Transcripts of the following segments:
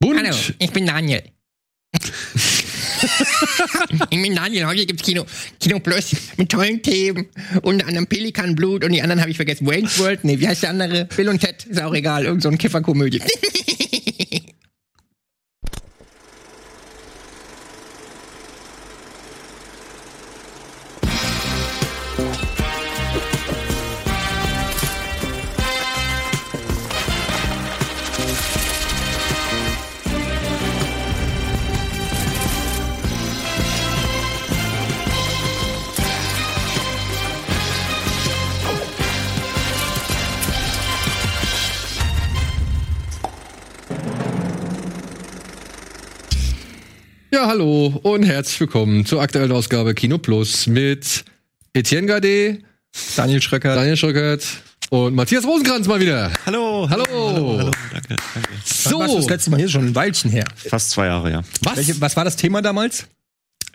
Bunt. Hallo, ich bin Daniel. ich bin Daniel, heute gibt's Kino, Kino Plus mit tollen Themen. Unter anderem Pelikanblut und die anderen habe ich vergessen. Wayne's World, nee, wie heißt der andere? Bill und Ted, ist auch egal, irgend so ein Kifferkomödie. hallo und herzlich willkommen zur aktuellen Ausgabe Kino Plus mit Etienne Gade, Daniel Schröcker. Daniel Schröckert und Matthias Rosenkranz mal wieder. Hallo. Hallo. Hallo, hallo. Danke, danke. Wann warst du das So, letzte Mal hier schon ein Weilchen her. Fast zwei Jahre, ja. was? Welche, was war das Thema damals?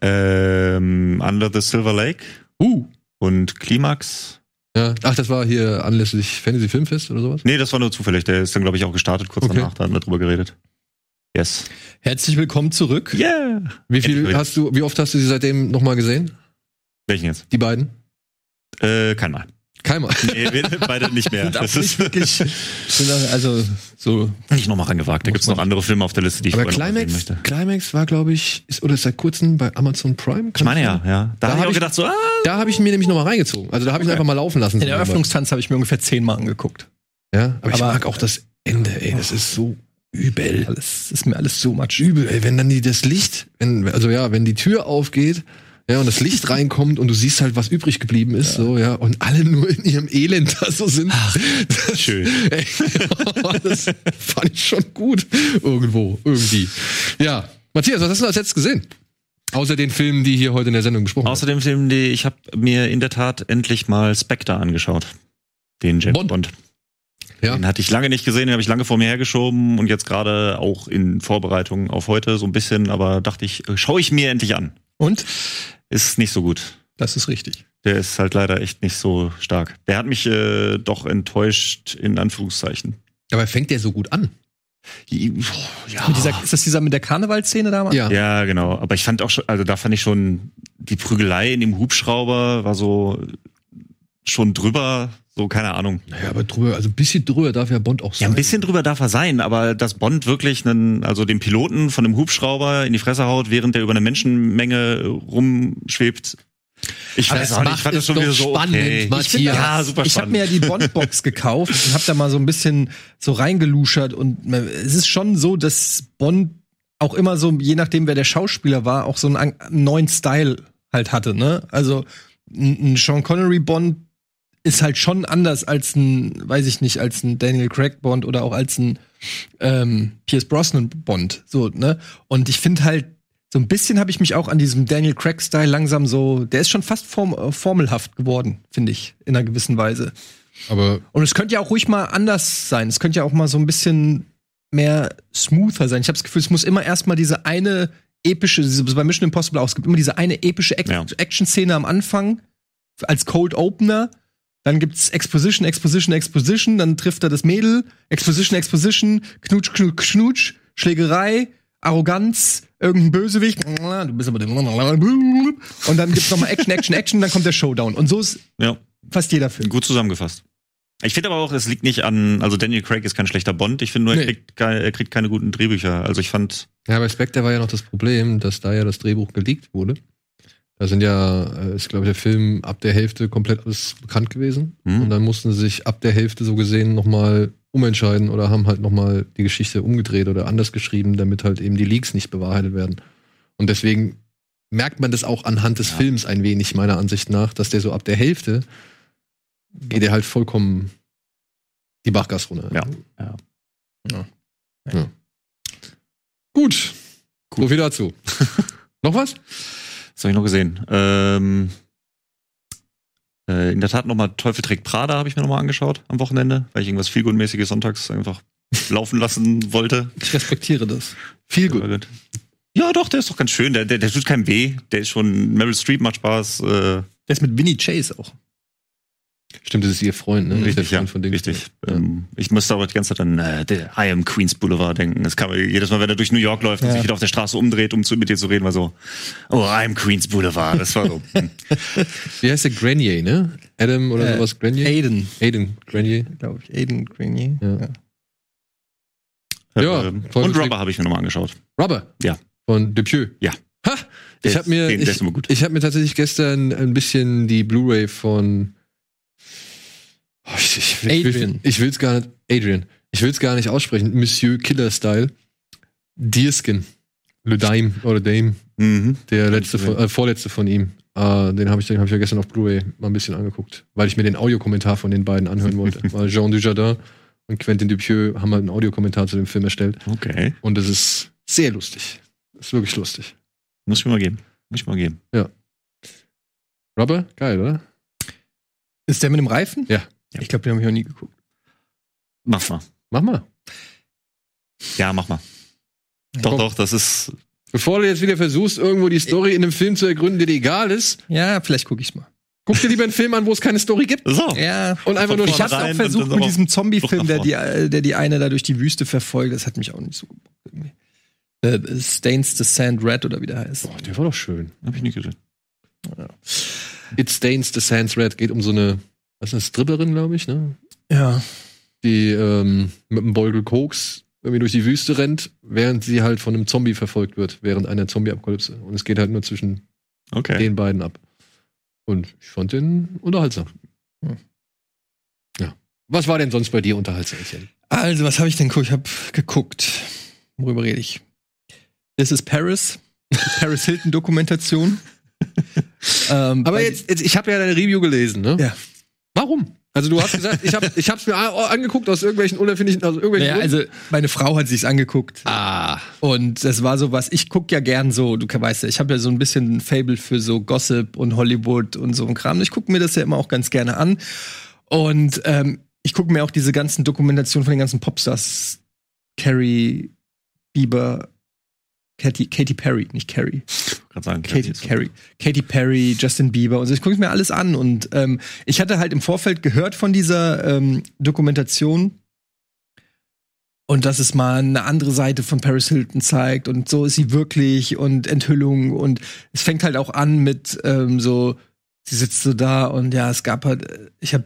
Ähm, Under the Silver Lake Uh. und Klimax. Ja, ach, das war hier anlässlich Fantasy Filmfest oder sowas? Nee, das war nur zufällig. Der ist dann, glaube ich, auch gestartet kurz Okay. danach. Da hatten wir drüber geredet. Yes. Herzlich willkommen zurück. Yeah. Wie viel Endlich. hast du, wie oft hast du sie seitdem nochmal gesehen? Welchen jetzt? Die beiden? Äh, kein Mal. Keinmal. Nee, beide nicht mehr. Sind Das ist wirklich, also so nicht nochmal rangewagt. Da gibt's man noch andere Filme auf der Liste, die ich Aber Climax, möchte. Climax war, glaube ich, ist, oder ist seit kurzem bei Amazon Prime? Ich meine ja, ja. Da Da, habe hab ich auch ich- gedacht, so, ah, Da habe ich mir nämlich nochmal reingezogen. Also da habe ich ihn einfach mal laufen lassen. den Eröffnungstanz habe ich mir ungefähr zehnmal angeguckt. Ja, aber, ich Aber- mag auch das Ende, ey. Das ist so übel. Alles ist mir alles so much. Übel, ey. Wenn dann die, das Licht, wenn, also ja, wenn die Tür aufgeht, ja, und das Licht reinkommt und du siehst halt, was übrig geblieben ist, so, ja, und alle nur in ihrem Elend da so sind. Das, schön. Ey, das fand ich schon gut. Irgendwo, irgendwie. Ja. Matthias, was hast du als letztes gesehen? Außer den Filmen, die hier heute in der Sendung besprochen Außer dem Film, die, ich habe mir in der Tat endlich mal Spectre angeschaut. Den James Bond. Bond. Ja. Den hatte ich lange nicht gesehen, den habe ich lange vor mir hergeschoben und jetzt gerade auch in Vorbereitung auf heute so ein bisschen, aber dachte ich, äh, schaue ich mir endlich an. Und? Ist nicht so gut. Das ist richtig. Der ist halt leider echt nicht so stark. Der hat mich äh, doch enttäuscht, in Anführungszeichen. Aber fängt der so gut an? Ja. Dieser, ist das dieser mit der Karnevalszene damals? Ja. ja, genau. Aber ich fand auch schon, also da fand ich schon die Prügelei in dem Hubschrauber war so schon drüber, so keine Ahnung. Naja, aber drüber, also ein bisschen drüber darf ja Bond auch sein. Ja, ein bisschen drüber darf er sein, aber dass Bond wirklich einen, also den Piloten von einem Hubschrauber in die Fresse haut, während der über eine Menschenmenge rumschwebt. Ich Aber weiß das auch nicht, ich fand es das schon doch wieder so spannend, okay. Matthias. Ich Ja, super Ich habe mir ja die Bond-Box gekauft und habe da mal so ein bisschen so reingeluschert und es ist schon so, dass Bond auch immer so, je nachdem wer der Schauspieler war, auch so einen, einen neuen Style halt hatte, ne? Also ein, ein Sean Connery Bond ist halt schon anders als ein, weiß ich nicht, als ein Daniel Craig Bond oder auch als ein ähm, Pierce Brosnan Bond, so, ne? Und ich finde halt so ein bisschen habe ich mich auch an diesem Daniel Craig Style langsam so, der ist schon fast form, äh, formelhaft geworden, finde ich, in einer gewissen Weise. Aber Und es könnte ja auch ruhig mal anders sein. Es könnte ja auch mal so ein bisschen mehr smoother sein. Ich habe das Gefühl, es muss immer erstmal diese eine epische, bei Mission Impossible auch, es gibt immer diese eine epische Ja. Action-Szene am Anfang als Cold Opener. Dann gibt's Exposition, Exposition, Exposition. Dann trifft er das Mädel. Exposition, Exposition. Knutsch, knutsch, knutsch. Schlägerei. Arroganz. Irgendein Bösewicht. Du bist aber der. Und dann gibt's nochmal Action, Action, Action. Dann kommt der Showdown. Und so ist Ja, fast jeder Film. gut zusammengefasst. Ich finde aber auch, es liegt nicht an, also Daniel Craig ist kein schlechter Bond. Ich finde nur, Nee. er, kriegt, keine- er kriegt keine guten Drehbücher. Also ich fand, Ja, bei Spectre war ja noch das Problem, dass da ja das Drehbuch geleakt wurde. Da sind ja, äh, ist glaube ich der Film ab der Hälfte komplett alles bekannt gewesen. Hm. Und dann mussten sie sich ab der Hälfte so gesehen nochmal umentscheiden oder haben halt nochmal die Geschichte umgedreht oder anders geschrieben, damit halt eben die Leaks nicht bewahrheitet werden. Und deswegen merkt man das auch anhand des Ja. Films ein wenig, meiner Ansicht nach, dass der so ab der Hälfte geht er halt vollkommen die Bachgas runter. Ja. Ja. Ja. Ja. Gut. So viel dazu. noch was? Was habe ich noch gesehen? Ähm, äh, in der Tat nochmal Teufel trägt Prada habe ich mir nochmal angeschaut am Wochenende, weil ich irgendwas Feelgood-mäßiges sonntags einfach laufen lassen wollte. Ich respektiere das. Gut. Ja, doch, der ist doch ganz schön. Der, der, der tut keinem weh. Der ist schon, Meryl Streep macht Spaß. Äh, Der ist mit Winnie Chase auch. Stimmt, das ist ihr Freund, ne? Richtig, Der ja. Freund von. Richtig. Ja. Ähm, ich musste aber die ganze Zeit an äh, der I am Queens Boulevard denken. Das kann man jedes Mal, wenn er durch New York läuft und Ja. sich wieder auf der Straße umdreht, um zu, mit dir zu reden, war so, oh, I am Queens Boulevard. Das war so. hm. Wie heißt der Grenier, ne? Adam oder Äh, sowas? Grenier? Aiden, Aiden Grenier. glaube ich. Aiden Grenier. Ja. Ja. Ja, ähm, und. Rubber habe ich mir nochmal angeschaut. Rubber. Ja. Von Depieux. Ja. Ha! Ich habe mir, ich, ich habe mir tatsächlich gestern ein bisschen die Blu-ray von ich, ich, ich, Adrian. Ich, ich will es gar nicht. Adrian. Ich will es gar nicht aussprechen. Monsieur Killer Style. Deerskin. Le Dime oder Dame. Mhm. Der letzte von, äh, vorletzte von ihm. Äh, den habe ich, den hab ich ja gestern auf Blu-ray mal ein bisschen angeguckt, weil ich mir den Audiokommentar von den beiden anhören wollte. weil Jean Dujardin und Quentin Dupieux haben halt einen Audiokommentar zu dem Film erstellt. Okay. Und es ist sehr lustig. Ist wirklich lustig. Muss ich mir mal geben. Muss ich mal geben. Rubber? Geil, oder? Ist der mit dem Reifen? Ja. Ich glaube, den habe ich noch nie geguckt. Mach mal. Mach mal. Ja, mach mal. Doch, Komm. doch, das ist. Bevor du jetzt wieder versuchst, irgendwo die Story in einem Film zu ergründen, der dir egal ist, Ja, vielleicht gucke ich's mal. guck dir lieber einen Film an, wo es keine Story gibt. So. Ja. Und einfach nur Ich habe rein auch versucht mit diesem Zombie-Film, der die, äh, der die eine da durch die Wüste verfolgt. Das hat mich auch nicht so gebockt irgendwie. Äh, Stains the Sand Red oder wie der heißt. Boah, der war doch schön. Hab ich nicht gesehen. It Stains the Sands Red geht um so eine, was ist eine Stripperin, glaube ich, ne? Ja. Die ähm, mit einem Beutel Koks irgendwie durch die Wüste rennt, während sie halt von einem Zombie verfolgt wird, während einer Zombie-Apokalypse. Und es geht halt nur zwischen Okay. den beiden ab. Und ich fand den unterhaltsam. Hm. Ja. Was war denn sonst bei dir unterhaltsam? Etienne? Also, was habe ich denn geguckt? Ich habe geguckt. Worüber rede ich? This is Paris. Paris Hilton Dokumentation. ähm, Aber jetzt, jetzt ich habe ja deine Review gelesen, ne? Ja. Warum? Also du hast gesagt, ich habe ich hab's mir angeguckt aus irgendwelchen unerfindlichen, aus irgendwelchen Naja, Gründen. also meine Frau hat sich's angeguckt ah, und das war so was. Ich guck ja gern so, du weißt ja, ich habe ja so ein bisschen ein Fable für so Gossip und Hollywood und so ein Kram. Ich gucke mir das ja immer auch ganz gerne an und ähm, ich gucke mir auch diese ganzen Dokumentationen von den ganzen Popstars, Carrie, Bieber, Katy, Katy Perry, nicht Carrie. Kann sagen. Katy, Perry, Katy Perry, Justin Bieber und so. Ich gucke mir alles an und ähm, ich hatte halt im Vorfeld gehört von dieser ähm, Dokumentation und dass es mal eine andere Seite von Paris Hilton zeigt und so ist sie wirklich und Enthüllung und es fängt halt auch an mit ähm, so, sie sitzt so da und ja, es gab halt, äh, ich habe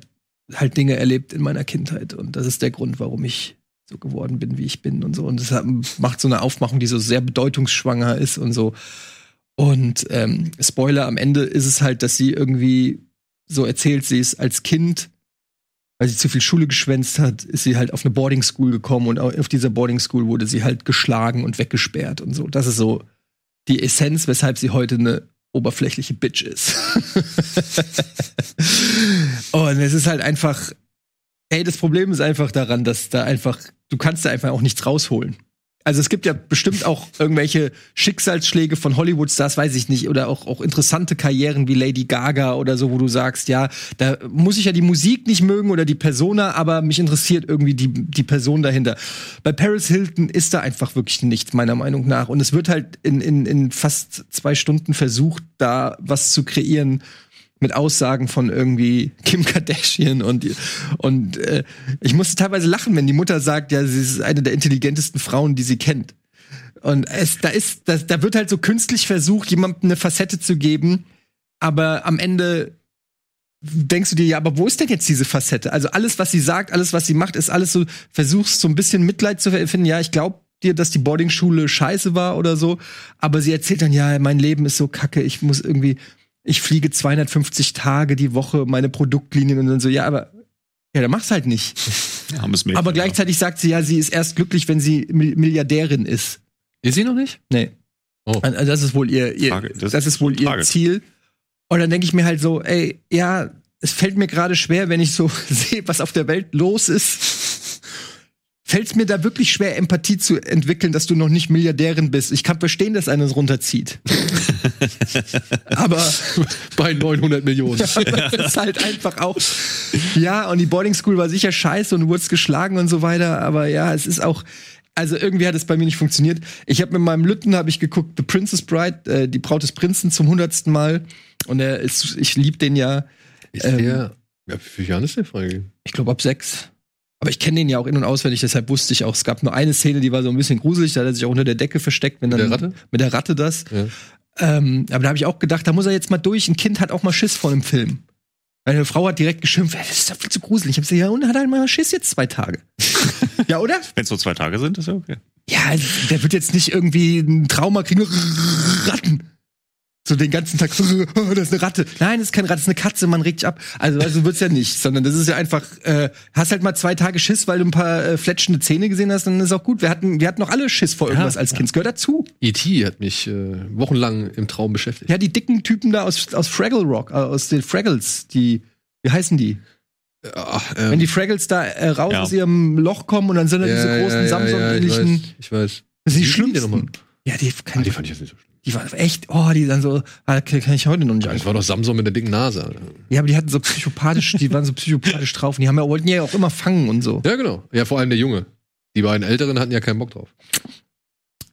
halt Dinge erlebt in meiner Kindheit und das ist der Grund, warum ich so geworden bin, wie ich bin und so. Und das macht so eine Aufmachung, die so sehr bedeutungsschwanger ist und so. Und ähm, Spoiler, am Ende ist es halt, dass sie irgendwie so erzählt, sie ist als Kind, weil sie zu viel Schule geschwänzt hat, ist sie halt auf eine Boarding School gekommen und au- auf dieser Boarding School wurde sie halt geschlagen und weggesperrt und so. Das ist so die Essenz, weshalb sie heute eine oberflächliche Bitch ist. und es ist halt einfach, ey, das Problem ist einfach daran, dass da einfach, du kannst da einfach auch nichts rausholen. Also es gibt ja bestimmt auch irgendwelche Schicksalsschläge von Hollywood-Stars, weiß ich nicht, oder auch, auch interessante Karrieren wie Lady Gaga oder so, wo du sagst, ja, da muss ich ja die Musik nicht mögen oder die Persona, aber mich interessiert irgendwie die, die Person dahinter. Bei Paris Hilton ist da einfach wirklich nichts, meiner Meinung nach. Und es wird halt in, in, in fast zwei Stunden versucht, da was zu kreieren, mit Aussagen von irgendwie Kim Kardashian und und äh, ich musste teilweise lachen, wenn die Mutter sagt, ja, sie ist eine der intelligentesten Frauen, die sie kennt. Und es da ist da, da wird halt so künstlich versucht, jemandem eine Facette zu geben, aber am Ende denkst du dir, ja, aber wo ist denn jetzt diese Facette? Also alles, was sie sagt, alles, was sie macht, ist alles so, versuchst so ein bisschen Mitleid zu finden. Ja, ich glaube dir, dass die Boardingschule scheiße war oder so, aber sie erzählt dann, ja, mein Leben ist so kacke, ich muss irgendwie, ich fliege 250 Tage die Woche meine Produktlinien und dann so, ja, aber ja, dann mach's halt nicht. Armes Mädchen, Aber ja. gleichzeitig sagt sie ja, sie ist erst glücklich, wenn sie Mi- Milliardärin ist. ist sie noch nicht? Nee. Oh. Also das ist wohl ihr, ihr Frage, das, das ist wohl ihr. Ziel. Und dann denke ich mir halt so, ey, ja, es fällt mir gerade schwer, wenn ich so sehe, was auf der Welt los ist. Fällt es mir da wirklich schwer, Empathie zu entwickeln, dass du noch nicht Milliardärin bist. Ich kann verstehen, dass einer es runterzieht. Aber Bei 900 Millionen. das ist halt einfach auch. Ja, und die Boarding School war sicher scheiße und du wurdest geschlagen und so weiter. Aber ja, es ist auch. Also irgendwie hat es bei mir nicht funktioniert. Ich habe mit meinem Lütten habe ich geguckt, The Princess Bride, äh, die Braut des Prinzen zum hundertsten Mal. Und er ist, ich lieb den ja. Ist Ähm, der Ja, wie viele Jahren ist der freigegeben? Ich glaube ab sechs. Aber ich kenne den ja auch in- und auswendig, deshalb wusste ich auch, es gab nur eine Szene, die war so ein bisschen gruselig, da hat er sich auch unter der Decke versteckt, wenn Mit dann der Ratte? mit der Ratte das. Ja. Ähm, aber da habe ich auch gedacht, da muss er jetzt mal durch. Ein Kind hat auch mal Schiss vor einem Film. Meine Frau hat direkt geschimpft, "Ey, das ist doch viel zu gruselig. Ich habe gesagt, ja, und hat halt mal Schiss jetzt zwei Tage. ja, oder? Wenn es so zwei Tage sind, ist ja okay. Ja, der wird jetzt nicht irgendwie ein Trauma kriegen. Ratten. So den ganzen Tag, oh, das ist eine Ratte. Nein, das ist keine Ratte, das ist eine Katze, man regt sich ab. Also, also wird's ja nicht, sondern das ist ja einfach, äh, hast halt mal zwei Tage Schiss, weil du ein paar äh, fletschende Zähne gesehen hast, dann ist auch gut. Wir hatten, wir hatten noch alle Schiss vor irgendwas als Kind. Das gehört dazu. E.T. hat mich äh, wochenlang im Traum beschäftigt. Ja, die dicken Typen da aus, aus Fraggle Rock, äh, aus den Fraggles, die, wie heißen die? Ja, ähm, Wenn die Fraggles da äh, raus Ja. aus ihrem Loch kommen und dann sind da diese ja, großen ja, ja, Samsung-ähnlichen. Ja, ich weiß. Ich weiß. Das sind die die schlimmsten. nochmal? Ja, die, Ah, kann, die fand ich jetzt nicht so schlimm. Die waren echt, oh, die dann so, ah, kann ich heute noch nicht Das war doch Samsung mit der dicken Nase. Ja, aber die hatten so psychopathisch, die waren so psychopathisch drauf. Und die haben ja, wollten ja auch immer fangen und so. Ja, genau. Ja, vor allem der Junge. Die beiden Älteren hatten ja keinen Bock drauf.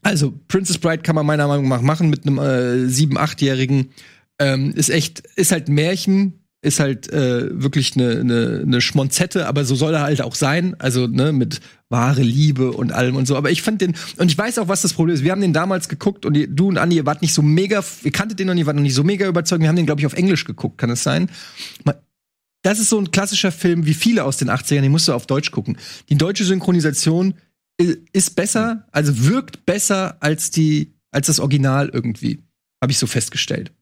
Also, Princess Bride kann man meiner Meinung nach machen mit einem äh, sieben-, achtjährigen. Ähm, ist echt, ist halt ein Märchen, ist halt äh, wirklich eine, eine, eine Schmonzette, aber so soll er halt auch sein. Also, ne, mit wahre Liebe und allem und so. Aber ich fand den, und ich weiß auch, was das Problem ist. Wir haben den damals geguckt und die, du und Anni, ihr wart nicht so mega, ihr kanntet den noch nicht, wart noch nicht so mega überzeugt. Wir haben den, glaube ich, auf Englisch geguckt, kann es sein? Das ist so ein klassischer Film, wie viele aus den 80ern, den musst du auf Deutsch gucken. Die deutsche Synchronisation ist besser, also wirkt besser als die, als das Original irgendwie. Habe ich so festgestellt.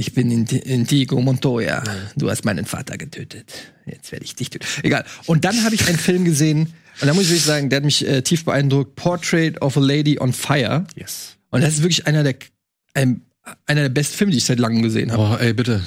Ich bin in Indigo Montoya. Du hast meinen Vater getötet. Jetzt werde ich dich töten. Egal. Und dann habe ich einen Film gesehen, und da muss ich wirklich sagen, der hat mich äh, tief beeindruckt. Portrait of a Lady on Fire. Yes. Und das ist wirklich einer der, ein, einer der besten Filme, die ich seit langem gesehen habe. Oh, ey, bitte.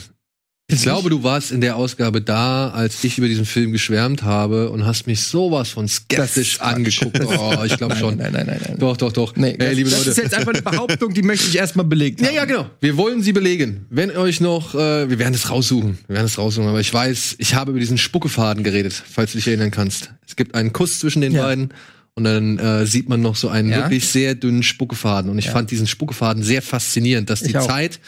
Ich glaube, du warst in der Ausgabe da, als ich über diesen Film geschwärmt habe und hast mich sowas von skeptisch angeguckt. Oh, ich glaube schon. Nein, nein, nein, nein. Doch, doch, doch. Nee, ey, das, liebe das Leute. ist jetzt einfach eine Behauptung, die möchte ich erstmal belegt Ja, haben. ja, genau. Wir wollen sie belegen. Wenn euch noch, äh, wir werden es raussuchen. Wir werden es raussuchen. Aber ich weiß, ich habe über diesen Spuckefaden geredet, falls du dich erinnern kannst. Es gibt einen Kuss zwischen den Ja. beiden und dann äh, sieht man noch so einen Ja. wirklich sehr dünnen Spuckefaden. Und ich fand diesen Spuckefaden sehr faszinierend, dass die. Zeit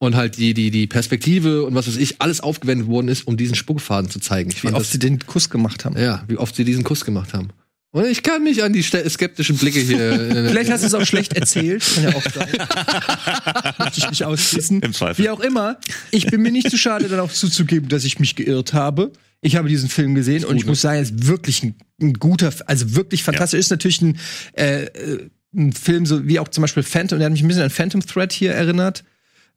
und halt die, die, die Perspektive und was weiß ich, alles aufgewendet worden ist, um diesen Spuckefaden zu zeigen. Ich Wie fand oft das, sie den Kuss gemacht haben. ja, wie oft sie diesen Kuss gemacht haben. Und ich kann mich an die skeptischen Blicke hier. äh, Vielleicht hast du es auch schlecht erzählt. Kann ja auch sein. Möchte ich nicht ausschließen. Im Zweifel. Wie auch immer, ich bin mir nicht zu schade, dann auch zuzugeben, dass ich mich geirrt habe. Ich habe diesen Film gesehen und ich muss sagen, es ist wirklich ein, ein guter, also wirklich fantastisch. Ist natürlich ein, äh, äh, ein Film, so wie auch zum Beispiel Phantom, der hat mich ein bisschen an Phantom Thread hier erinnert.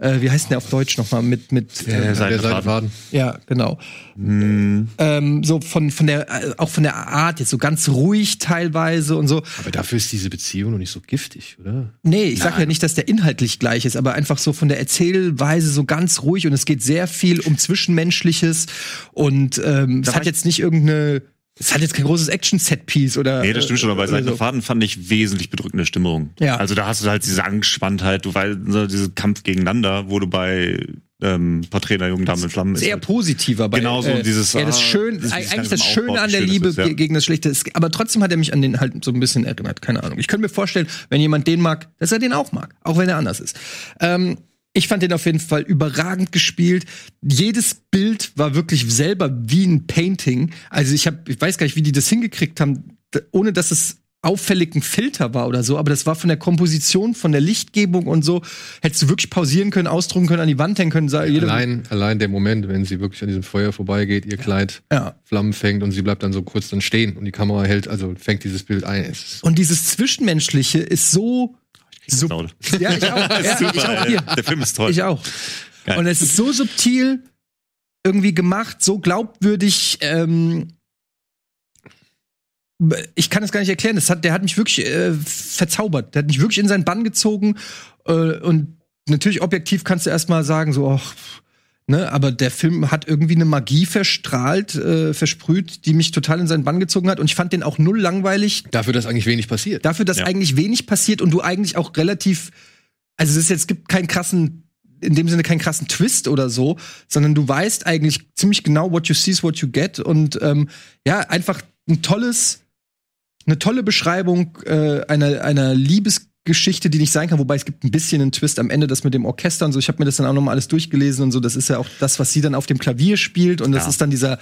Äh, wie heißt denn der auf Deutsch nochmal? Mit, mit, Ja, äh, Seitenfaden. Ja, genau. Hm, Ähm, so von, von der, äh, auch von der Art, jetzt so ganz ruhig teilweise und so. Aber dafür ist diese Beziehung noch nicht so giftig, oder? Nee, ich sag ja nicht, dass der inhaltlich gleich ist, aber einfach so von der Erzählweise so ganz ruhig und es geht sehr viel um Zwischenmenschliches und ähm, es hat jetzt nicht irgendeine, es hat jetzt kein großes Action-Set-Piece oder. Nee, das stimmt schon, aber bei so. Seitenfaden fand ich wesentlich bedrückende Stimmung. Ja. Also da hast du halt diese Angespanntheit, du weißt, so diesen Kampf gegeneinander, wo du bei ähm, Porträt der jungen Dame mit Flammen Sehr halt- positiver bei Genau so, äh, dieses, ja, das ah, schön, das ist eigentlich das Schöne an der Schönes Liebe ist, ja. ge- gegen das Schlechte ist, aber trotzdem hat er mich an den halt so ein bisschen erinnert, keine Ahnung. Ich könnte mir vorstellen, wenn jemand den mag, dass er den auch mag, auch wenn er anders ist. Ähm, ich fand den auf jeden Fall überragend gespielt. Jedes Bild war wirklich selber wie ein Painting. Also ich habe, ich weiß gar nicht, wie die das hingekriegt haben, ohne dass es auffällig ein Filter war oder so, aber das war von der Komposition, von der Lichtgebung und so, hättest du wirklich pausieren können, ausdrucken können, an die Wand hängen können, sagen, jeder- Allein, allein der Moment, wenn sie wirklich an diesem Feuer vorbeigeht, ihr Kleid ja. Flammen fängt und sie bleibt dann so kurz dann stehen und die Kamera hält, also fängt dieses Bild ein. Und dieses Zwischenmenschliche ist so. Laut. ja, ich auch. Ja, Super, ich auch hier. Der Film ist toll. Ich auch. Geil. Und es ist so subtil irgendwie gemacht, so glaubwürdig. Ähm, ich kann es gar nicht erklären. Das hat, der hat mich wirklich äh, verzaubert. Der hat mich wirklich in seinen Bann gezogen. Äh, und natürlich objektiv kannst du erstmal sagen, so, ach, ne, aber der Film hat irgendwie eine Magie verstrahlt, äh, versprüht, die mich total in seinen Bann gezogen hat. Und ich fand den auch null langweilig. dafür, dass eigentlich wenig passiert. Dafür, dass Ja. eigentlich wenig passiert und du eigentlich auch relativ, also es ist jetzt gibt keinen krassen, in dem Sinne keinen krassen Twist oder so, sondern du weißt eigentlich ziemlich genau, what you see is what you get und ähm, ja, einfach ein tolles, eine tolle Beschreibung äh, einer, einer Liebes Geschichte, die nicht sein kann, wobei es gibt ein bisschen einen Twist am Ende, das mit dem Orchester und so. Ich habe mir das dann auch noch mal alles durchgelesen und so. Das ist ja auch das, was sie dann auf dem Klavier spielt und das Ja. ist dann dieser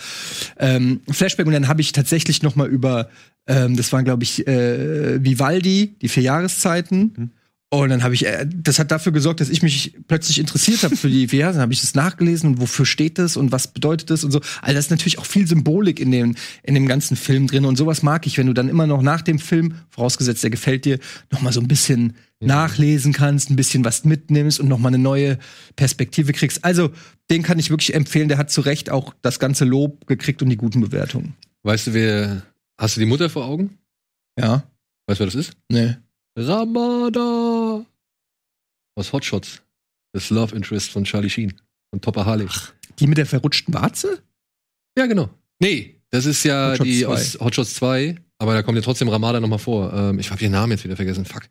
ähm, Flashback. Und dann habe ich tatsächlich noch mal über, ähm, das waren glaube ich äh, Vivaldi, die vier Jahreszeiten. Und dann habe ich, äh, das hat dafür gesorgt, dass ich mich plötzlich interessiert habe für die Jahre. Dann habe ich das nachgelesen und wofür steht das und was bedeutet das und so. Also das ist natürlich auch viel Symbolik in dem, in dem ganzen Film drin. Und sowas mag ich, wenn du dann immer noch nach dem Film, vorausgesetzt, der gefällt dir, noch mal so ein bisschen nachlesen kannst, ein bisschen was mitnimmst und noch mal eine neue Perspektive kriegst. Also den kann ich wirklich empfehlen. Der hat zu Recht auch das ganze Lob gekriegt und die guten Bewertungen. Weißt du, wer. Hast du die Mutter vor Augen? Ja, Weißt du, wer das ist? nee. Ramada! Aus Hotshots. Das Love Interest von Charlie Sheen. Und Topper Harley. Die mit der verrutschten Warze? Ja, genau. Nee, das ist ja Hot die 2. aus Hot Shots 2, aber da kommt ja trotzdem Ramada nochmal vor. Ähm, ich habe ihren Namen jetzt wieder vergessen, fuck.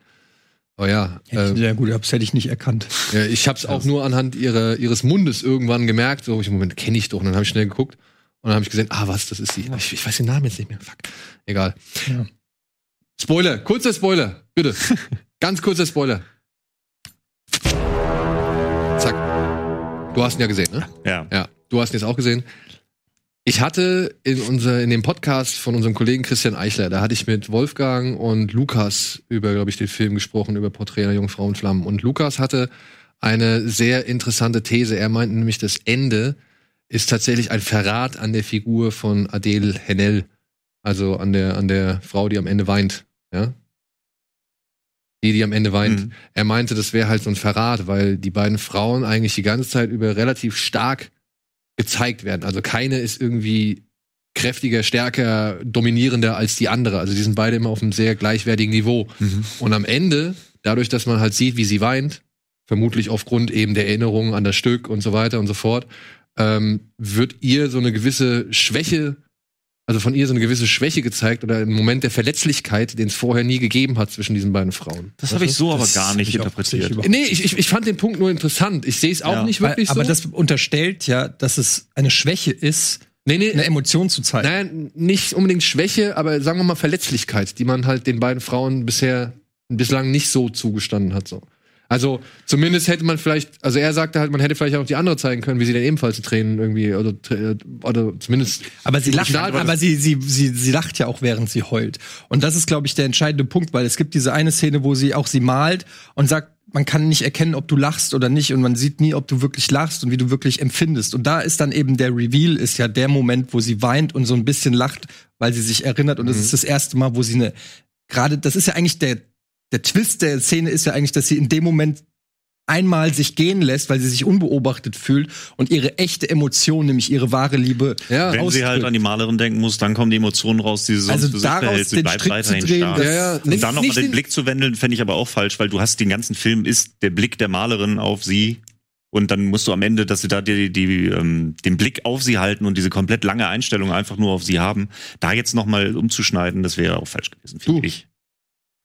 Aber ja, äh, ja gut, das hätte ich nicht erkannt. ja ich habe es auch nur anhand ihrer, ihres Mundes irgendwann gemerkt. So, ich im Moment kenne ich doch. Und dann habe ich schnell geguckt und dann habe ich gesehen, ah, was, das ist sie. Ich, ich weiß den Namen jetzt nicht mehr. Fuck. Egal. Ja. Spoiler, kurzer Spoiler, bitte. Ganz kurzer Spoiler. Du hast ihn ja gesehen, ne? Ja. Ja, du hast ihn jetzt auch gesehen. Ich hatte in, unser, in dem Podcast von unserem Kollegen Christian Eichler, da hatte ich mit Wolfgang und Lukas über, glaube ich, den Film gesprochen, über Porträt einer jungen Frau in Flammen. Und Lukas hatte eine sehr interessante These. Er meinte nämlich, das Ende ist tatsächlich ein Verrat an der Figur von Adele Hennel. Also an der, an der Frau, die am Ende weint. Ja? Die, die am Ende weint. Mhm. Er meinte, das wäre halt so ein Verrat, weil die beiden Frauen eigentlich die ganze Zeit über relativ stark gezeigt werden. Also keine ist irgendwie kräftiger, stärker, dominierender als die andere. Also die sind beide immer auf einem sehr gleichwertigen Niveau. Mhm. Und am Ende, dadurch, dass man halt sieht, wie sie weint, vermutlich aufgrund eben der Erinnerungen an das Stück und so weiter und so fort, ähm, wird ihr so eine gewisse Schwäche, also von ihr so eine gewisse Schwäche gezeigt oder ein Moment der Verletzlichkeit, den es vorher nie gegeben hat zwischen diesen beiden Frauen. Das habe ich so aber gar nicht ich interpretiert. überhaupt Nee, ich, ich, ich fand den Punkt nur interessant. Ich sehe es auch Ja. nicht wirklich Weil, aber so. das unterstellt ja, dass es eine Schwäche ist, nee, nee, eine Emotion zu zeigen. Nein, nicht unbedingt Schwäche, aber sagen wir mal Verletzlichkeit, die man halt den beiden Frauen bisher bislang nicht so zugestanden hat. So. Also zumindest hätte man vielleicht, also er sagte halt, man hätte vielleicht auch die andere zeigen können, wie sie dann ebenfalls die Tränen irgendwie oder, tr- oder zumindest. Aber sie lacht, Ja, aber aber sie, sie, sie, sie lacht ja auch, während sie heult. Und das ist, glaube ich, der entscheidende Punkt, weil es gibt diese eine Szene, wo sie auch sie malt und sagt, man kann nicht erkennen, ob du lachst oder nicht und man sieht nie, ob du wirklich lachst und wie du wirklich empfindest. Und da ist dann eben der Reveal, ist ja der Moment, wo sie weint und so ein bisschen lacht, weil sie sich erinnert. Und das ist das erste Mal, wo sie eine, gerade, das ist ja eigentlich der, der Twist der Szene ist ja eigentlich, dass sie in dem Moment einmal sich gehen lässt, weil sie sich unbeobachtet fühlt und ihre echte Emotion, nämlich ihre wahre Liebe, Ja, Wenn sie halt ausdrückt. an die Malerin denken muss, dann kommen die Emotionen raus, die sie sonst Also für sich daraus behält. Sie den bleibt Strick weiterhin zu drehen, stark. ja, ja. Und Nicht- dann nochmal den den- Blick zu wendeln, fände ich aber auch falsch, weil du hast den ganzen Film, ist der Blick der Malerin auf sie. Und dann musst du am Ende, dass sie da die, die, ähm, den Blick auf sie halten und diese komplett lange Einstellung einfach nur auf sie haben, da jetzt nochmal umzuschneiden, das wäre auch falsch gewesen, finde ich.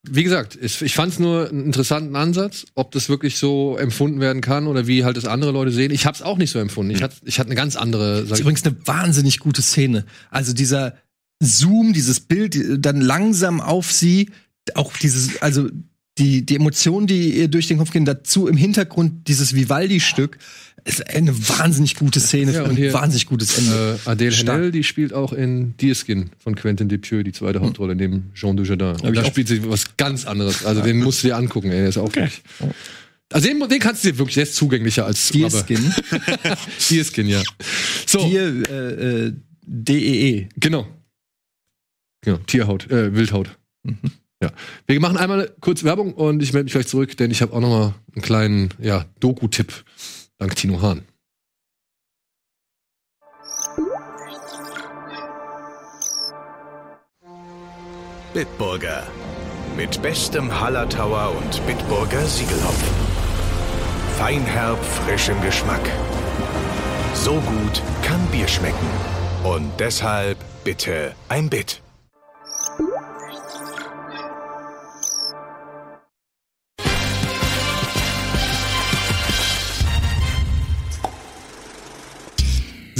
Wie gesagt, ich, ich fand es nur einen interessanten Ansatz, ob das wirklich so empfunden werden kann oder wie halt das andere Leute sehen. Ich habe es auch nicht so empfunden. Ich hatte ich hatte eine ganz andere. Das Sag ist ich, übrigens eine wahnsinnig gute Szene. Also dieser Zoom, dieses Bild dann langsam auf sie, auch dieses, also die, die Emotionen, die ihr durch den Kopf gehen, dazu im Hintergrund dieses Vivaldi-Stück, ist eine wahnsinnig gute Szene Ja, für und ein hier, wahnsinnig gutes Ende. äh, Adele. Haenel, die spielt auch in Deerskin von Quentin Dupieux die zweite Hauptrolle neben Jean Dujardin. Und da spielt sie was ganz anderes. Also den musst du dir angucken, ey, der ist auch wirklich. Also den, den kannst du dir wirklich, der ist zugänglicher als Deerskin. Deerskin, ja. So, Deer, äh, äh, D-E-E. genau. Genau, Tierhaut, äh, Wildhaut. Ja. Wir machen einmal kurz Werbung und ich melde mich gleich zurück, denn ich habe auch noch mal einen kleinen ja, Doku-Tipp dank Tino Hahn. Bitburger. Mit bestem Hallertauer und Bitburger Siegelhopfen. Feinherb, frischem Geschmack. So gut kann Bier schmecken. Und deshalb bitte ein Bit.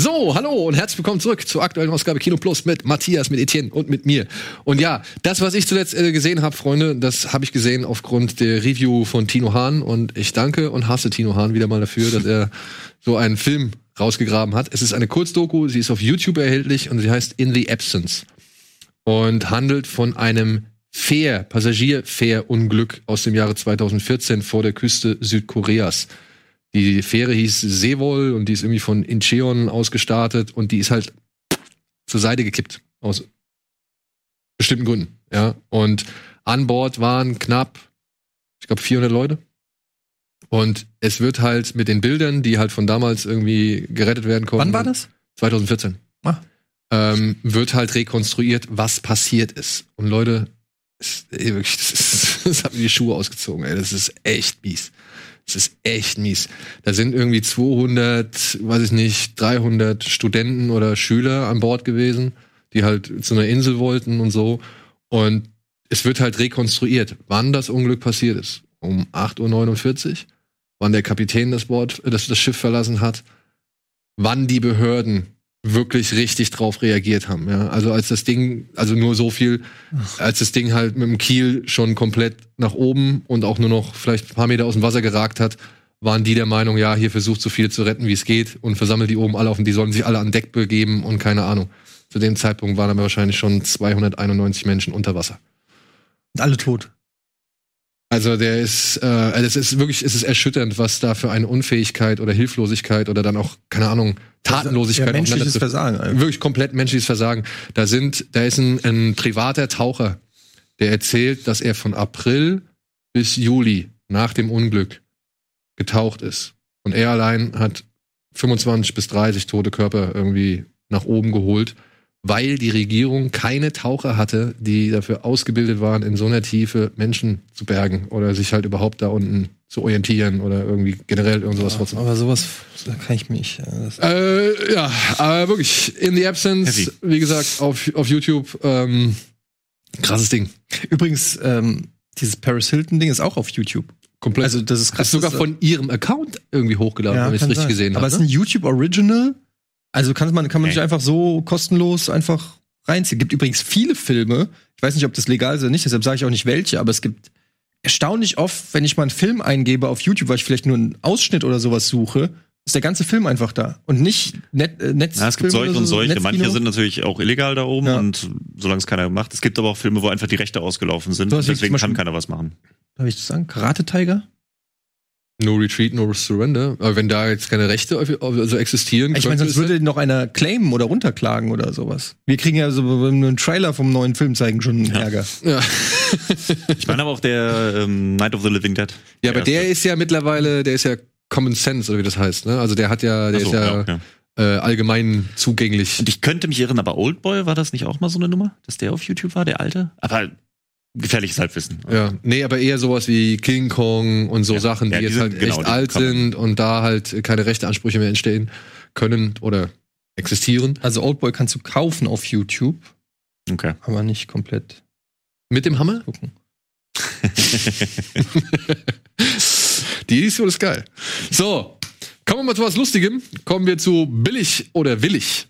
So, hallo und herzlich willkommen zurück zur aktuellen Ausgabe Kino Plus mit Matthias, mit Etienne und mit mir. Und ja, das, was ich zuletzt äh, gesehen habe, Freunde, das habe ich gesehen aufgrund der Review von Tino Hahn und ich danke und hasse Tino Hahn wieder mal dafür, dass er so einen Film rausgegraben hat. Es ist eine Kurzdoku, sie ist auf YouTube erhältlich und sie heißt In the Absence und handelt von einem Fähr, Passagierfährunglück aus dem Jahre 2014 vor der Küste Südkoreas. Die Fähre hieß Seewol und die ist irgendwie von Incheon ausgestartet und die ist halt zur Seite gekippt. Aus bestimmten Gründen. Ja. Und an Bord waren knapp, ich glaube, 400 Leute. Und es wird halt mit den Bildern, die halt von damals irgendwie gerettet werden konnten. Wann war das? 2014. Ah. Ähm, wird halt rekonstruiert, was passiert ist. Und Leute, wirklich, das, ist, das hat mir die Schuhe ausgezogen, ey. Das ist echt mies. Das ist echt mies. Da sind irgendwie 200, weiß ich nicht, 300 Studenten oder Schüler an Bord gewesen, die halt zu einer Insel wollten und so. Und es wird halt rekonstruiert, wann das Unglück passiert ist. Um 8.49 Uhr, wann der Kapitän das, Board, das, das Schiff verlassen hat, wann die Behörden wirklich richtig drauf reagiert haben. Ja? Also als das Ding, also nur so viel, als das Ding halt mit dem Kiel schon komplett nach oben und auch nur noch vielleicht ein paar Meter aus dem Wasser geragt hat, waren die der Meinung, ja, hier versucht so viel zu retten, wie es geht und versammelt die oben alle auf und die sollen sich alle an Deck begeben und keine Ahnung. Zu dem Zeitpunkt waren aber wahrscheinlich schon 291 Menschen unter Wasser. Und alle tot. Also der ist, äh, also es ist wirklich, es ist erschütternd, was da für eine Unfähigkeit oder Hilflosigkeit oder dann auch, keine Ahnung, Tatenlosigkeit Ja, menschliches Versagen. einfach. wirklich komplett menschliches Versagen. Da sind, da ist ein, ein privater Taucher, der erzählt, dass er von April bis Juli nach dem Unglück getaucht ist. Und er allein hat 25 bis 30 tote Körper irgendwie nach oben geholt, weil die Regierung keine Taucher hatte, die dafür ausgebildet waren, in so einer Tiefe Menschen zu bergen oder sich halt überhaupt da unten zu orientieren oder irgendwie generell irgend sowas vorzumachen. Aber sowas da kann ich mich. äh, Das Äh, ja, aber wirklich, In the Absence, Heavy. wie gesagt, auf, auf YouTube, ähm, krasses Ding. Übrigens, ähm, dieses Paris Hilton-Ding ist auch auf YouTube. Komplett. Also das ist das krass. ist sogar das- von ihrem Account irgendwie hochgeladen, wenn ich es richtig sein. gesehen Aber habe. es ist ein YouTube Original. Also kann man, kann man Okay. sich einfach so kostenlos einfach reinziehen. Gibt übrigens viele Filme. Ich weiß nicht, ob das legal ist oder nicht, deshalb sage ich auch nicht welche, aber es gibt erstaunlich oft, wenn ich mal einen Film eingebe auf YouTube, weil ich vielleicht nur einen Ausschnitt oder sowas suche, ist der ganze Film einfach da. Und nicht Net, äh, Netz Ja, es gibt solche und solche. Manche sind natürlich auch illegal da oben Ja. und solange es keiner macht. Es gibt aber auch Filme, wo einfach die Rechte ausgelaufen sind. So deswegen kann keiner was machen. Darf ich das sagen? Karate Tiger? No Retreat, No Surrender. Aber wenn da jetzt keine Rechte also existieren, Ich meine, sonst es- würde noch einer claimen oder runterklagen oder sowas. Wir kriegen ja so, wenn wir einen Trailer vom neuen Film zeigen, schon Ärger. ja. Ich meine aber auch der ähm, Night of the Living Dead. ja, aber der ist ja mittlerweile, der ist ja Common Sense, oder wie das heißt, ne? Also der hat ja, der so, ist ja, ja, ja. Äh, allgemein zugänglich. Und ich könnte mich irren, aber Oldboy, war das nicht auch mal so eine Nummer? Dass der auf YouTube war, der alte? Aber gefährliches Halbwissen. Ja, nee, aber eher sowas wie King Kong und so Ja. Sachen, die Ja, die jetzt sind- halt genau, echt alt sind und da halt keine Rechteansprüche mehr entstehen können oder existieren. Also Oldboy kannst du kaufen auf YouTube, Okay. aber nicht komplett Mit dem Hammer? gucken. Die Edition ist geil. So, kommen wir mal zu was Lustigem. Kommen wir zu billig oder willig.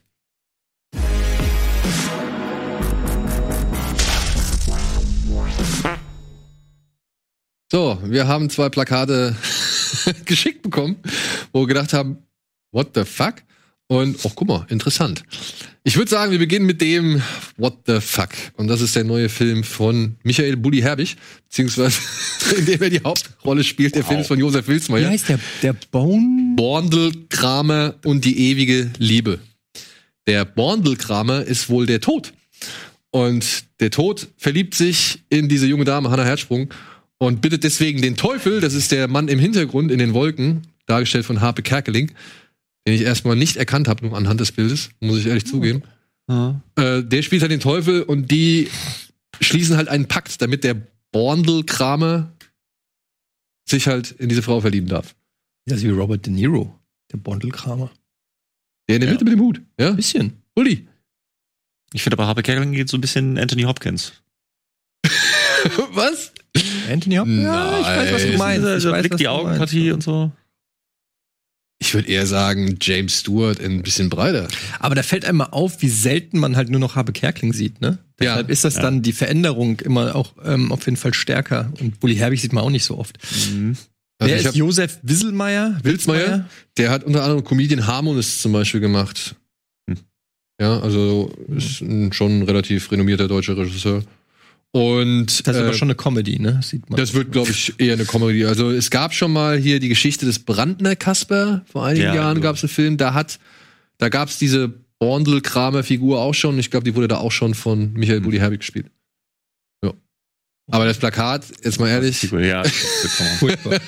So, wir haben zwei Plakate geschickt bekommen, wo wir gedacht haben, what the fuck? Und, oh, guck mal, interessant. Ich würde sagen, wir beginnen mit dem What the fuck. Und das ist der neue Film von Michael Bulli Herbig, beziehungsweise in dem er die Hauptrolle spielt. Der Film ist von Josef Wie Wilsmeier. heißt der? Der Bone? Borndelkramer und die ewige Liebe. Der Borndelkramer ist wohl der Tod. Und der Tod verliebt sich in diese junge Dame, Hannah Herzsprung, und bittet deswegen den Teufel, das ist der Mann im Hintergrund in den Wolken, dargestellt von Harpe Kerkeling, den ich erstmal nicht erkannt habe, nur anhand des Bildes, muss ich ehrlich zugeben. Äh, der spielt halt den Teufel und die schließen halt einen Pakt, damit der Borndelkramer sich halt in diese Frau verlieben darf. Das ist wie Robert De Niro, der Bondelkramer. Der in der Ja. Mitte mit dem Hut. Ja? Bisschen. Uli. Ich finde aber Harpe Kerkeling geht so ein bisschen Anthony Hopkins. Was? Anthony Hopkins? Ja, ich weiß, was du meinst. Ich weiß, Blick was die du Augenpartie und so. Ich würde eher sagen, James Stewart ein bisschen breiter. Aber da fällt einem mal auf, wie selten man halt nur noch Habe Kerkling sieht, ne? Ja. Deshalb ist das dann die Veränderung immer auch ähm, auf jeden Fall stärker. Und Bully Herbig sieht man auch nicht so oft. Also Wer ist Josef Wisselmeier? Wilsmeier, der hat unter anderem Comedian Harmonist zum Beispiel gemacht. Hm. Ja, also ist ein schon relativ renommierter deutscher Regisseur. Und Das ist äh, aber schon eine Comedy, ne? Sieht man. das wird, glaube ich, eher eine Comedy. Also es gab schon mal hier die Geschichte des Brandner Kasper. Vor einigen Ja, Jahren genau. gab es einen Film, da hat, da gab es diese Borndl-Kramer-Figur auch schon. Ich glaube, die wurde da auch schon von Michael Bulli Herbig gespielt. Ja. Aber das Plakat, jetzt mal ehrlich, Ja, kommen.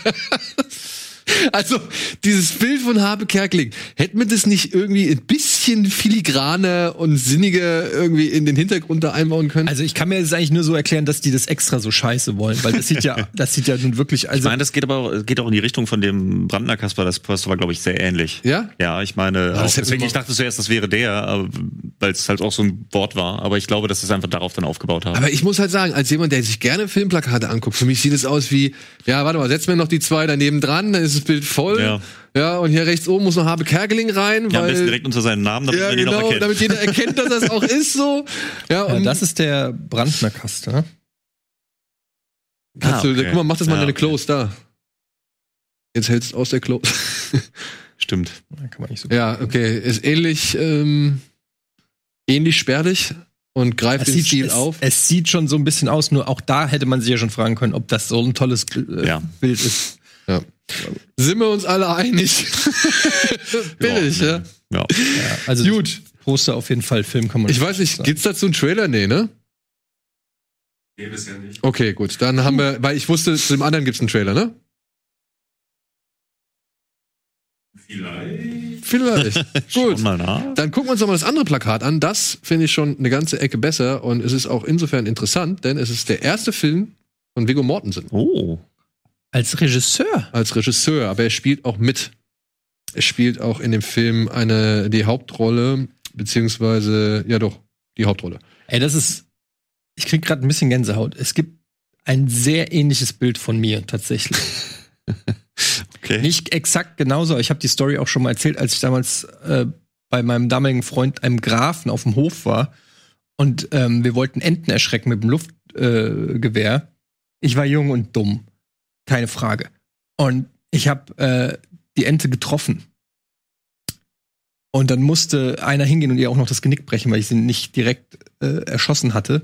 Also, dieses Bild von Habe Kerkeling, hätte man das nicht irgendwie ein bisschen filigraner und sinniger irgendwie in den Hintergrund da einbauen können? also ich kann mir das eigentlich nur so erklären, dass die das extra so scheiße wollen, weil das sieht ja, das sieht ja nun wirklich, Ich also meine, das geht aber auch, geht auch in die Richtung von dem Brandner Kasper. Das Poster war, glaube ich, sehr ähnlich. ja? Ja, ich meine, das auch, hätten deswegen, wir ich dachte zuerst, das wäre der, aber- weil es halt auch so ein Wort war. Aber ich glaube, dass es einfach darauf dann aufgebaut haben. Aber ich muss halt sagen, als jemand, der sich gerne Filmplakate anguckt, für mich sieht es aus wie, ja, warte mal, setz mir noch die zwei daneben dran, dann ist das Bild voll. Ja. Ja, und hier rechts oben muss noch Habe Kerkeling rein, ja, am besten weil. direkt unter seinen Namen, damit Ja, man ihn auch genau, erkennt. damit jeder erkennt, dass das auch ist so. Ja, ja, und das ist der Brandner Kaste, ne? kannst Ah, du, okay. guck mal, mach das mal Ja, deine okay. Close da. Jetzt hältst du aus der Close. Stimmt. Kann man nicht so Ja, okay. Ist ähnlich, ähm, ähnlich spärlich und greift Es den sieht, Stil es, auf. es sieht schon so ein bisschen aus, nur auch da hätte man sich ja schon fragen können, ob das so ein tolles äh, Ja. Bild ist. Sind wir uns alle einig? Billig, ja. Ja. Ja, also Gut. Poster auf jeden Fall, Film kann man Ich weiß nicht, gibt's dazu einen Trailer? Nee, ne? Nee, bisher nicht. Okay, gut. Dann haben wir, weil ich wusste, zu dem anderen gibt's einen Trailer, ne? Vielleicht. Vielleicht. Schauen gut. mal nach. Dann gucken wir uns doch mal das andere Plakat an. Das finde ich schon eine ganze Ecke besser und es ist auch insofern interessant, denn es ist der erste Film von Viggo Mortensen Oh. Als Regisseur. als Regisseur, aber er spielt auch mit. Er spielt auch in dem Film eine die Hauptrolle, beziehungsweise ja doch die Hauptrolle. Ey, das ist. Ich krieg gerade ein bisschen Gänsehaut. Es gibt ein sehr ähnliches Bild von mir tatsächlich. Okay. Nicht exakt genauso, aber ich habe die Story auch schon mal erzählt, als ich damals äh, bei meinem damaligen Freund, einem Grafen, auf dem Hof war. Und ähm, wir wollten Enten erschrecken mit dem Luftgewehr. Äh, ich war jung und dumm. Keine Frage. Und ich habe äh, die Ente getroffen. Und dann musste einer hingehen und ihr auch noch das Genick brechen, weil ich sie nicht direkt äh, erschossen hatte.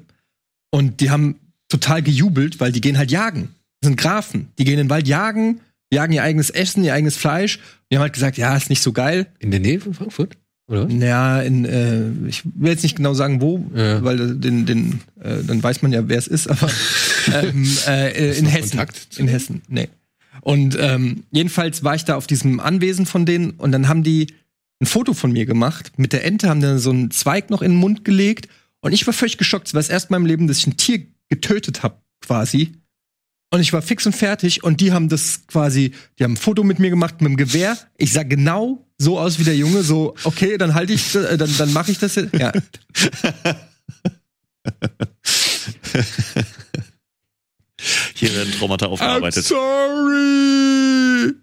Und die haben total gejubelt, weil die gehen halt jagen. Das sind Grafen. Die gehen in den Wald jagen, jagen ihr eigenes Essen, ihr eigenes Fleisch. Die haben halt gesagt, ja, ist nicht so geil. In der Nähe von Frankfurt? Oder? was? Ja, in, äh, ich will jetzt nicht genau sagen, wo, Ja. weil den, den, äh, dann weiß man ja, wer es ist, aber ähm, äh, in Hessen. In? Hessen, nee. Und ähm, jedenfalls war ich da auf diesem Anwesen von denen und dann haben die ein Foto von mir gemacht. Mit der Ente haben dann so einen Zweig noch in den Mund gelegt und ich war völlig geschockt. Es war das erste Mal im Leben, dass ich ein Tier getötet habe, quasi. Und ich war fix und fertig und die haben das quasi, die haben ein Foto mit mir gemacht mit dem Gewehr. Ich sah genau so aus wie der Junge, so, okay, dann halte ich, äh, dann, dann mache ich das jetzt. Ja. Hier werden Traumata aufgearbeitet. sorry.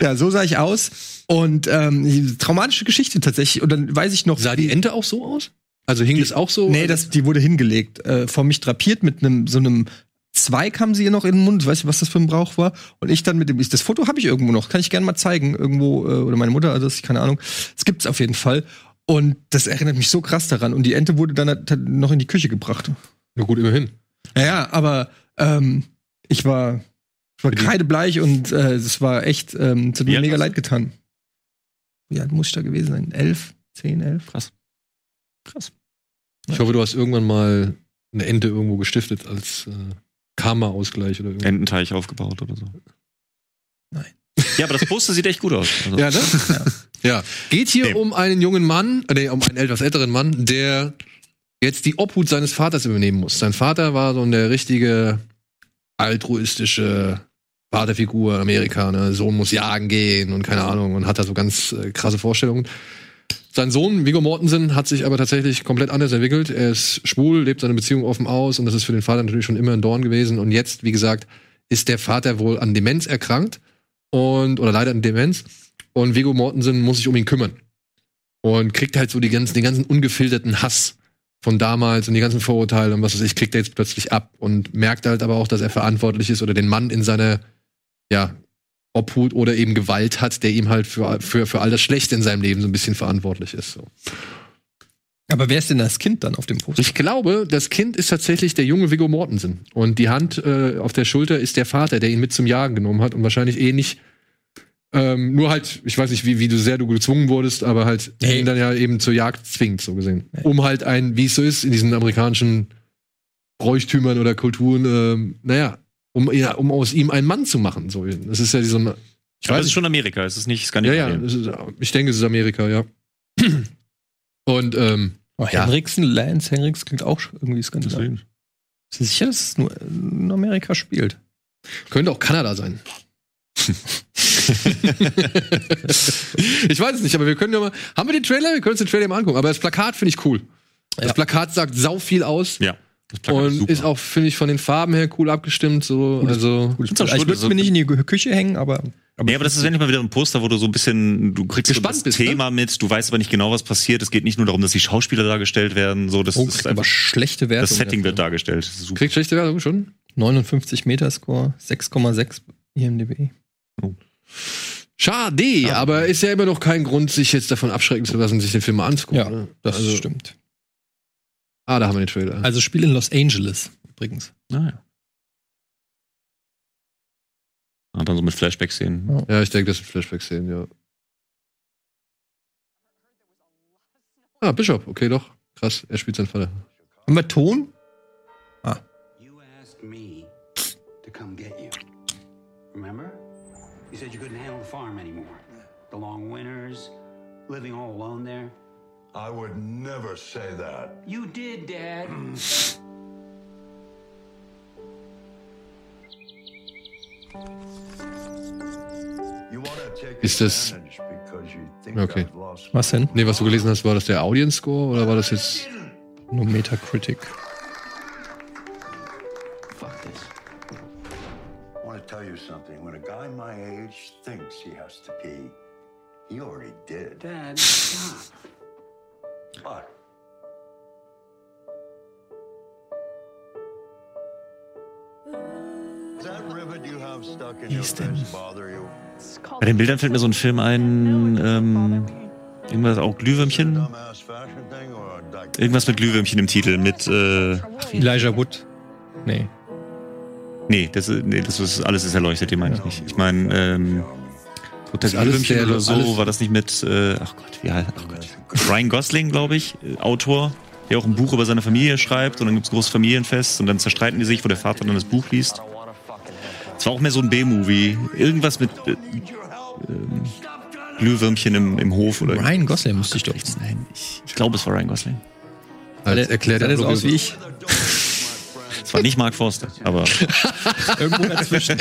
Ja, so sah ich aus. Und ähm, traumatische Geschichte tatsächlich. Und dann weiß ich noch. Sah die Ente auch so aus? Also hing das auch so? Nee, das, die wurde hingelegt, äh, vor mich drapiert mit einem so einem Zweig haben sie ihr noch in den Mund. Weiß ich, was das für ein Brauch war. Und ich dann mit dem, ich, das Foto habe ich irgendwo noch, kann ich gerne mal zeigen, irgendwo äh, oder meine Mutter, also das, keine Ahnung. Es gibt's auf jeden Fall. Und das erinnert mich so krass daran. Und die Ente wurde dann noch in die Küche gebracht. Na gut, immerhin. Ja, ja, aber ähm, ich war, ich war kreidebleich und äh, es war echt, ähm, es hat mir mega leid getan. Wie alt muss ich da gewesen sein? Elf? Zehn, elf? Krass. Krass. Ich hoffe, du hast irgendwann mal eine Ente irgendwo gestiftet als äh, Karma-Ausgleich oder irgendwas. Ententeich aufgebaut oder so. Nein. Ja, aber das Poster sieht echt gut aus. Also, Ja, ne? ja. Geht hier Nee. um einen jungen Mann, nee, um einen etwas älteren Mann, der jetzt die Obhut seines Vaters übernehmen muss. Sein Vater war so eine richtige altruistische Vaterfigur Amerikaner. Sohn muss jagen gehen und keine Ahnung und hat da so ganz äh, krasse Vorstellungen. Sein Sohn, Viggo Mortensen, hat sich aber tatsächlich komplett anders entwickelt. Er ist schwul, lebt seine Beziehung offen aus und das ist für den Vater natürlich schon immer ein Dorn gewesen. Und jetzt, wie gesagt, ist der Vater wohl an Demenz erkrankt und oder leider an Demenz und Viggo Mortensen muss sich um ihn kümmern und kriegt halt so die ganzen, den ganzen ungefilterten Hass von damals und die ganzen Vorurteile und was weiß ich, kriegt er jetzt plötzlich ab und merkt halt aber auch, dass er verantwortlich ist oder den Mann in seiner, ja, Obhut oder eben Gewalt hat, der ihm halt für, für, für all das Schlechte in seinem Leben so ein bisschen verantwortlich ist. So. Aber wer ist denn das Kind dann auf dem Poster? Ich glaube, das Kind ist tatsächlich der junge Viggo Mortensen. Und die Hand äh, auf der Schulter ist der Vater, der ihn mit zum Jagen genommen hat und wahrscheinlich eh nicht. Ähm, nur halt, ich weiß nicht, wie, wie du sehr du gezwungen wurdest, aber halt Nee. ihn dann ja eben zur Jagd zwingt, so gesehen. Um halt ein, wie es so ist, in diesen amerikanischen Bräuchtümern oder Kulturen, ähm, naja, um, ja, um aus ihm einen Mann zu machen. So. Das ist ja so ein. Ich weiß, es ist schon Amerika, es ist nicht Ja, Skandinavien. ja, das ist, ich denke, es ist Amerika, ja. Und ähm, Oh, Ja. Henriksen, Lance Henriks klingt auch irgendwie skandinavisch. Sie sicher, dass es nur in Amerika spielt? Könnte auch Kanada sein. ich weiß es nicht, aber wir können ja mal. Haben wir den Trailer? Wir können uns den Trailer mal angucken. Aber das Plakat finde ich cool. Das Ja. Plakat sagt sau viel aus. Ja. Das Plakat Und super. ist auch, finde ich, von den Farben her cool abgestimmt. So, also. Find's auch ich schön, würde es also- mir nicht in die Kü- Küche hängen, aber. Nee, aber das ist endlich mal wieder ein Poster, wo du so ein bisschen, du kriegst so das bist, ne? Thema mit, du weißt aber nicht genau, was passiert. Es geht nicht nur darum, dass die Schauspieler dargestellt werden, so, das Oh, ist aber einfach, schlechte Werte. das Setting wird dargestellt. Das ist super. Kriegt schlechte Werbung schon? 59 Meter Score, 6,6 IMDb. Schade, aber ist ja immer noch kein Grund, sich jetzt davon abschrecken zu lassen, sich den Film mal anzugucken. Ja, ne? Das also, stimmt. Ah, da haben wir den Trailer. Also Spiel in Los Angeles übrigens. Ah, ja. Und dann so mit Flashbacks sehen. Ja, ich denke, das sind Flashbacks sehen, ja. Ah, Bishop, okay, doch. Krass, er spielt seinen Vater. Haben wir Ton? Said you couldn't handle the farm anymore. The long winters, living all alone there. I would never say that. You did, Dad. You want to take Ist das- advantage because you think Okay. Was denn? Nee, was du gelesen hast, war das der Audience Score oder war das jetzt. Nur Metacritic. Guy my age thinks he has to pee, he already did. Dad, stop. Your face bother you? Bei den Bildern fällt mir so ein Film ein, ähm, irgendwas auch Glühwürmchen. Irgendwas mit Glühwürmchen im Titel, mit, äh, Elijah Wood. Nee. Nee, das, ist- nee, das ist, alles ist erleuchtet, den meine ich nicht. Ich meine, ähm, der- oder so, alles- war das nicht mit, äh, ach Gott, wie heißt, ach Gott. Ryan Gosling, glaube ich, äh, Autor, der auch ein Buch über seine Familie schreibt und dann gibt's ein großes Familienfest und dann zerstreiten die sich, wo der Vater dann das Buch liest. Es war auch mehr so ein B-Movie. Irgendwas mit äh, ähm, Glühwürmchen im, im Hof oder Ryan Gosling müsste ich doch. Nein, ich, ich glaube, es war Ryan Gosling. Erklärt er so aus wie ich? Es war nicht Mark Forster, aber Irgendwo dazwischen.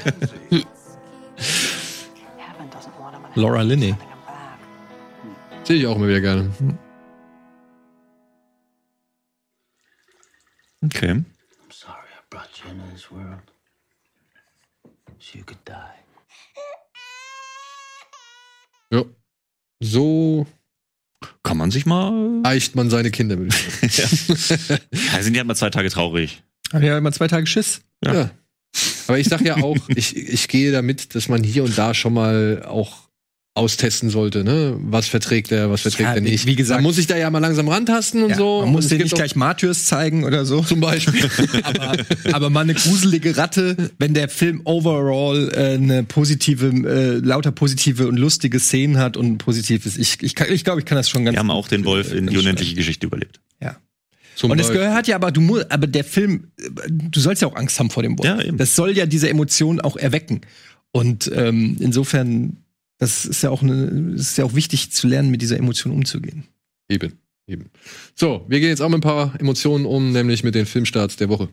Laura Linney. Sehe ich auch immer wieder gerne. okay. I'm sorry I brought you into this world. So you could die. Ja. So Kann man sich mal. eicht man seine Kinder, ich sagen. Ja, sind ja immer zwei Tage traurig. Hab ja immer zwei Tage Schiss. Ja. Ja. Aber ich sag ja auch, ich, ich gehe damit, dass man hier und da schon mal auch austesten sollte, ne? Was verträgt er, was verträgt Ja, er wie- nicht. wie gesagt- man muss sich da ja mal langsam rantasten und Ja, so. man muss Und dir nicht gleich Martyrs zeigen oder so. zum Beispiel. aber, aber mal eine gruselige Ratte, wenn der Film overall äh, eine positive, äh, lauter positive und lustige Szenen hat und ein positives. Ich, ich, kann- ich glaube, ich kann das schon ganz Wir haben auch den Wolf äh, in die ganz unendliche. Geschichte überlebt. Ja. Zum Und es gehört ja aber, du musst, aber der Film, äh, du sollst ja auch Angst haben vor dem Wolf. Ja, eben. Das soll ja diese Emotionen auch erwecken. Und ähm, insofern, das ist ja auch eine, es ist ja auch wichtig zu lernen, mit dieser Emotion umzugehen. Eben, eben. So, wir gehen jetzt auch mit ein paar Emotionen um, nämlich mit den Filmstarts der Woche.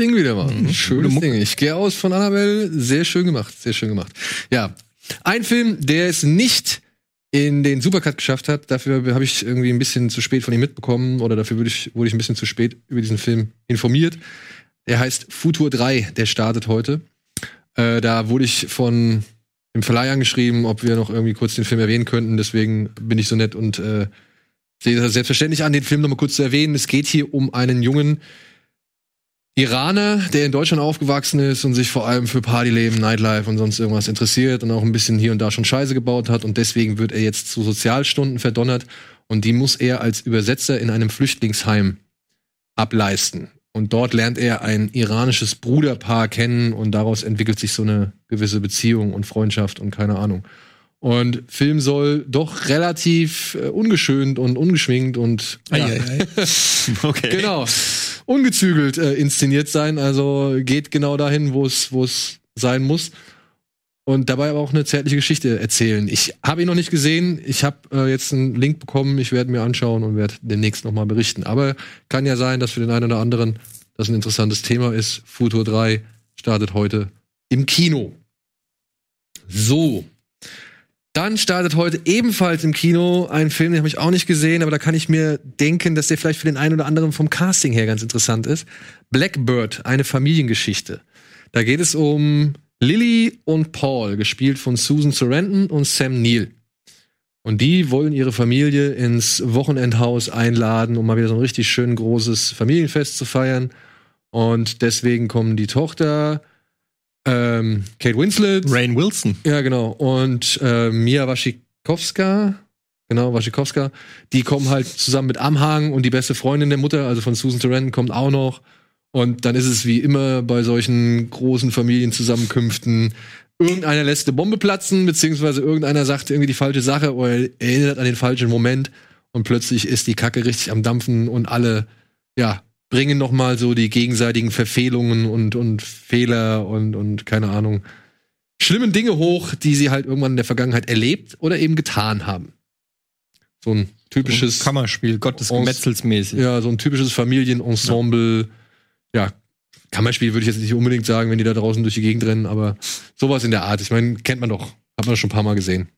Ding wieder mal. Schönes Ding. Ich gehe aus von Annabelle. Sehr schön gemacht. Sehr schön gemacht. Ja. Ein Film, der es nicht in den Supercut geschafft hat, dafür habe ich irgendwie ein bisschen zu spät von ihm mitbekommen oder dafür wurde ich, wurde ich ein bisschen zu spät über diesen Film informiert. Der heißt Futur 3, der startet heute. Äh, da wurde ich von dem Verleih angeschrieben, ob wir noch irgendwie kurz den Film erwähnen könnten. Deswegen bin ich so nett und äh, sehe das selbstverständlich an, den Film noch mal kurz zu erwähnen. Es geht hier um einen jungen Iraner, der in Deutschland aufgewachsen ist und sich vor allem für Partyleben, Nightlife und sonst irgendwas interessiert und auch ein bisschen hier und da schon Scheiße gebaut hat und deswegen wird er jetzt zu Sozialstunden verdonnert und die muss er als Übersetzer in einem Flüchtlingsheim ableisten. Und dort lernt er ein iranisches Bruderpaar kennen und daraus entwickelt sich so eine gewisse Beziehung und Freundschaft und keine Ahnung. Und Film soll doch relativ äh, ungeschönt und ungeschminkt und ja, Okay. genau ungezügelt äh, inszeniert sein. Also geht genau dahin, wo es sein muss. Und dabei aber auch eine zärtliche Geschichte erzählen. Ich habe ihn noch nicht gesehen. Ich habe äh, jetzt einen Link bekommen. Ich werde mir anschauen und werde demnächst noch mal berichten. Aber kann ja sein, dass für den einen oder anderen das ein interessantes Thema ist. Futur 3 startet heute im Kino. So. Dann startet heute ebenfalls im Kino ein Film, den habe ich auch nicht gesehen, aber da kann ich mir denken, dass der vielleicht für den einen oder anderen vom Casting her ganz interessant ist. Blackbird, eine Familiengeschichte. Da geht es um Lily und Paul, gespielt von Susan Sarandon und Sam Neill. Und die wollen ihre Familie ins Wochenendhaus einladen, um mal wieder so ein richtig schön großes Familienfest zu feiern. Und deswegen kommen die Tochter, ähm, Kate Winslet, Rain Wilson. ja, genau. Und äh, Mia Wasikowska, genau, Wasikowska, die kommen halt zusammen mit Amhang und die beste Freundin der Mutter, also von Susan Sarandon, kommt auch noch. Und dann ist es wie immer bei solchen großen Familienzusammenkünften, irgendeiner lässt eine Bombe platzen, beziehungsweise irgendeiner sagt irgendwie die falsche Sache oder erinnert an den falschen Moment und plötzlich ist die Kacke richtig am Dampfen und alle, ja, bringen noch mal so die gegenseitigen Verfehlungen und, und Fehler und, und keine Ahnung, schlimmen Dinge hoch, die sie halt irgendwann in der Vergangenheit erlebt oder eben getan haben. So ein typisches, Kammerspiel, Gott des Aus- Gemetzels mäßig. ja, so ein typisches Familienensemble. Ja, Kammerspiel würde ich jetzt nicht unbedingt sagen, wenn die da draußen durch die Gegend rennen, aber sowas in der Art. Ich meine, kennt man doch. Hat man schon ein paar Mal gesehen.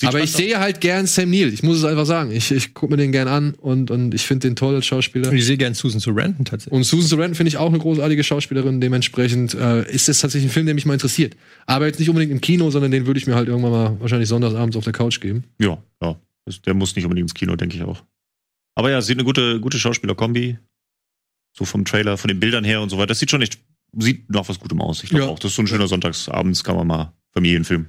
Sieht aber ich spannend sehe halt gern Sam Neill. Ich muss es einfach sagen. Ich, ich gucke mir den gern an und, und ich finde den toll als Schauspieler. Und ich sehe gern Susan Sarandon tatsächlich. Und Susan Sarandon finde ich auch eine großartige Schauspielerin. Dementsprechend äh, ist das tatsächlich ein Film, der mich mal interessiert. Aber jetzt nicht unbedingt im Kino, sondern den würde ich mir halt irgendwann mal wahrscheinlich sonntagsabends auf der Couch geben. aus. Ja, ja. Der muss nicht unbedingt ins Kino, denke ich auch. Aber ja, sieht eine gute, gute Schauspielerkombi. So vom Trailer, von den Bildern her und so weiter. Das sieht schon echt, sieht nach was Gutem aus. Ich glaube Ja. auch. Das ist so ein schöner Sonntagsabends, kann man mal Familienfilm.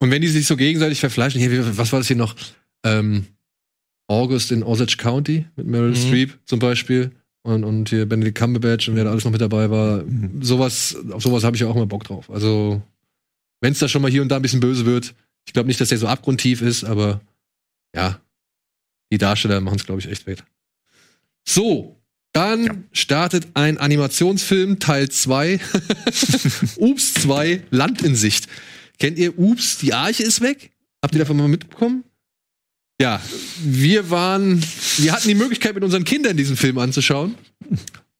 Und wenn die sich so gegenseitig verfleischen, hier, was war das hier noch? Ähm, August in Osage County mit Meryl Mhm. Streep zum Beispiel. Und, und hier Benedict Cumberbatch und wer da alles noch mit dabei war. Sowas, auf sowas habe ich ja auch immer Bock drauf. Also, wenn es da schon mal hier und da ein bisschen böse wird, ich glaube nicht, dass der so abgrundtief ist, aber ja, die Darsteller machen es, glaube ich, echt wett. So, dann startet ein Animationsfilm, Teil 2. Ups 2, Land in Sicht. Kennt ihr Ups, die Arche ist weg? Habt ihr davon mal mitbekommen? Ja, wir waren, wir hatten die Möglichkeit, mit unseren Kindern diesen Film anzuschauen.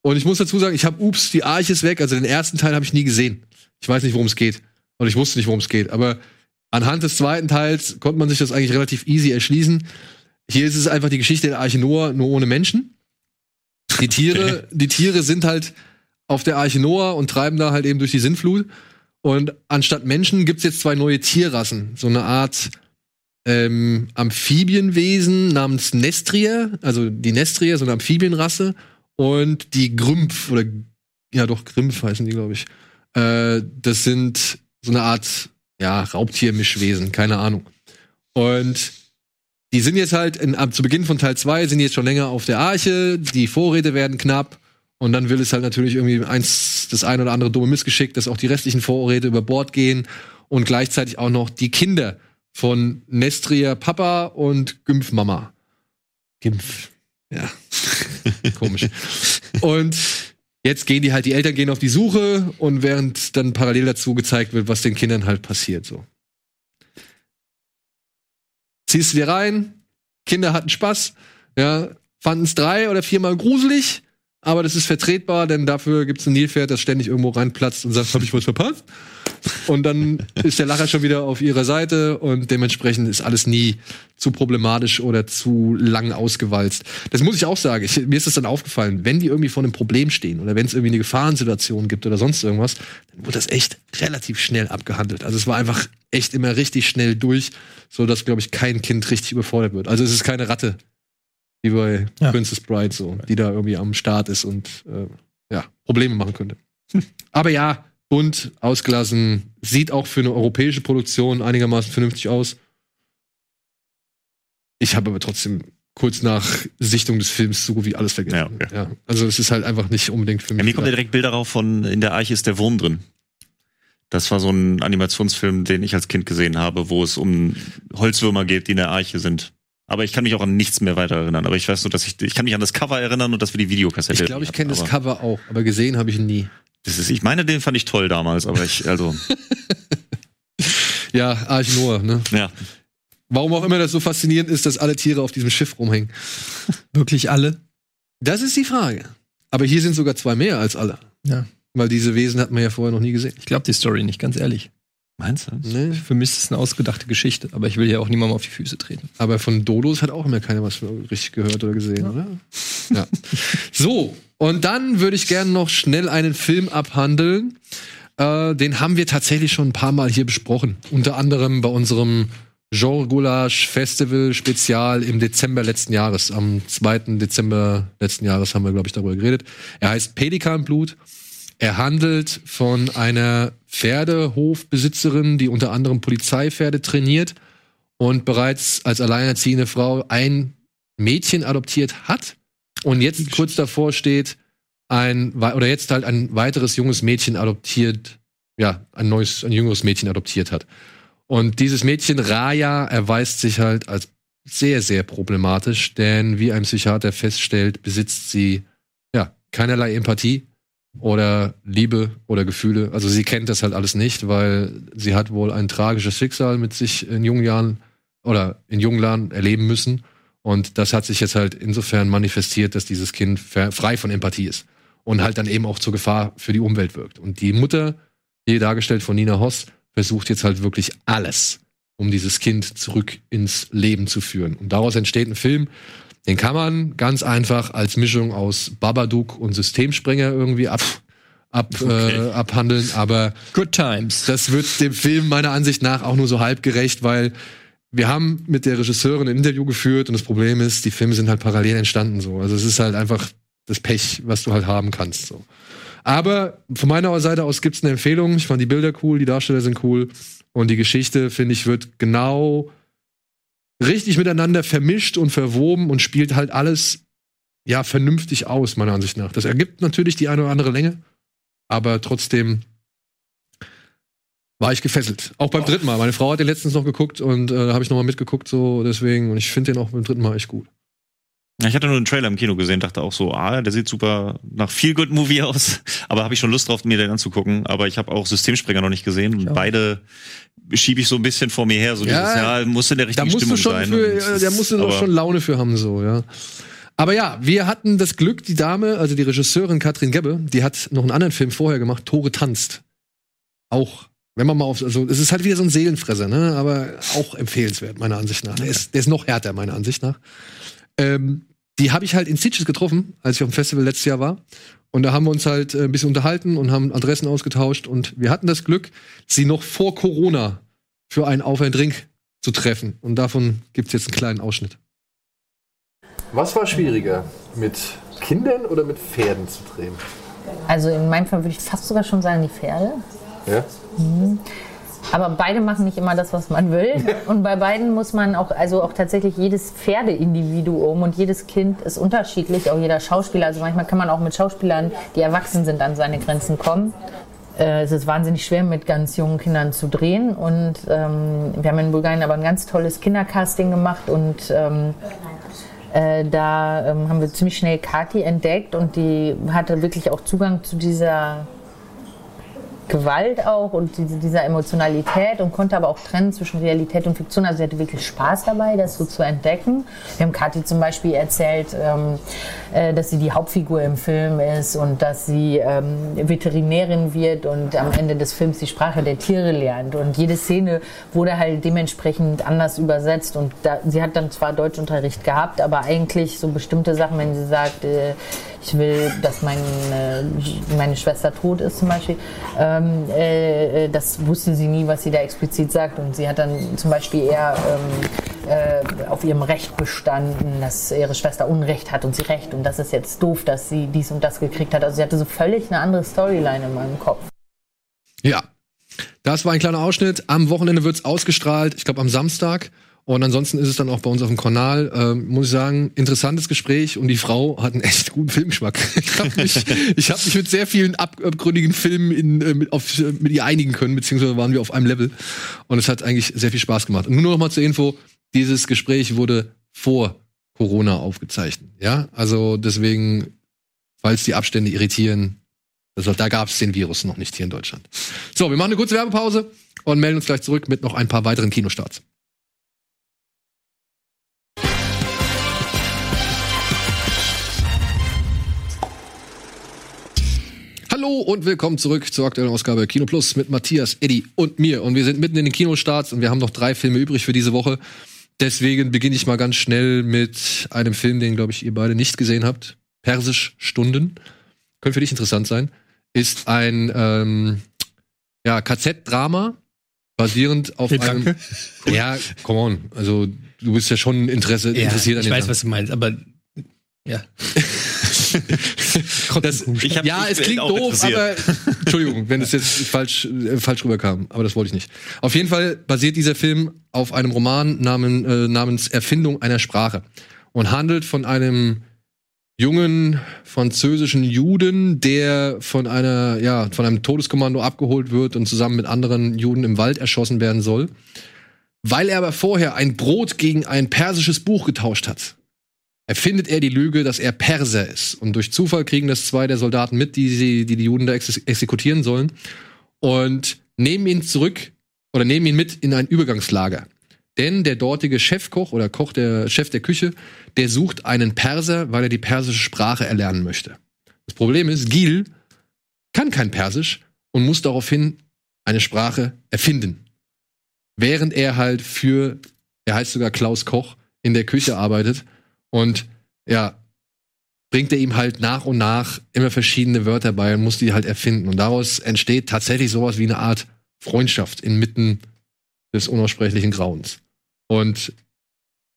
Und ich muss dazu sagen, ich habe Ups, die Arche ist weg. Also den ersten Teil habe ich nie gesehen. Ich weiß nicht, worum es geht. Und ich wusste nicht, worum es geht. Aber anhand des zweiten Teils konnte man sich das eigentlich relativ easy erschließen. Hier ist es einfach die Geschichte der Arche Noah, nur ohne Menschen. Die Tiere, die Tiere sind halt auf der Arche Noah und treiben da halt eben durch die Sintflut. Und anstatt Menschen gibt's jetzt zwei neue Tierrassen. So eine Art ähm, Amphibienwesen namens Nestrier, also die Nestrier, so eine Amphibienrasse. Und die Grümpf, oder ja doch, Grimpf heißen die, glaube ich. Äh, das sind so eine Art, ja, Raubtiermischwesen, keine Ahnung. Und die sind jetzt halt in, ab zu Beginn von Teil 2 sind jetzt schon länger auf der Arche, die Vorräte werden knapp und dann will es halt natürlich irgendwie eins, das ein oder andere dumme Missgeschick, dass auch die restlichen Vorräte über Bord gehen und gleichzeitig auch noch die Kinder von Nestria Papa und Gümpf Mama. Gimpf. Ja. Komisch. Und jetzt gehen die halt, die Eltern gehen auf die Suche und während dann parallel dazu gezeigt wird, was den Kindern halt passiert, so. Ziehst du dir rein, Kinder hatten Spaß, ja, fanden es drei oder viermal gruselig, aber das ist vertretbar, denn dafür gibt's ein Nilpferd, das ständig irgendwo reinplatzt und sagt, habe ich was verpasst? Und dann ist der Lacher schon wieder auf ihrer Seite und dementsprechend ist alles nie zu problematisch oder zu lang ausgewalzt. Das muss ich auch sagen. Ich, mir ist das dann aufgefallen, wenn die irgendwie vor einem Problem stehen oder wenn es irgendwie eine Gefahrensituation gibt oder sonst irgendwas, dann wurde das echt relativ schnell abgehandelt. Also es war einfach echt immer richtig schnell durch, so dass glaube ich kein Kind richtig überfordert wird. Also es ist keine Ratte wie bei Ja. Princess Bride so, die da irgendwie am Start ist und äh, ja Probleme machen könnte. Aber ja, bunt, ausgelassen, sieht auch für eine europäische Produktion einigermaßen vernünftig aus. Ich habe aber trotzdem kurz nach Sichtung des Films so gut wie alles vergessen. Ja, okay. Ja, also es ist halt einfach nicht unbedingt für mich. Ja, mir kommt ja direkt Bilder rauf von In der Eiche ist der Wurm drin. Das war so ein Animationsfilm, den ich als Kind gesehen habe, wo es um Holzwürmer geht, die in der Eiche sind. Aber ich kann mich auch an nichts mehr weiter erinnern. Aber ich weiß nur, dass ich, ich kann mich an das Cover erinnern und dass wir die Videokassette ich glaube, ich kenne das Cover auch, aber gesehen habe ich ihn nie. Das ist, ich meine, den fand ich toll damals, aber ich, also, Ja, Arch Noah, ne? ja. Warum auch immer das so faszinierend ist, dass alle Tiere auf diesem Schiff rumhängen. Wirklich alle? Das ist die Frage. Aber hier sind sogar zwei mehr als alle. Ja. Weil diese Wesen hat man ja vorher noch nie gesehen. Ich glaube die Story nicht, ganz ehrlich. Meinst du? Ne? Für mich ist es eine ausgedachte Geschichte, aber ich will ja auch niemandem auf die Füße treten. Aber von Dodos hat auch immer keiner was richtig gehört oder gesehen, oder? Ja. So, und dann würde ich gerne noch schnell einen Film abhandeln. Äh, den haben wir tatsächlich schon ein paar Mal hier besprochen. Unter anderem bei unserem Jean Goulash Festival Spezial im Dezember letzten Jahres. Am 2. Dezember letzten Jahres haben wir, glaube ich, darüber geredet. Er heißt Pelikanblut. Er handelt von einer Pferdehofbesitzerin, die unter anderem Polizeipferde trainiert und bereits als alleinerziehende Frau ein Mädchen adoptiert hat und jetzt kurz davor steht, ein oder jetzt halt ein weiteres junges Mädchen adoptiert, ja, ein neues, ein jüngeres Mädchen adoptiert hat. Und dieses Mädchen Raya erweist sich halt als sehr, sehr problematisch, denn wie ein Psychiater feststellt, besitzt sie ja keinerlei Empathie oder Liebe oder Gefühle. Also sie kennt das halt alles nicht, weil sie hat wohl ein tragisches Schicksal mit sich in jungen Jahren oder in jungen Jahren erleben müssen. Und das hat sich jetzt halt insofern manifestiert, dass dieses Kind frei von Empathie ist und halt dann eben auch zur Gefahr für die Umwelt wirkt. Und die Mutter, hier dargestellt von Nina Hoss, versucht jetzt halt wirklich alles, um dieses Kind zurück ins Leben zu führen. Und daraus entsteht ein Film, den kann man ganz einfach als Mischung aus Babadook und Systemsprenger irgendwie ab, ab, äh, abhandeln. Aber Good times. das wird dem Film meiner Ansicht nach auch nur so halb gerecht, weil wir haben mit der Regisseurin ein Interview geführt und das Problem ist, die Filme sind halt parallel entstanden so. Also es ist halt einfach das Pech, was du halt haben kannst so. Aber von meiner Seite aus gibt's eine Empfehlung. Ich fand die Bilder cool, die Darsteller sind cool und die Geschichte finde ich wird genau richtig miteinander vermischt und verwoben und spielt halt alles ja vernünftig aus meiner Ansicht nach. Das ergibt natürlich die eine oder andere Länge, aber trotzdem war ich gefesselt. Auch beim dritten Mal. Meine Frau hat den letztens noch geguckt und äh, habe ich noch mal mitgeguckt so deswegen und ich finde den auch beim dritten Mal echt gut. Ich hatte nur den Trailer im Kino gesehen, dachte auch so, ah, der sieht super nach viel Good Movie aus, aber habe ich schon Lust drauf, mir den anzugucken. Aber ich habe auch Systemsprenger noch nicht gesehen und beide schiebe ich so ein bisschen vor mir her. So Ja, dieses, ja, muss in der richtigen Stimmung sein. für, äh, da musst du doch aber- schon Laune für haben so, ja. Aber ja, wir hatten das Glück, die Dame, also die Regisseurin Katrin Gebbe, die hat noch einen anderen Film vorher gemacht, Tore tanzt. Auch, wenn man mal auf, also es ist halt wieder so ein Seelenfresser, ne, aber auch empfehlenswert meiner Ansicht nach. Der ist, der ist noch härter meiner Ansicht nach. Ähm, die habe ich halt in Sitges getroffen, als ich auf dem Festival letztes Jahr war. Und da haben wir uns halt äh, ein bisschen unterhalten und haben Adressen ausgetauscht. Und wir hatten das Glück, sie noch vor Corona für einen Auf ein Drink zu treffen. Und davon gibt's jetzt einen kleinen Ausschnitt. Was war schwieriger, mit Kindern oder mit Pferden zu drehen? Also in meinem Fall würde ich fast sogar schon sagen, die Pferde. Ja? Aber beide machen nicht immer das, was man will. Und bei beiden muss man auch, also auch tatsächlich jedes Pferdeindividuum und jedes Kind ist unterschiedlich, auch jeder Schauspieler. Also manchmal kann man auch mit Schauspielern, die erwachsen sind, an seine Grenzen kommen. Äh, Es ist wahnsinnig schwer, mit ganz jungen Kindern zu drehen. Und ähm, wir haben in Bulgarien aber ein ganz tolles Kindercasting gemacht und ähm, äh, da ähm, haben wir ziemlich schnell Kati entdeckt und die hatte wirklich auch Zugang zu dieser Gewalt auch und diese, dieser Emotionalität und konnte aber auch trennen zwischen Realität und Fiktion. Also sie hatte wirklich Spaß dabei, das so zu entdecken. Wir haben Kathi zum Beispiel erzählt, ähm, äh, dass sie die Hauptfigur im Film ist und dass sie ähm, Veterinärin wird und am Ende des Films die Sprache der Tiere lernt. Und jede Szene wurde halt dementsprechend anders übersetzt. Und sie hat dann zwar Deutschunterricht gehabt, aber eigentlich so bestimmte Sachen, wenn sie sagt, äh, ich will, dass meine, meine Schwester tot ist zum Beispiel, ähm, äh, das wusste sie nie, was sie da explizit sagt. Und sie hat dann zum Beispiel eher ähm, äh, auf ihrem Recht bestanden, dass ihre Schwester Unrecht hat und sie Recht. Und das ist jetzt doof, dass sie dies und das gekriegt hat. Also sie hatte so völlig eine andere Storyline in meinem Kopf. Ja. Das war ein kleiner Ausschnitt. Am Wochenende wird's ausgestrahlt, ich glaube am Samstag. Und ansonsten ist es dann auch bei uns auf dem Kanal, ähm, muss ich sagen, interessantes Gespräch und die Frau hat einen echt guten Filmgeschmack. Ich habe mich, ich hab mich mit sehr vielen ab- abgründigen Filmen in, äh, mit, auf, mit ihr einigen können, beziehungsweise waren wir auf einem Level. Und es hat eigentlich sehr viel Spaß gemacht. Und nur noch mal zur Info, dieses Gespräch wurde vor Corona aufgezeichnet. Ja, also deswegen, falls die Abstände irritieren, also da gab es den Virus noch nicht hier in Deutschland. So, wir machen eine kurze Werbepause und melden uns gleich zurück mit noch ein paar weiteren Kinostarts. Hallo und willkommen zurück zur aktuellen Ausgabe Kino Plus mit Matthias, Eddie und mir. Und wir sind mitten in den Kinostarts und wir haben noch drei Filme übrig für diese Woche. Deswegen beginne ich mal ganz schnell mit einem Film, den, glaube ich, ihr beide nicht gesehen habt. Persisch Stunden. Könnte für dich interessant sein. Ist ein ähm, ja, KZ-Drama, basierend auf Nee, einem. danke. Ja, come on. Also, du bist ja schon Interesse, interessiert an ich weiß, Sachen. was du meinst, aber ja. Das, ja, es klingt doof, aber. Entschuldigung, wenn es jetzt falsch, äh, falsch rüberkam, aber das wollte ich nicht. Auf jeden Fall basiert dieser Film auf einem Roman namen, äh, namens Erfindung einer Sprache und handelt von einem jungen französischen Juden, der von einer, ja, von einem Todeskommando abgeholt wird und zusammen mit anderen Juden im Wald erschossen werden soll. Weil er aber vorher ein Brot gegen ein persisches Buch getauscht hat, erfindet er die Lüge, dass er Perser ist. Und durch Zufall kriegen das zwei der Soldaten mit, die sie, die, die Juden da ex exekutieren sollen. Und nehmen ihn zurück oder nehmen ihn mit in ein Übergangslager. Denn der dortige Chefkoch oder Koch, der Chef der Küche, der sucht einen Perser, weil er die persische Sprache erlernen möchte. Das Problem ist, Gil kann kein Persisch und muss daraufhin eine Sprache erfinden. Während er halt für, er heißt sogar Klaus Koch, in der Küche arbeitet und ja, bringt er ihm halt nach und nach immer verschiedene Wörter bei und muss die halt erfinden. Und daraus entsteht tatsächlich sowas wie eine Art Freundschaft inmitten des unaussprechlichen Grauens. Und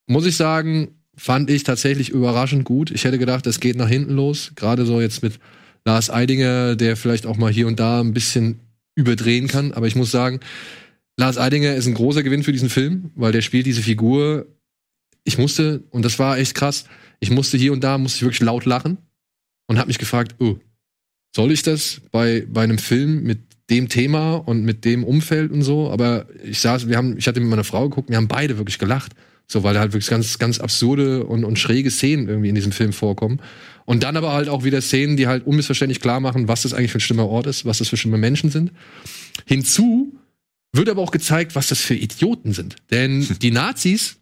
muss ich sagen, fand ich tatsächlich überraschend gut. Ich hätte gedacht, es geht nach hinten los. Gerade so jetzt mit Lars Eidinger, der vielleicht auch mal hier und da ein bisschen überdrehen kann. Aber ich muss sagen, Lars Eidinger ist ein großer Gewinn für diesen Film, weil der spielt diese Figur. Ich musste, und das war echt krass, ich musste hier und da, musste ich wirklich laut lachen und habe mich gefragt, oh, soll ich das bei, bei einem Film mit dem Thema und mit dem Umfeld und so? Aber ich saß, wir haben, ich hatte mit meiner Frau geguckt, wir haben beide wirklich gelacht. So, weil da halt wirklich ganz, ganz absurde und, und schräge Szenen irgendwie in diesem Film vorkommen. Und dann aber halt auch wieder Szenen, die halt unmissverständlich klar machen, was das eigentlich für ein schlimmer Ort ist, was das für schlimme Menschen sind. Hinzu wird aber auch gezeigt, was das für Idioten sind. Denn die Nazis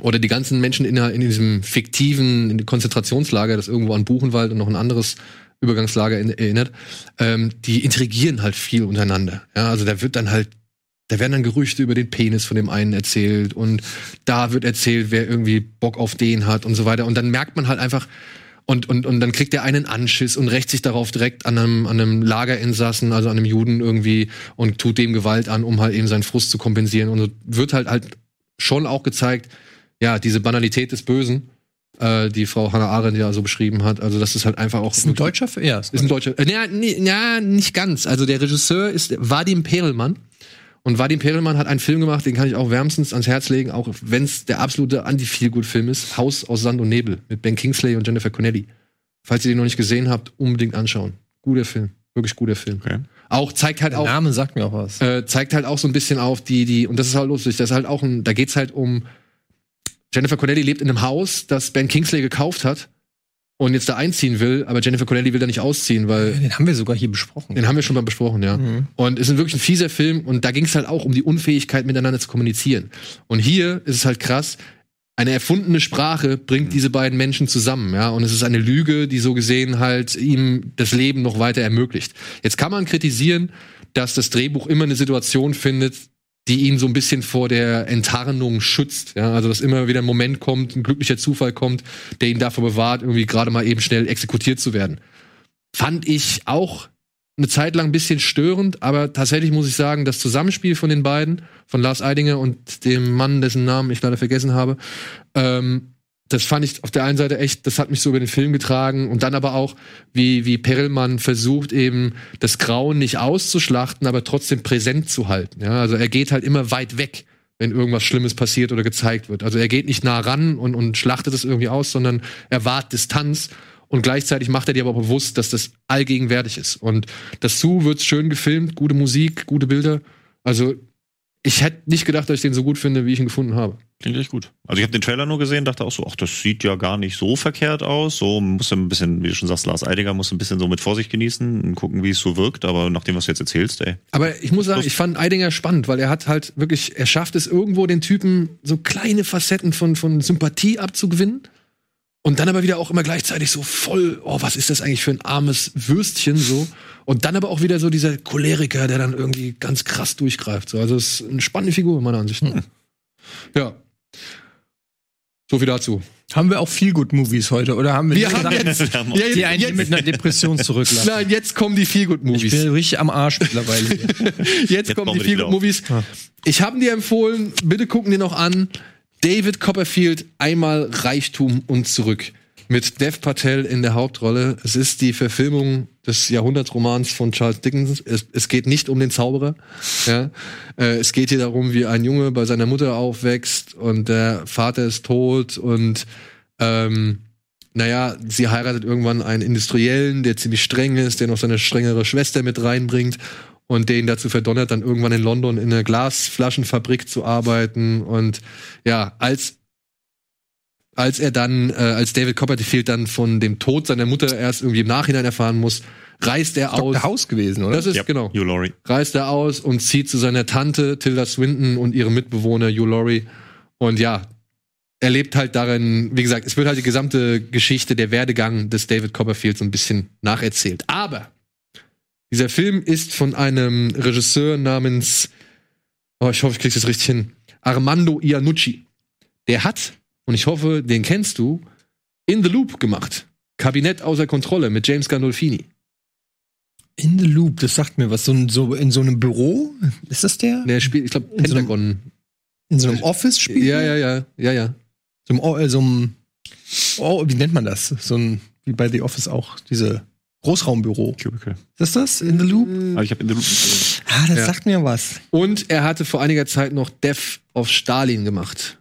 oder die ganzen Menschen in, der- in diesem fiktiven Konzentrationslager, das irgendwo an Buchenwald und noch ein anderes Übergangslager in, erinnert, ähm, die intrigieren halt viel untereinander. Ja, also da wird dann halt, da werden dann Gerüchte über den Penis von dem einen erzählt und da wird erzählt, wer irgendwie Bock auf den hat und so weiter. Und dann merkt man halt einfach, und, und, und dann kriegt er einen Anschiss und rächt sich darauf direkt an einem, an einem Lagerinsassen, also an einem Juden irgendwie und tut dem Gewalt an, um halt eben seinen Frust zu kompensieren. Und so wird halt halt schon auch gezeigt, ja, diese Banalität des Bösen, äh, die Frau Hannah Arendt ja so beschrieben hat. Also das ist halt einfach auch. Ist ein deutscher Film? Ja, ist Ist ein deutscher. Äh, ja, nee, ja, nicht ganz. Also der Regisseur ist Vadim Perelmann. Und Vadim Perelmann hat einen Film gemacht, den kann ich auch wärmstens ans Herz legen, auch wenn es der absolute Anti-Feelgood-Film ist. Haus aus Sand und Nebel mit Ben Kingsley und Jennifer Connelly. Falls ihr den noch nicht gesehen habt, unbedingt anschauen. Guter Film. Wirklich guter Film. Okay. Auch zeigt halt Der auch Name sagt mir auch was. äh, zeigt halt auch so ein bisschen auf die, die, und das ist halt lustig, das ist halt auch ein, da geht's halt um, Jennifer Connelly lebt in einem Haus, das Ben Kingsley gekauft hat, und jetzt da einziehen will, aber Jennifer Connelly will da nicht ausziehen, weil Den haben wir sogar hier besprochen. den haben wir schon mal besprochen, ja. Und es ist wirklich ein fieser Film und da ging es halt auch um die Unfähigkeit, miteinander zu kommunizieren. Und hier ist es halt krass, eine erfundene Sprache bringt diese beiden Menschen zusammen, ja. Und es ist eine Lüge, die so gesehen halt ihm das Leben noch weiter ermöglicht. Jetzt kann man kritisieren, dass das Drehbuch immer eine Situation findet, die ihn so ein bisschen vor der Enttarnung schützt. Ja, also dass immer wieder ein Moment kommt, ein glücklicher Zufall kommt, der ihn davor bewahrt, irgendwie gerade mal eben schnell exekutiert zu werden. Fand ich auch eine Zeit lang ein bisschen störend, aber tatsächlich muss ich sagen, das Zusammenspiel von den beiden, von Lars Eidinger und dem Mann, dessen Namen ich leider vergessen habe, ähm, das fand ich auf der einen Seite echt, das hat mich so über den Film getragen und dann aber auch, wie, wie Perelmann versucht eben das Grauen nicht auszuschlachten, aber trotzdem präsent zu halten. Ja, also er geht halt immer weit weg, wenn irgendwas Schlimmes passiert oder gezeigt wird. Also er geht nicht nah ran und, und schlachtet es irgendwie aus, sondern er wahrt Distanz und gleichzeitig macht er dir aber bewusst, dass das allgegenwärtig ist. Und dazu wird's schön gefilmt, gute Musik, gute Bilder. Also ich hätte nicht gedacht, dass ich den so gut finde, wie ich ihn gefunden habe. Klingt echt gut. Also ich habe den Trailer nur gesehen, dachte auch so, ach, das sieht ja gar nicht so verkehrt aus. So muss ein bisschen, wie du schon sagst, Lars Eidinger muss ein bisschen so mit Vorsicht genießen und gucken, wie es so wirkt. Aber nach dem, was du jetzt erzählst, ey. Aber ich muss sagen, ich fand Eidinger spannend, weil er hat halt wirklich, er schafft es irgendwo den Typen so kleine Facetten von, von Sympathie abzugewinnen. Und dann aber wieder auch immer gleichzeitig so voll, oh, was ist das eigentlich für ein armes Würstchen so. Und dann aber auch wieder so dieser Choleriker, der dann irgendwie ganz krass durchgreift. So. Also es ist eine spannende Figur, meiner Ansicht nach. Ja. So viel dazu. Haben wir auch viel gut Movies heute oder haben wir, Wir nicht haben gesagt, jetzt, Wir haben- ja, die einen jetzt, mit einer Depression zurücklassen? nein, jetzt kommen die Feelgood Ich Movies. bin richtig am Arsch mittlerweile. Hier. Jetzt, Jetzt kommen die Feelgood wieder Movies. Ich habe dir empfohlen, bitte gucken dir noch an. David Copperfield, einmal Reichtum und zurück. Mit Dev Patel in der Hauptrolle. Es ist die Verfilmung des Jahrhundertromans von Charles Dickens. Es, es geht nicht um den Zauberer. Ja. Äh, es geht hier darum, wie ein Junge bei seiner Mutter aufwächst und der Vater ist tot und ähm, naja, sie heiratet irgendwann einen Industriellen, der ziemlich streng ist, der noch seine strengere Schwester mit reinbringt und den dazu verdonnert, dann irgendwann in London in einer Glasflaschenfabrik zu arbeiten. Und ja, als als er dann, äh, als David Copperfield dann von dem Tod seiner Mutter erst irgendwie im Nachhinein erfahren muss, reist er aus. Dr. House gewesen, oder? Das ist Ja, genau Hugh Laurie. reist er aus und zieht zu seiner Tante Tilda Swinton und ihrem Mitbewohner Hugh Laurie. Und ja, er lebt halt darin, wie gesagt, es wird halt die gesamte Geschichte, der Werdegang des David Copperfield so ein bisschen nacherzählt. Aber dieser Film ist von einem Regisseur namens, oh, ich hoffe, ich krieg's jetzt richtig hin, Armando Iannucci. Der hat, und ich hoffe, den kennst du, In the Loop gemacht. Kabinett außer Kontrolle mit James Gandolfini. In the Loop, das sagt mir was. So, so in so einem Büro? Ist das der? Der spielt, ich glaube, In so einem- Pentagon. In so einem Office spielt? Ja, ja, ja, ja, ja. So einem, äh, so einem oh, wie nennt man das? So ein, wie bei The Office auch, diese Großraumbüro. Cubicle. Ist das das? In the Loop? Aber ich habe in der Ah, das Ja. sagt mir was. Und er hatte vor einiger Zeit noch Death of Stalin gemacht.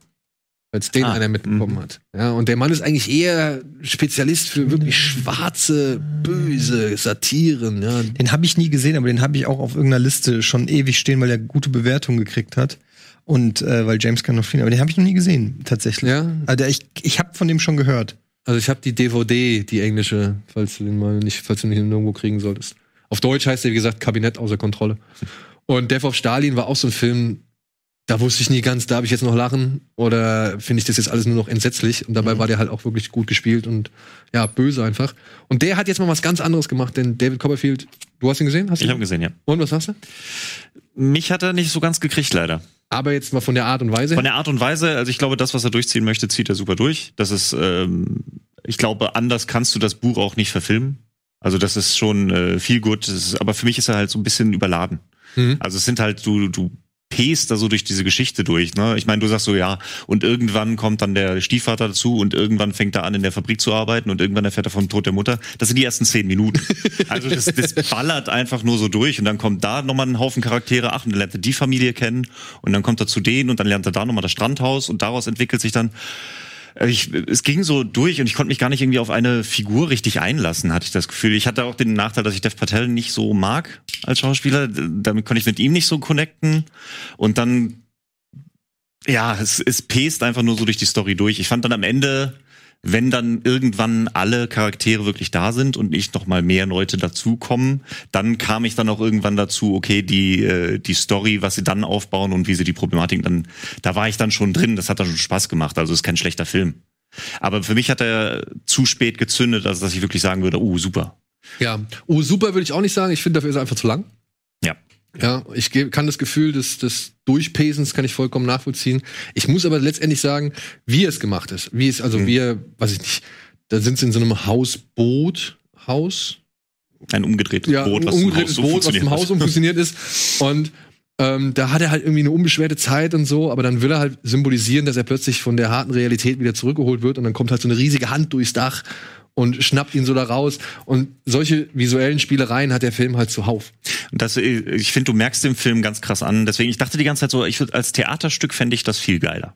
Als den Ah, einer mitbekommen hat. Ja, und der Mann ist eigentlich eher Spezialist für wirklich schwarze, böse Satiren. Ja. Den habe ich nie gesehen, aber den habe ich auch auf irgendeiner Liste schon ewig stehen, weil er gute Bewertungen gekriegt hat. Und äh, weil James Gandolfini, aber den habe ich noch nie gesehen, tatsächlich. Ja. Also ich, ich habe von dem schon gehört. Also ich habe die DVD, die englische, falls du den mal nicht, falls du den nirgendwo kriegen solltest. Auf Deutsch heißt der, wie gesagt, Kabinett außer Kontrolle. Und Death of Stalin war auch so ein Film, da wusste ich nie ganz, darf ich jetzt noch lachen oder finde ich das jetzt alles nur noch entsetzlich? Und dabei war der halt auch wirklich gut gespielt und ja, böse einfach. Und der hat jetzt mal was ganz anderes gemacht, denn David Copperfield, du hast ihn gesehen? Hast Ich ihn? habe gesehen, ja. Und was sagst du? Mich hat er nicht so ganz gekriegt, leider. Aber jetzt mal von der Art und Weise. Von der Art und Weise, also ich glaube, das, was er durchziehen möchte, zieht er super durch. Das ist, ähm, ich glaube, anders kannst du das Buch auch nicht verfilmen. Also das ist schon äh, viel gut. Ist, aber für mich ist er halt so ein bisschen überladen. Mhm. Also es sind halt, du, du pest da so durch diese Geschichte durch. Ne? Ich meine, du sagst so, ja, und irgendwann kommt dann der Stiefvater dazu und irgendwann fängt er an, in der Fabrik zu arbeiten und irgendwann erfährt er vom Tod der Mutter. Das sind die ersten zehn Minuten. Also das, das ballert einfach nur so durch und dann kommt da nochmal ein Haufen Charaktere, ach, und dann lernt er die Familie kennen und dann kommt er zu denen und dann lernt er da nochmal das Strandhaus und daraus entwickelt sich dann ich, es ging so durch und ich konnte mich gar nicht irgendwie auf eine Figur richtig einlassen, hatte ich das Gefühl. Ich hatte auch den Nachteil, dass ich Dev Patel nicht so mag als Schauspieler. Damit konnte ich mit ihm nicht so connecten. Und dann, ja, es, es pest einfach nur so durch die Story durch. Ich fand dann am Ende wenn dann irgendwann alle Charaktere wirklich da sind und nicht noch mal mehr Leute dazukommen, dann kam ich dann auch irgendwann dazu, okay, die äh, die Story, was sie dann aufbauen und wie sie die Problematik dann, da war ich dann schon drin. Das hat dann schon Spaß gemacht. Also ist kein schlechter Film. Aber für mich hat er zu spät gezündet, also dass ich wirklich sagen würde, oh super. Ja. Oh, super würde ich auch nicht sagen. Ich finde, dafür ist er einfach zu lang. Ja. Ich kann das Gefühl des, des Durchpesens kann ich vollkommen nachvollziehen. Ich muss aber letztendlich sagen, wie es gemacht ist. Wie es, also wie er, weiß ich nicht, da sind sie in so einem Hausboot, Haus, Ein umgedrehtes ja, Boot, was umgedrehtes Haus so Boot, was im Haus umfunktioniert ist. Und ähm, da hat er halt irgendwie eine unbeschwerte Zeit und so, aber dann will er halt symbolisieren, dass er plötzlich von der harten Realität wieder zurückgeholt wird und dann kommt halt so eine riesige Hand durchs Dach und schnappt ihn so da raus. Und solche visuellen Spielereien hat der Film halt zuhauf. Und Das, äh, ich finde, du merkst den Film ganz krass an. Deswegen, ich dachte die ganze Zeit so, ich als Theaterstück fände ich das viel geiler.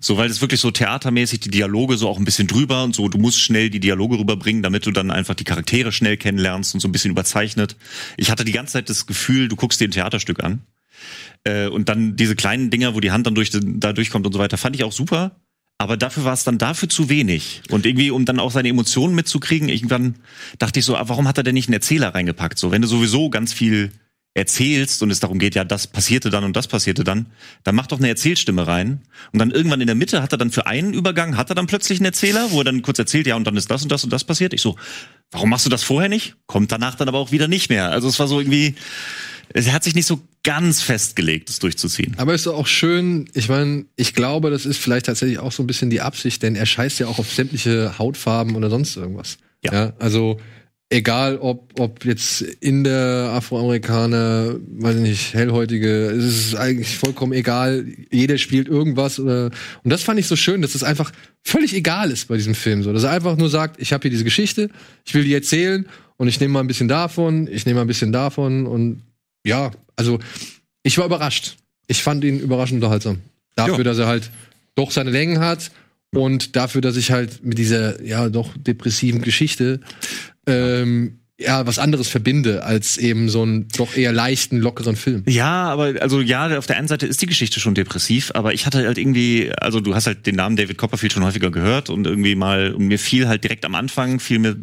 So, weil es wirklich so theatermäßig die Dialoge so auch ein bisschen drüber und so, du musst schnell die Dialoge rüberbringen, damit du dann einfach die Charaktere schnell kennenlernst und so ein bisschen überzeichnet. Ich hatte die ganze Zeit das Gefühl, du guckst dir ein Theaterstück an. Äh, und dann diese kleinen Dinger, wo die Hand dann durch, da durchkommt und so weiter, fand ich auch super. Aber dafür war es dann dafür zu wenig. Und irgendwie, um dann auch seine Emotionen mitzukriegen, irgendwann dachte ich so, ah, warum hat er denn nicht einen Erzähler reingepackt? So, wenn du sowieso ganz viel erzählst und es darum geht, ja, das passierte dann und das passierte dann, dann mach doch eine Erzählstimme rein. Und dann irgendwann in der Mitte hat er dann für einen Übergang, hat er dann plötzlich einen Erzähler, wo er dann kurz erzählt, ja, und dann ist das und das und das passiert. Ich so, warum machst du das vorher nicht? Kommt danach dann aber auch wieder nicht mehr. Also es war so irgendwie, es hat sich nicht so ganz festgelegt, das durchzuziehen. Aber ist doch auch schön, ich meine, ich glaube, das ist vielleicht tatsächlich auch so ein bisschen die Absicht, denn er scheißt ja auch auf sämtliche Hautfarben oder sonst irgendwas. Ja. also egal ob, ob jetzt Inder, Afroamerikaner, weiß ich nicht, Hellhäutige, es ist eigentlich vollkommen egal. Jeder spielt irgendwas oder und das fand ich so schön, dass es einfach völlig egal ist bei diesem Film so, dass er einfach nur sagt, ich habe hier diese Geschichte, ich will die erzählen und ich nehme mal ein bisschen davon, ich nehme mal ein bisschen davon und ja, also ich war überrascht. Ich fand ihn überraschend unterhaltsam. Dafür, Ja. dass er halt doch seine Längen hat und dafür, dass ich halt mit dieser ja doch depressiven Geschichte ähm, ja was anderes verbinde als eben so einen doch eher leichten, lockeren Film. Ja, aber also ja, auf der einen Seite ist die Geschichte schon depressiv, aber ich hatte halt irgendwie, also du hast halt den Namen David Copperfield schon häufiger gehört und irgendwie mal, und mir fiel halt direkt am Anfang, fiel mir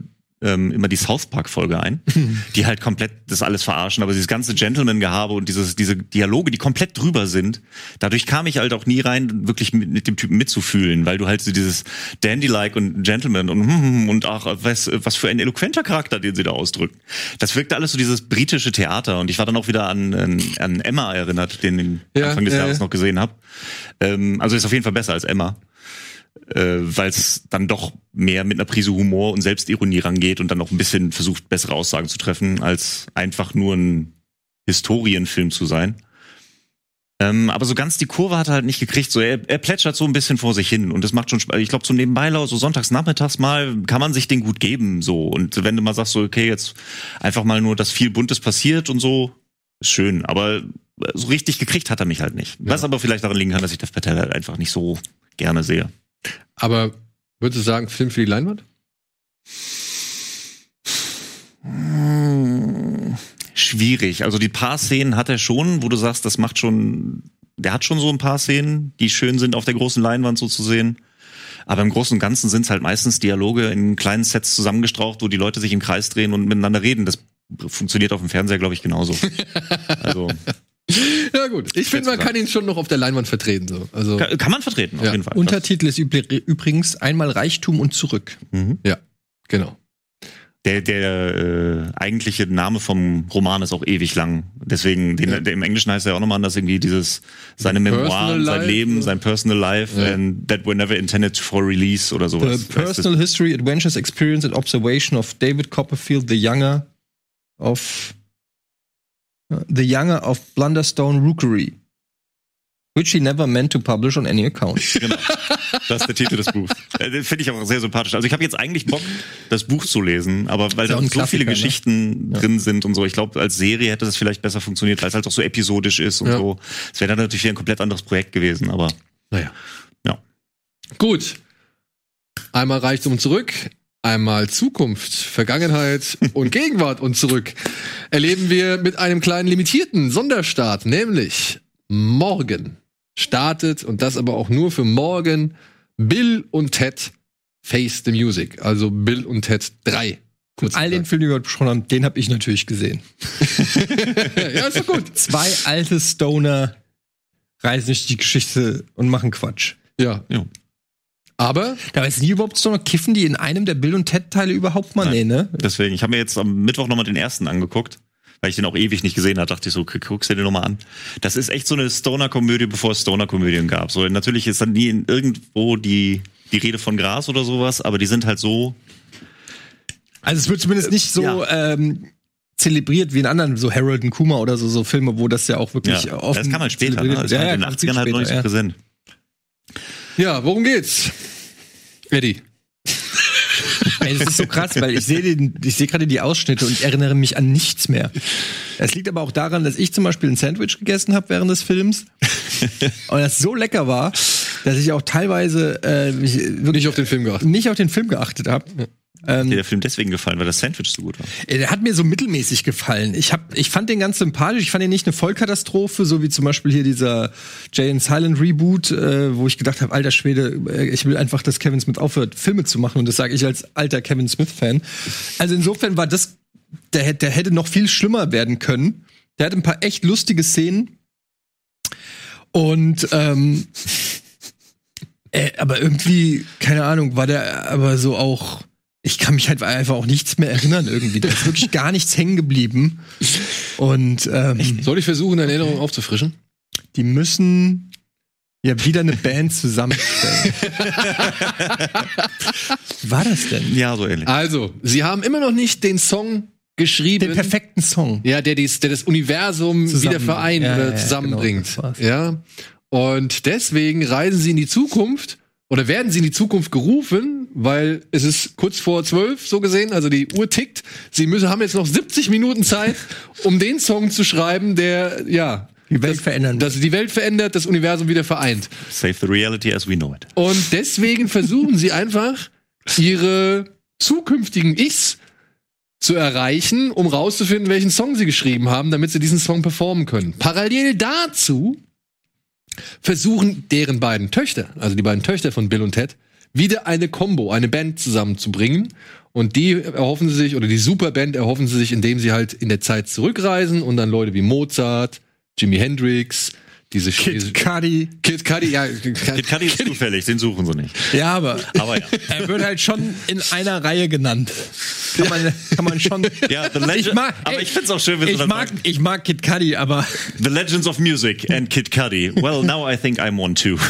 ähm, immer die South Park Folge ein, die halt komplett das alles verarschen, aber dieses ganze Gentleman-Gehabe und dieses, diese Dialoge, die komplett drüber sind, dadurch kam ich halt auch nie rein, wirklich mit, mit dem Typen mitzufühlen, weil du halt so dieses Dandy-like und Gentleman und hm, und ach, was, was für ein eloquenter Charakter, den sie da ausdrücken. Das wirkte alles so dieses britische Theater und ich war dann auch wieder an, an, an Emma erinnert, den ich Ja, Anfang des ja, Jahres ja. noch gesehen habe. Ähm, also ist auf jeden Fall besser als Emma äh, weil es dann doch mehr mit einer Prise Humor und Selbstironie rangeht und dann auch ein bisschen versucht, bessere Aussagen zu treffen, als einfach nur ein Historienfilm zu sein. Ähm, aber so ganz die Kurve hat er halt nicht gekriegt. So, er, er plätschert so ein bisschen vor sich hin und das macht schon Spaß. Ich glaube, so nebenbei, so sonntags nachmittags mal, kann man sich den gut geben. So und wenn du mal sagst, so okay, jetzt einfach mal nur, dass viel Buntes passiert und so, ist schön. Aber so richtig gekriegt hat er mich halt nicht. Was aber vielleicht daran liegen kann, dass ich Dev Patel halt einfach nicht so gerne sehe. Aber würdest du sagen, Film für die Leinwand? Hm, Schwierig. Also die paar Szenen hat er schon, wo du sagst, das macht schon, der hat schon so ein paar Szenen, die schön sind auf der großen Leinwand so zu sehen. Aber im Großen und Ganzen sind es halt meistens Dialoge in kleinen Sets zusammengestraucht, wo die Leute sich im Kreis drehen und miteinander reden. Das funktioniert auf dem Fernseher, glaube ich, genauso. Also Ja gut, ich finde, man kann ihn schon noch auf der Leinwand vertreten. So. Also kann, kann man vertreten, auf Ja. jeden Fall. Untertitel ist übr- übrigens einmal Reichtum und zurück. ja, genau. Der, der äh, eigentliche Name vom Roman ist auch ewig lang. Deswegen, den, Ja. der, im Englischen heißt er auch nochmal anders irgendwie dieses, seine Memoiren, sein Leben, sein Personal Life Ja. and that were never intended for release oder sowas. The Personal History, Adventures, Experience and Observation of David Copperfield, the younger of the younger of Blunderstone Rookery, which he never meant to publish on any account. Genau. Das ist der Titel des Buchs. Äh, Finde ich auch sehr sympathisch. Also ich habe jetzt eigentlich Bock, das Buch zu lesen, aber weil da so viele ne? Geschichten Ja. drin sind und so. Ich glaube, als Serie hätte das vielleicht besser funktioniert, weil es halt auch so episodisch ist und Ja. so. Es wäre dann natürlich wieder ein komplett anderes Projekt gewesen, aber Naja. Ja. Gut. Einmal Reichtum und zurück, einmal Zukunft, Vergangenheit und Gegenwart und zurück. Erleben wir mit einem kleinen limitierten Sonderstart, nämlich morgen startet, und das aber auch nur für morgen, Bill und Ted Face the Music, also Bill und Ted 3. Kurz All den gesagt. Film, den wir heute besprochen haben, den habe ich natürlich gesehen. ja, ist doch gut. Zwei alte Stoner reisen durch die Geschichte und machen Quatsch. Ja. Ja. Aber Da weiß nie überhaupt Stoner, kiffen die in einem der Bill und Ted-Teile überhaupt mal? Nee, ne? Deswegen, ich habe mir jetzt am Mittwoch nochmal den ersten angeguckt, weil ich den auch ewig nicht gesehen habe. Dachte ich so, guck- guckst du dir den nochmal an. Das ist echt so eine Stoner-Komödie, bevor es Stoner-Komödien gab. So, natürlich ist dann nie in irgendwo die, die Rede von Gras oder sowas, aber die sind halt so. Also es wird zumindest nicht so Ja. ähm, zelebriert wie in anderen, so Harold und Kuma oder so, so Filme, wo das ja auch wirklich Ja, offen das kam halt später, ne? wird. war halt in den kam 80ern halt noch nicht so ja. präsent. Ja, worum geht's? Eddie. Ey, das ist so krass, weil ich sehe sehe gerade die Ausschnitte und ich erinnere mich an nichts mehr. Es liegt aber auch daran, dass ich zum Beispiel ein Sandwich gegessen habe während des Films und das so lecker war, dass ich auch teilweise äh, mich wirklich Nicht auf den Film geachtet. nicht auf den Film geachtet habe. Ähm, Dir der Film deswegen gefallen, weil das Sandwich so gut war. Äh, Der hat mir so mittelmäßig gefallen. Ich, hab, ich fand den ganz sympathisch. Ich fand ihn nicht eine Vollkatastrophe, so wie zum Beispiel hier dieser Jay and Silent Reboot, äh, wo ich gedacht habe, alter Schwede, äh, ich will einfach, dass Kevin Smith aufhört, Filme zu machen. Und das sage ich als alter Kevin Smith-Fan. Also insofern war das, der, hätte- der hätte noch viel schlimmer werden können. Der hat ein paar echt lustige Szenen. Und ähm, äh, aber irgendwie, keine Ahnung, war der aber so auch. Ich kann mich halt einfach auch nichts mehr erinnern irgendwie. Da ist wirklich gar nichts hängen geblieben. Und ähm, Soll ich versuchen, eine Erinnerung aufzufrischen? die müssen ja wieder eine Band zusammenstellen. Wie war das denn? Ja, so ähnlich. Also, sie haben immer noch nicht den Song geschrieben. Den perfekten Song. Ja, der, dies, der das Universum Zusammen- wieder vereint Ja, oder ja, ja, zusammenbringt. genau, das war's. ja. Und deswegen reisen sie in die Zukunft oder werden sie in die Zukunft gerufen, weil es ist kurz vor zwölf, so gesehen, also die Uhr tickt. Sie müssen, haben jetzt noch 70 Minuten Zeit, um den Song zu schreiben, der, ja, Die Welt verändern. das die Welt verändert, das Universum wieder vereint. Save the reality as we know it. Und deswegen versuchen sie einfach, ihre zukünftigen Ichs zu erreichen, um rauszufinden, welchen Song sie geschrieben haben, damit sie diesen Song performen können. Parallel dazu versuchen deren beiden Töchter, also die beiden Töchter von Bill und Ted, wieder eine Combo, eine Band zusammenzubringen. Und die erhoffen sie sich, oder die Superband erhoffen sie sich, indem sie halt in der Zeit zurückreisen und dann Leute wie Mozart, Jimi Hendrix, diese Kid Cudi. Kid Cudi, ja, Kid Cudi ist zufällig, den suchen sie nicht. Ja, aber Aber ja. er wird halt schon in einer Reihe genannt. Kann man, kann man schon. Ja, The Legend, Ich mag- aber ey, ich find's auch schön, wenn sie Ich dann mag, sagen, ich mag Kid Cudi, aber The Legends of Music and Kid Cudi. Well, now I think I'm one too.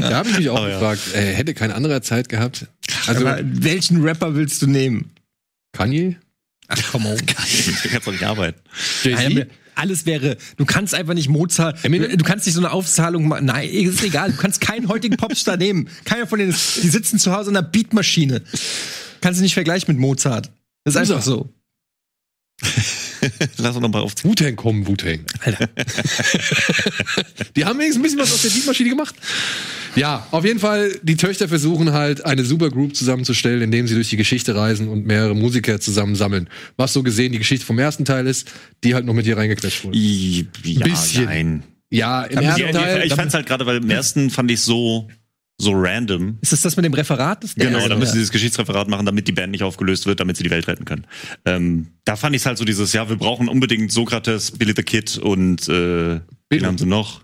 Da habe ich mich auch Oh, ja. gefragt, äh, hätte kein anderer Zeit gehabt. Also aber welchen Rapper willst du nehmen? Kanye? Ach, komm on. Du kannst doch nicht arbeiten. Nein, alles wäre, du kannst einfach nicht Mozart, du, du kannst nicht so eine Aufzahlung machen. Nein, ist egal, du kannst keinen heutigen Popstar nehmen. Keiner von denen, ist- die sitzen zu Hause an einer Beatmaschine. Kannst du nicht vergleichen mit Mozart. Das ist einfach so. Lass uns noch mal auf. Wu-Tang kommen, Wu-Tang. Alter. Die haben wenigstens ein bisschen was aus der Beatmaschine gemacht. Ja, auf jeden Fall, die Töchter versuchen halt, eine Supergroup zusammenzustellen, indem sie durch die Geschichte reisen und mehrere Musiker zusammensammeln. Was so gesehen die Geschichte vom ersten Teil ist, die halt noch mit hier reingequetscht wurde. Ja, Bisschen. nein. Ja, im ersten Teil. ich fand's halt gerade, weil im ersten fand ich so so random. Ist das das mit dem Referat? Das Genau, da müssen sie dieses Geschichtsreferat machen, damit die Band nicht aufgelöst wird, damit sie die Welt retten können. Ähm, da fand ich halt so dieses, ja, wir brauchen unbedingt Sokrates, Billy the Kid und äh, wen Beethoven. haben sie noch?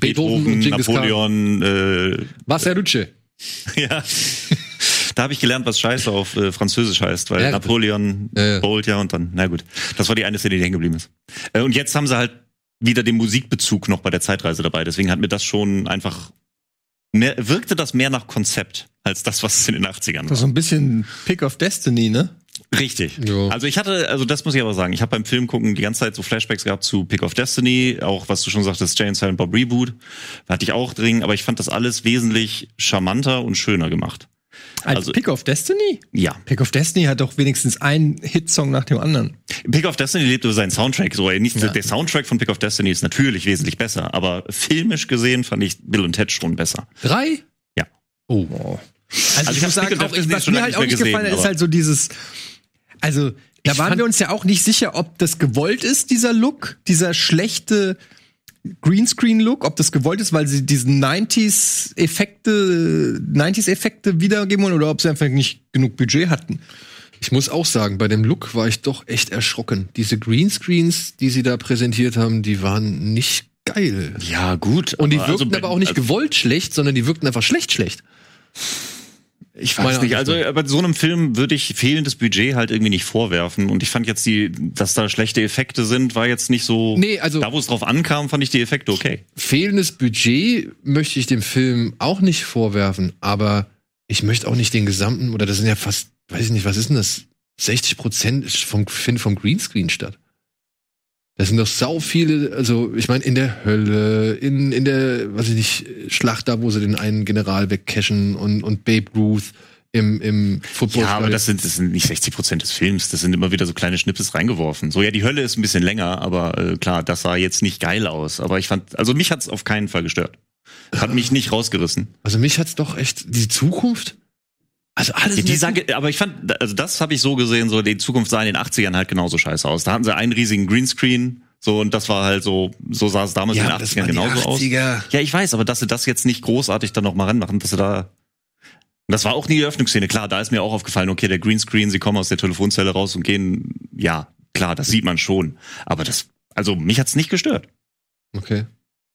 Beethoven Khan. Napoleon, äh, Wasserrutsche. ja. Da habe ich gelernt, was Scheiße auf äh, Französisch heißt, weil Ja. Napoleon ja. Bolt ja und dann, na gut. Das war die eine Szene, die hängen geblieben ist. Äh, und jetzt haben sie halt wieder den Musikbezug noch bei der Zeitreise dabei. Deswegen hat mir das schon einfach mehr, wirkte das mehr nach Konzept als das, was es in den 80ern Das war. ist so ein bisschen Pick of Destiny, ne? Richtig. Ja. Also ich hatte, also das muss ich aber sagen, ich habe beim Film gucken die ganze Zeit so Flashbacks gehabt zu Pick of Destiny, auch was du schon sagtest, Jane Silent Bob Reboot, hatte ich auch drin, aber ich fand das alles wesentlich charmanter und schöner gemacht. Als Also- Pick of Destiny? Ja. Pick of Destiny hat doch wenigstens einen Hitsong nach dem anderen. Pick of Destiny lebt über seinen Soundtrack. So, nicht, Ja. Der Soundtrack von Pick of Destiny ist natürlich wesentlich besser, aber filmisch gesehen fand ich Bill und Ted schon besser. Drei? Ja. Oh. Also, ich ich muss sagen, auch, ich, was mir halt nicht auch nicht gesehen, gefallen hat, ist halt so dieses, also da Ich waren wir uns ja auch nicht sicher, ob das gewollt ist, dieser Look, dieser schlechte, Greenscreen-Look, ob das gewollt ist, weil sie diesen 90s-Effekte, 90s-Effekte wiedergeben wollen oder ob sie einfach nicht genug Budget hatten. Ich muss auch sagen, bei dem Look war ich doch echt erschrocken. Diese Greenscreens, die sie da präsentiert haben, die waren nicht geil. Ja, gut. Und die aber wirkten also, aber auch nicht also, gewollt schlecht, sondern die wirkten einfach schlecht schlecht. Ich Meine weiß nicht, also Ansicht. bei so einem Film würde ich fehlendes Budget halt irgendwie nicht vorwerfen. Und ich fand jetzt die, dass da schlechte Effekte sind, war jetzt nicht so. Nee, also- da wo es drauf ankam, fand ich die Effekte okay. Fehlendes Budget möchte ich dem Film auch nicht vorwerfen, aber ich möchte auch nicht den gesamten, oder das sind ja fast, weiß ich nicht, was ist denn das? 60 Prozent vom, finden vom Greenscreen statt. Das sind doch sau viele, also ich meine, in der Hölle, in, in der, weiß ich nicht, Schlacht da, wo sie den einen General wegcashen und, und Babe Ruth im, im Football. Ja, aber das sind, das sind nicht 60 Prozent des Films. Das sind immer wieder so kleine Schnipses reingeworfen. So, ja, die Hölle ist ein bisschen länger, aber äh, klar, das sah jetzt nicht geil aus. Aber ich fand, also mich hat's auf keinen Fall gestört. Hat mich nicht rausgerissen. Also mich hat's doch echt, die Zukunft, also alles. Ja, die sage, aber ich fand, also das habe ich so gesehen, so die Zukunft sah in den 80ern halt genauso scheiße aus. Da hatten sie einen riesigen Greenscreen, so und das war halt so, so sah es damals Ja, in den das 80ern waren die genauso aus. 80er. Ja, ich weiß, aber dass sie das jetzt nicht großartig dann noch mal ranmachen, dass sie da. Das war auch nie die Öffnungsszene. Klar, da ist mir auch aufgefallen, okay, der Greenscreen, sie kommen aus der Telefonzelle raus und gehen, ja, klar, das sieht man schon. Aber das, also mich hat's nicht gestört. Okay.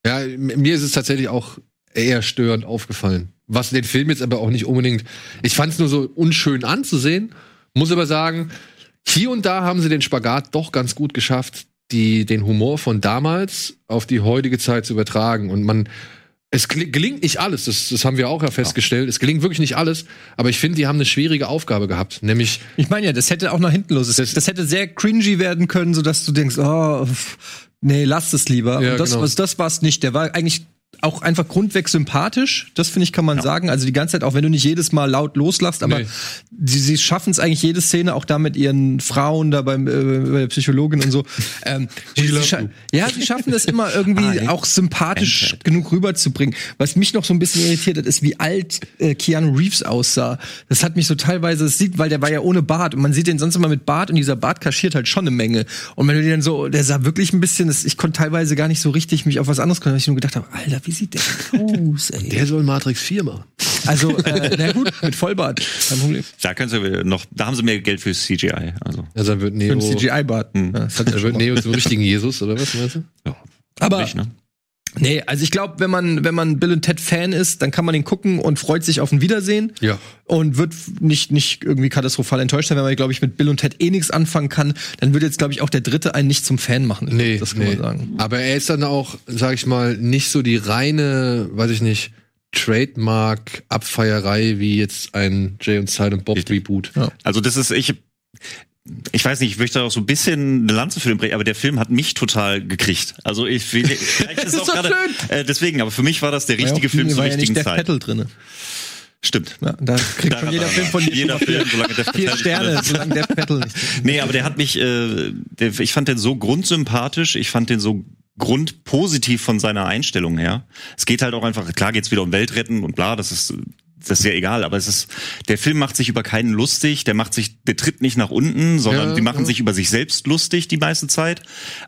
Ja, mir ist es tatsächlich auch eher störend aufgefallen. Was den Film jetzt aber auch nicht unbedingt. Ich fand es nur so unschön anzusehen. Muss aber sagen, hier und da haben sie den Spagat doch ganz gut geschafft, die, den Humor von damals auf die heutige Zeit zu übertragen. Und man, es gel- gelingt nicht alles, das, das haben wir auch ja festgestellt. Es gelingt wirklich nicht alles, aber ich finde, die haben eine schwierige Aufgabe gehabt, nämlich Ich meine ja, das hätte auch nach hinten los. Das, das hätte sehr cringy werden können, sodass du denkst, oh, nee, lass es lieber. Ja, Und das, genau. was, das war es nicht. Der war eigentlich auch einfach grundweg sympathisch. Das finde ich, kann man sagen. Also die ganze Zeit, auch wenn du nicht jedes Mal laut loslachst, aber Nee. sie, sie schaffen es eigentlich jede Szene, auch da mit ihren Frauen, da beim, äh, bei der Psychologin und so. Ähm, sie, sie ja, sie schaffen das immer irgendwie auch sympathisch genug rüberzubringen. Was mich noch so ein bisschen irritiert hat, ist, wie alt äh, Keanu Reeves aussah. Das hat mich so teilweise, das sieht, weil der war ja ohne Bart und man sieht den sonst immer mit Bart und dieser Bart kaschiert halt schon eine Menge. Und wenn du den dann so, der sah wirklich ein bisschen, das, ich konnte teilweise gar nicht so richtig mich auf was anderes konzentrieren, weil ich nur gedacht habe, Alter, wie sieht der aus, ey? der soll Matrix 4 machen. Also, äh, na gut, mit Vollbart, kein Problem. Da können sie noch, da haben sie mehr Geld für CGI. Also. Also dann wird Für Neo, einen CGI-Bart. Hm. Ja, dann wird. Neo zum richtigen Jesus, oder was meinst du? Ja, Aber- nicht, ne? Nee, also ich glaube, wenn man, wenn man Bill und Ted Fan ist, dann kann man ihn gucken und freut sich auf ein Wiedersehen. Ja. Und wird nicht, nicht irgendwie katastrophal enttäuscht sein, wenn man, glaube ich, mit Bill und Ted eh nichts anfangen kann, dann würde jetzt, glaube ich, auch der dritte einen nicht zum Fan machen. Nee, das kann nee. man sagen. Aber er ist dann auch, sag ich mal, nicht so die reine, weiß ich nicht, Trademark-Abfeierei wie jetzt ein Jay und Silent Bob. Reboot. Ja. Also das ist, ich, ich weiß nicht, ich möchte auch so ein bisschen eine Lanze für den brechen, aber der Film hat mich total gekriegt. Also ich, vielleicht ist ist auch gerade, schön. äh, deswegen, aber für mich war das der richtige ja Film zur war ja richtigen nicht Death Zeit. Metal drinne. Stimmt. Ja, da kriegt Da- schon jeder da- Film von dir jeder Film, vier, solange Death vier Sterne, solange Death Metal nicht. Nee, aber der hat mich, äh, der, ich fand den so grundsympathisch, ich fand den so grundpositiv von seiner Einstellung her. Es geht halt auch einfach, klar geht's wieder um Weltretten und bla, das ist das ist ja egal, aber es ist, der Film macht sich über keinen lustig, der macht sich, der tritt nicht nach unten, sondern Ja, die machen ja. sich über sich selbst lustig die meiste Zeit,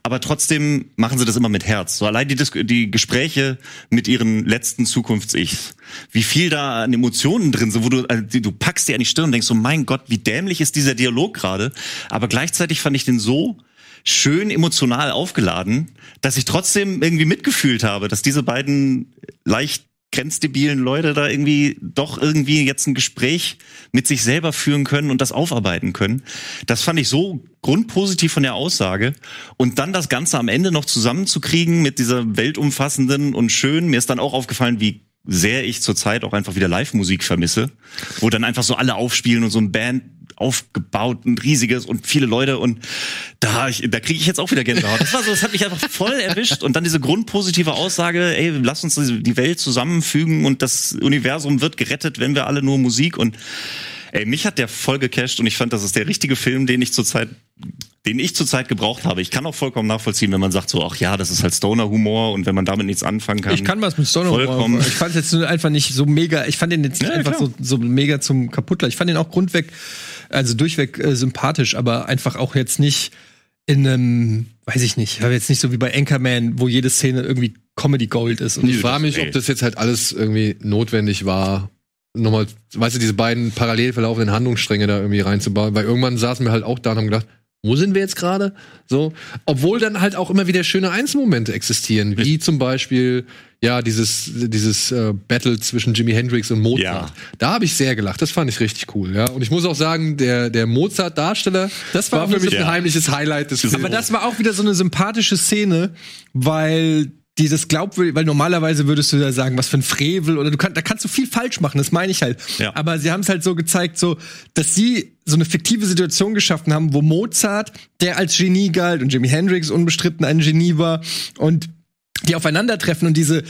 aber trotzdem machen sie das immer mit Herz. So allein die, Dis- die Gespräche mit ihren letzten Zukunfts-Ichs, wie viel da an Emotionen drin sind, wo du, also, die- du packst dir an die Stirn und denkst so, mein Gott, wie dämlich ist dieser Dialog gerade, aber gleichzeitig fand ich den so schön emotional aufgeladen, dass ich trotzdem irgendwie mitgefühlt habe, dass diese beiden leicht grenzdebilen Leute da irgendwie doch irgendwie jetzt ein Gespräch mit sich selber führen können und das aufarbeiten können. Das fand ich so grundpositiv von der Aussage. Und dann das Ganze am Ende noch zusammenzukriegen mit dieser weltumfassenden und schön. Mir ist dann auch aufgefallen, wie sehr ich zurzeit auch einfach wieder Live-Musik vermisse, wo dann einfach so alle aufspielen und so ein Band aufgebaut, ein riesiges und viele Leute und da, ich, da kriege ich jetzt auch wieder Gänsehaut. Das war so, das hat mich einfach voll erwischt und dann diese grundpositive Aussage, ey, lass uns die Welt zusammenfügen und das Universum wird gerettet, wenn wir alle nur Musik und ey, mich hat der voll gecasht und ich fand, das ist der richtige Film, den ich zurzeit den ich zurzeit gebraucht habe. Ich kann auch vollkommen nachvollziehen, wenn man sagt so, ach ja, das ist halt Stoner-Humor und wenn man damit nichts anfangen kann. Ich kann was mit Stoner Vollkommen. Ich fand es jetzt einfach nicht so mega. Ich fand den jetzt nicht Ja, einfach klar. so, so mega zum Kaputtler. Ich fand den auch grundweg, also durchweg äh, sympathisch, aber einfach auch jetzt nicht in einem, weiß ich nicht. Aber jetzt nicht so wie bei Anchorman, wo jede Szene irgendwie Comedy Gold ist. Und Ich frage mich, ey. ob das jetzt halt alles irgendwie notwendig war, nochmal, weißt du, diese beiden parallel verlaufenden Handlungsstränge da irgendwie reinzubauen, weil irgendwann saßen wir halt auch da und haben gedacht, wo sind wir jetzt gerade? So, obwohl dann halt auch immer wieder schöne Einzelmomente existieren, wie zum Beispiel ja dieses dieses äh, Battle zwischen Jimi Hendrix und Mozart. Ja. Da habe ich sehr gelacht. Das fand ich richtig cool. Ja, und ich muss auch sagen, der der Mozart-Darsteller, Das war war auch für mich so- ein Ja. heimliches Highlight des Films. Aber das war auch wieder so eine sympathische Szene, weil dieses glaubwürdig, weil normalerweise würdest du da sagen, was für ein Frevel oder du kannst, da kannst du viel falsch machen, das meine ich halt. Ja. Aber sie haben es halt so gezeigt, so, dass sie so eine fiktive Situation geschaffen haben, wo Mozart, der als Genie galt und Jimi Hendrix unbestritten ein Genie war und die aufeinandertreffen und diese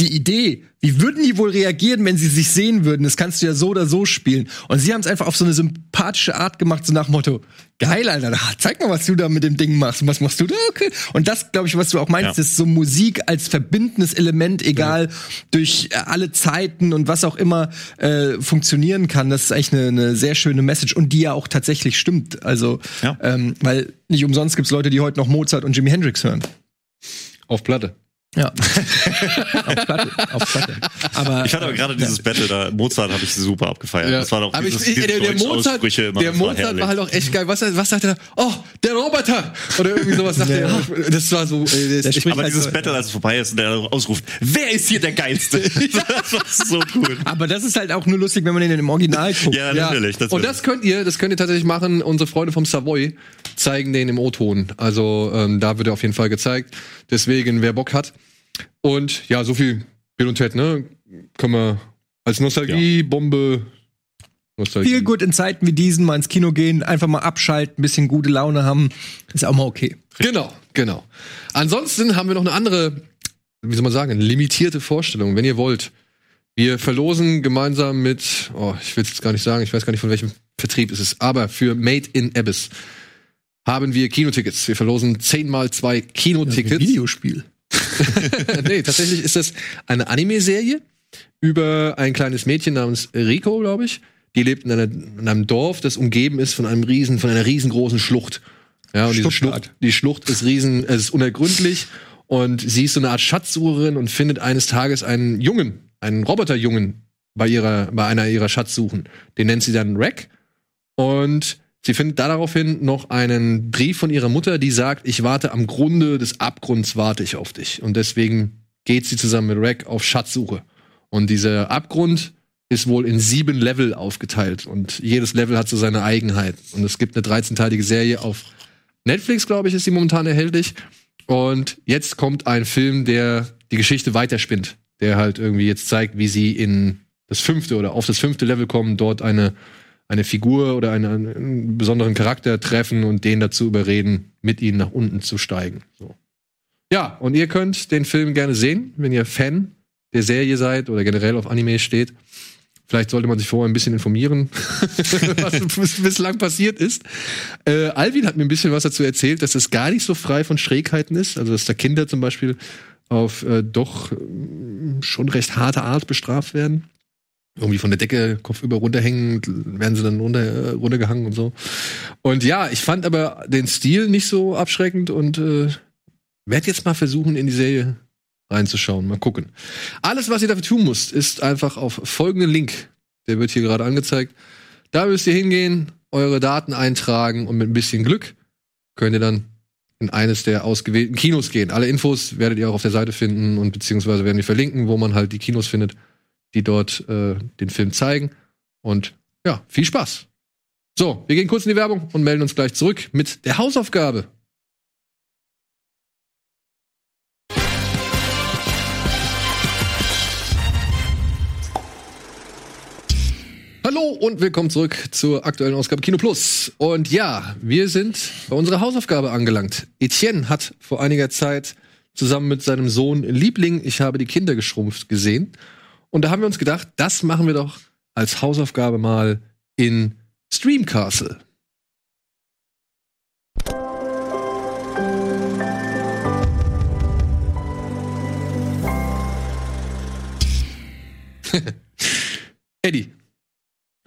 die Idee, wie würden die wohl reagieren, wenn sie sich sehen würden? Das kannst du ja so oder so spielen. Und sie haben es einfach auf so eine sympathische Art gemacht, so nach dem Motto, geil, Alter, zeig mal, was du da mit dem Ding machst. Und was machst du da? Okay. Und das, glaube ich, was du auch meinst, Ja. ist so Musik als verbindendes Element, egal durch äh, alle Zeiten und was auch immer äh, funktionieren kann. Das ist eigentlich eine, eine sehr schöne Message und die ja auch tatsächlich stimmt. Also, Ja. ähm, weil nicht umsonst gibt's Leute, die heute noch Mozart und Jimi Hendrix hören. auf Platte. Ja. auf Platte. Auf Platte. Aber, Ich fand aber gerade dieses Battle da, Mozart habe ich super abgefeiert. Ja. Das war doch Aber dieses, ich, der, der Mozart, der das war Mozart war, halt auch echt geil. Was, was sagt er da? Oh, der Roboter! Oder irgendwie sowas sagt er. Das war so, ey, das, Aber halt dieses so- Battle, als es vorbei ist und der ausruft, wer ist hier der Geilste? das war so cool. Aber das ist halt auch nur lustig, wenn man den im Original guckt. Ja, natürlich. und das könnt ihr, das könnt ihr tatsächlich machen. Unsere Freunde vom Savoy zeigen den im O-Ton. Also ähm, da wird er auf jeden Fall gezeigt. Deswegen, wer Bock hat. Und ja, so viel Bill und Ted, ne? Können wir als Nostalgie-Bombe. Nostalgie. Viel gut in Zeiten wie diesen mal ins Kino gehen, einfach mal abschalten, ein bisschen gute Laune haben, ist auch mal okay. Genau, genau. Ansonsten haben wir noch eine andere, wie soll man sagen, limitierte Vorstellung, wenn ihr wollt. Wir verlosen gemeinsam mit, oh, ich will es jetzt gar nicht sagen, ich weiß gar nicht, von welchem Vertrieb es ist, aber für Made in Abyss haben wir Kinotickets. Wir verlosen zehnmal zwei Kinotickets. Videospiel. nee, tatsächlich ist das eine Anime-Serie über ein kleines Mädchen namens Rico, glaube ich. Die lebt in, einer, in einem Dorf, das umgeben ist von einem riesen, von einer riesengroßen Schlucht. Ja, und diese. Schlucht, die Schlucht ist riesen, es ist unergründlich und sie ist so eine Art Schatzsucherin und findet eines Tages einen Jungen, einen Roboterjungen bei ihrer, bei einer ihrer Schatzsuchen. Den nennt sie dann Rack und sie findet daraufhin noch einen Brief von ihrer Mutter, die sagt, ich warte am Grunde des Abgrunds, warte ich auf dich. Und deswegen geht sie zusammen mit Rack auf Schatzsuche. Und dieser Abgrund ist wohl in sieben Level aufgeteilt. Und jedes Level hat so seine Eigenheit. Und es gibt eine 13-teilige Serie auf Netflix, glaube ich, ist sie momentan erhältlich. Und jetzt kommt ein Film, der die Geschichte weiterspinnt. Der halt irgendwie jetzt zeigt, wie sie in das fünfte oder auf das fünfte Level kommen, dort eine eine Figur oder eine, einen besonderen Charakter treffen und den dazu überreden, mit ihnen nach unten zu steigen. So. Ja, und ihr könnt den Film gerne sehen, wenn ihr Fan der Serie seid oder generell auf Anime steht. Vielleicht sollte man sich vorher ein bisschen informieren, was bis- bislang passiert ist. Äh, Alvin hat mir ein bisschen was dazu erzählt, dass es gar nicht so frei von Schrägheiten ist. Also, dass da Kinder zum Beispiel auf äh, doch ähm, schon recht harte Art bestraft werden irgendwie von der Decke kopfüber runterhängen, werden sie dann runter, äh, runtergehangen und so. Und ja, ich fand aber den Stil nicht so abschreckend und äh, werde jetzt mal versuchen, in die Serie reinzuschauen. Mal gucken. Alles, was ihr dafür tun müsst, ist einfach auf folgenden Link, der wird hier gerade angezeigt. Da müsst ihr hingehen, eure Daten eintragen und mit ein bisschen Glück könnt ihr dann in eines der ausgewählten Kinos gehen. Alle Infos werdet ihr auch auf der Seite finden und beziehungsweise werden wir verlinken, wo man halt die Kinos findet die dort äh, den Film zeigen. Und ja, viel Spaß. So, wir gehen kurz in die Werbung und melden uns gleich zurück mit der Hausaufgabe. Hallo und willkommen zurück zur aktuellen Ausgabe Kino Plus. Und ja, wir sind bei unserer Hausaufgabe angelangt. Etienne hat vor einiger Zeit zusammen mit seinem Sohn Liebling, ich habe die Kinder geschrumpft, gesehen. Und da haben wir uns gedacht, das machen wir doch als Hausaufgabe mal in Stream Castle. Eddie,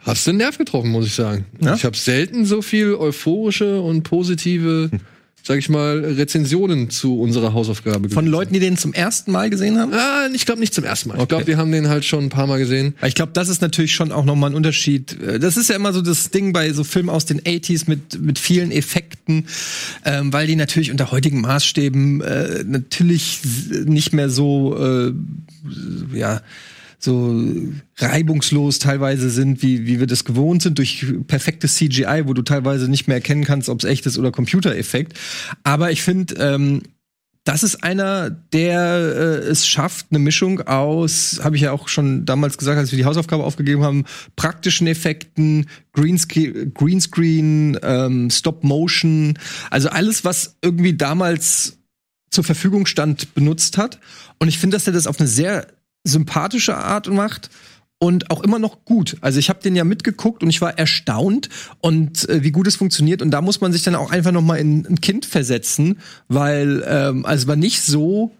hast du den Nerv getroffen, muss ich sagen. Ja? Ich habe selten so viel euphorische und positive sag ich mal, Rezensionen zu unserer Hausaufgabe. Von. Leuten, die den zum ersten Mal gesehen haben? Ah, ich glaube nicht zum ersten Mal. Ich Okay. glaube, wir haben den halt schon ein paar Mal gesehen. Ich glaube, das ist natürlich schon auch nochmal ein Unterschied. Äh, Das ist ja immer so das Ding bei so Filmen aus den 80s mit, mit vielen Effekten, ähm, weil die natürlich unter heutigen Maßstäben äh, natürlich nicht mehr so, äh, ja, so reibungslos teilweise sind, wie, wie wir das gewohnt sind, durch perfektes CGI, wo du teilweise nicht mehr erkennen kannst, ob es echt ist oder Computereffekt. Aber ich finde, ähm, das ist einer, der äh, es schafft, eine Mischung aus, habe ich ja auch schon damals gesagt, als wir die Hausaufgabe aufgegeben haben, praktischen Effekten, Greenscreen, Greenscreen ähm, Stop Motion, also alles, was irgendwie damals zur Verfügung stand, benutzt hat. Und ich finde, dass er das auf eine sehr sympathische Art macht und auch immer noch gut. Also ich habe den ja mitgeguckt und ich war erstaunt und äh, wie gut es funktioniert. Und da muss man sich dann auch einfach noch mal in ein Kind versetzen, weil ähm, also es war nicht so,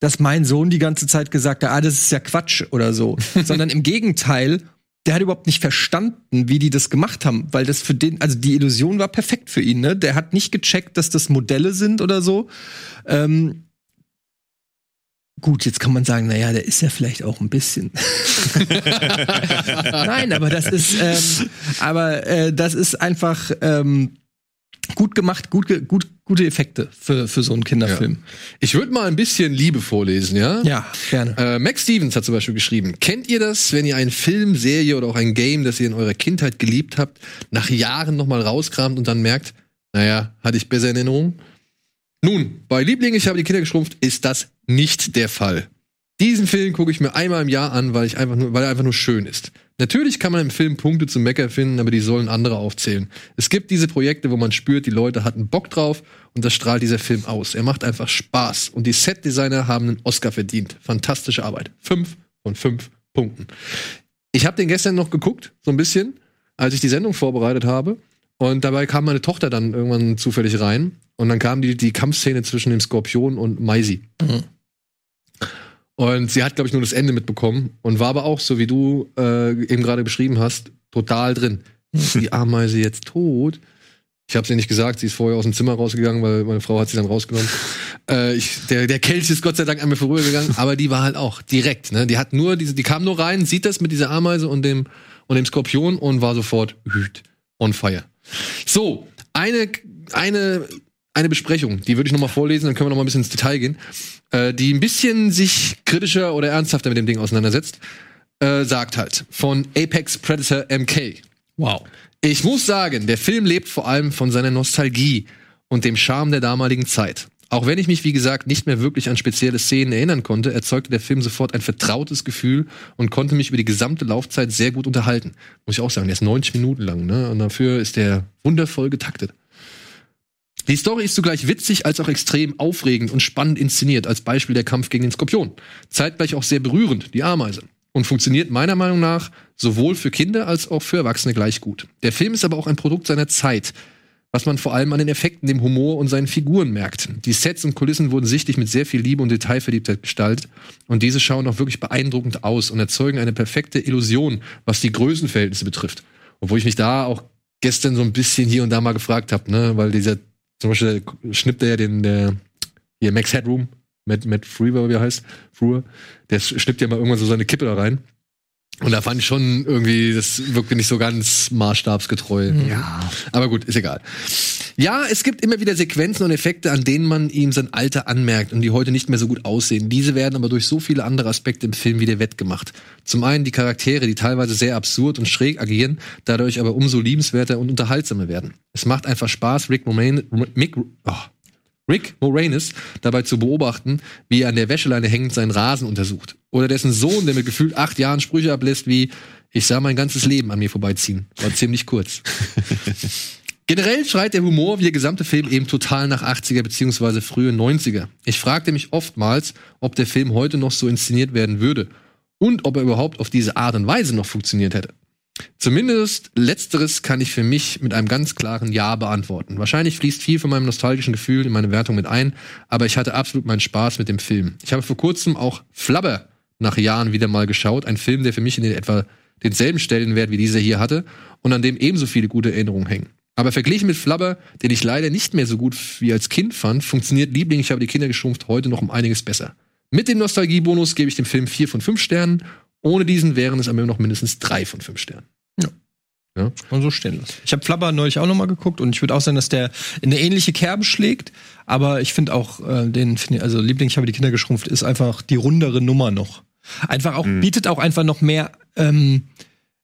dass mein Sohn die ganze Zeit gesagt hat, ah, das ist ja Quatsch oder so, sondern im Gegenteil. Der hat überhaupt nicht verstanden, wie die das gemacht haben, weil das für den, also die Illusion war perfekt für ihn, ne? Der hat nicht gecheckt, dass das Modelle sind oder so. Ähm, Gut, jetzt kann man sagen, naja, der ist ja vielleicht auch ein bisschen. Nein, aber das ist, ähm, aber äh, das ist einfach ähm, gut gemacht, gut, gut, gute Effekte für, für so einen Kinderfilm. Ich würde mal ein bisschen Liebe vorlesen, ja? Ja, gerne. Äh, Max Stevens hat zum Beispiel geschrieben, kennt ihr das, wenn ihr einen Film, Serie oder auch ein Game, das ihr in eurer Kindheit geliebt habt, nach Jahren nochmal rauskramt und dann merkt, naja, hatte ich besser in Erinnerung? Nun, bei Liebling, ich habe die Kinder geschrumpft, ist das nicht der Fall. Diesen Film gucke ich mir einmal im Jahr an, weil, ich einfach nur, weil er einfach nur schön ist. Natürlich kann man im Film Punkte zum Mecker finden, aber die sollen andere aufzählen. Es gibt diese Projekte, wo man spürt, die Leute hatten Bock drauf und das strahlt dieser Film aus. Er macht einfach Spaß und die Setdesigner haben einen Oscar verdient. Fantastische Arbeit. Fünf von fünf Punkten. Ich habe den gestern noch geguckt, so ein bisschen, als ich die Sendung vorbereitet habe. Und dabei kam meine Tochter dann irgendwann zufällig rein. Und dann kam die, die Kampfszene zwischen dem Skorpion und Maisi. Und sie hat, glaube ich, nur das Ende mitbekommen und war aber auch, so wie du äh, eben gerade beschrieben hast, total drin. Ist die Ameise jetzt tot? Ich habe sie nicht gesagt, sie ist vorher aus dem Zimmer rausgegangen, weil meine Frau hat sie dann rausgenommen. äh, ich, der, der Kelch ist Gott sei Dank an mir vorübergegangen, aber die war halt auch direkt. Ne? Die hat nur diese, die kam nur rein, sieht das mit dieser Ameise und dem und dem Skorpion und war sofort hüt, on fire. So, eine eine eine Besprechung, die würde ich noch mal vorlesen, dann können wir noch mal ein bisschen ins Detail gehen, äh, die ein bisschen sich kritischer oder ernsthafter mit dem Ding auseinandersetzt, äh, sagt halt von Apex Predator MK. Wow. Ich muss sagen, der Film lebt vor allem von seiner Nostalgie und dem Charme der damaligen Zeit. Auch wenn ich mich, wie gesagt, nicht mehr wirklich an spezielle Szenen erinnern konnte, erzeugte der Film sofort ein vertrautes Gefühl und konnte mich über die gesamte Laufzeit sehr gut unterhalten. Muss ich auch sagen, der ist 90 Minuten lang, ne? Und dafür ist der wundervoll getaktet. Die Story ist zugleich witzig als auch extrem aufregend und spannend inszeniert, als Beispiel der Kampf gegen den Skorpion. Zeitgleich auch sehr berührend, die Ameise. Und funktioniert meiner Meinung nach sowohl für Kinder als auch für Erwachsene gleich gut. Der Film ist aber auch ein Produkt seiner Zeit, was man vor allem an den Effekten, dem Humor und seinen Figuren merkt. Die Sets und Kulissen wurden sichtlich mit sehr viel Liebe und Detailverliebtheit gestaltet und diese schauen auch wirklich beeindruckend aus und erzeugen eine perfekte Illusion, was die Größenverhältnisse betrifft. Obwohl ich mich da auch gestern so ein bisschen hier und da mal gefragt habe, ne, weil dieser zum Beispiel schnippt er ja den der hier Max Headroom mit Matt Freewer, wie er heißt, Frewer, der schnippt ja mal irgendwann so seine Kippe da rein. Und da fand ich schon irgendwie, das wirkte nicht so ganz maßstabsgetreu. Ja. Aber gut, ist egal. Ja, es gibt immer wieder Sequenzen und Effekte, an denen man ihm sein Alter anmerkt und die heute nicht mehr so gut aussehen. Diese werden aber durch so viele andere Aspekte im Film wieder wettgemacht. Zum einen die Charaktere, die teilweise sehr absurd und schräg agieren, dadurch aber umso liebenswerter und unterhaltsamer werden. Es macht einfach Spaß, Rick Moranis, Mick, oh, Rick Moranis dabei zu beobachten, wie er an der Wäscheleine hängend seinen Rasen untersucht. Oder dessen Sohn, der mit gefühlt acht Jahren Sprüche ablässt wie ich sah mein ganzes Leben an mir vorbeiziehen. War ziemlich kurz. Generell schreit der Humor wie der gesamte Film eben total nach 80er beziehungsweise frühe 90er. Ich fragte mich oftmals, ob der Film heute noch so inszeniert werden würde und ob er überhaupt auf diese Art und Weise noch funktioniert hätte. Zumindest letzteres kann ich für mich mit einem ganz klaren Ja beantworten. Wahrscheinlich fließt viel von meinem nostalgischen Gefühl in meine Wertung mit ein, aber ich hatte absolut meinen Spaß mit dem Film. Ich habe vor kurzem auch Flabber nach Jahren wieder mal geschaut, ein Film, der für mich in den etwa denselben Stellenwert wie dieser hier hatte und an dem ebenso viele gute Erinnerungen hängen. Aber verglichen mit Flubber, den ich leider nicht mehr so gut wie als Kind fand, funktioniert Liebling, ich habe die Kinder geschrumpft, heute noch um einiges besser. Mit dem Nostalgiebonus gebe ich dem Film vier von fünf Sternen. Ohne diesen wären es am Ende noch mindestens drei von fünf Sternen. Und so stehen lassen. Ich habe Flubber neulich auch noch mal geguckt und ich würde auch sagen, dass der in eine ähnliche Kerbe schlägt. Aber ich finde auch äh, den, also Liebling, ich habe die Kinder geschrumpft, ist einfach die rundere Nummer noch. Einfach auch, bietet auch einfach noch mehr, ähm,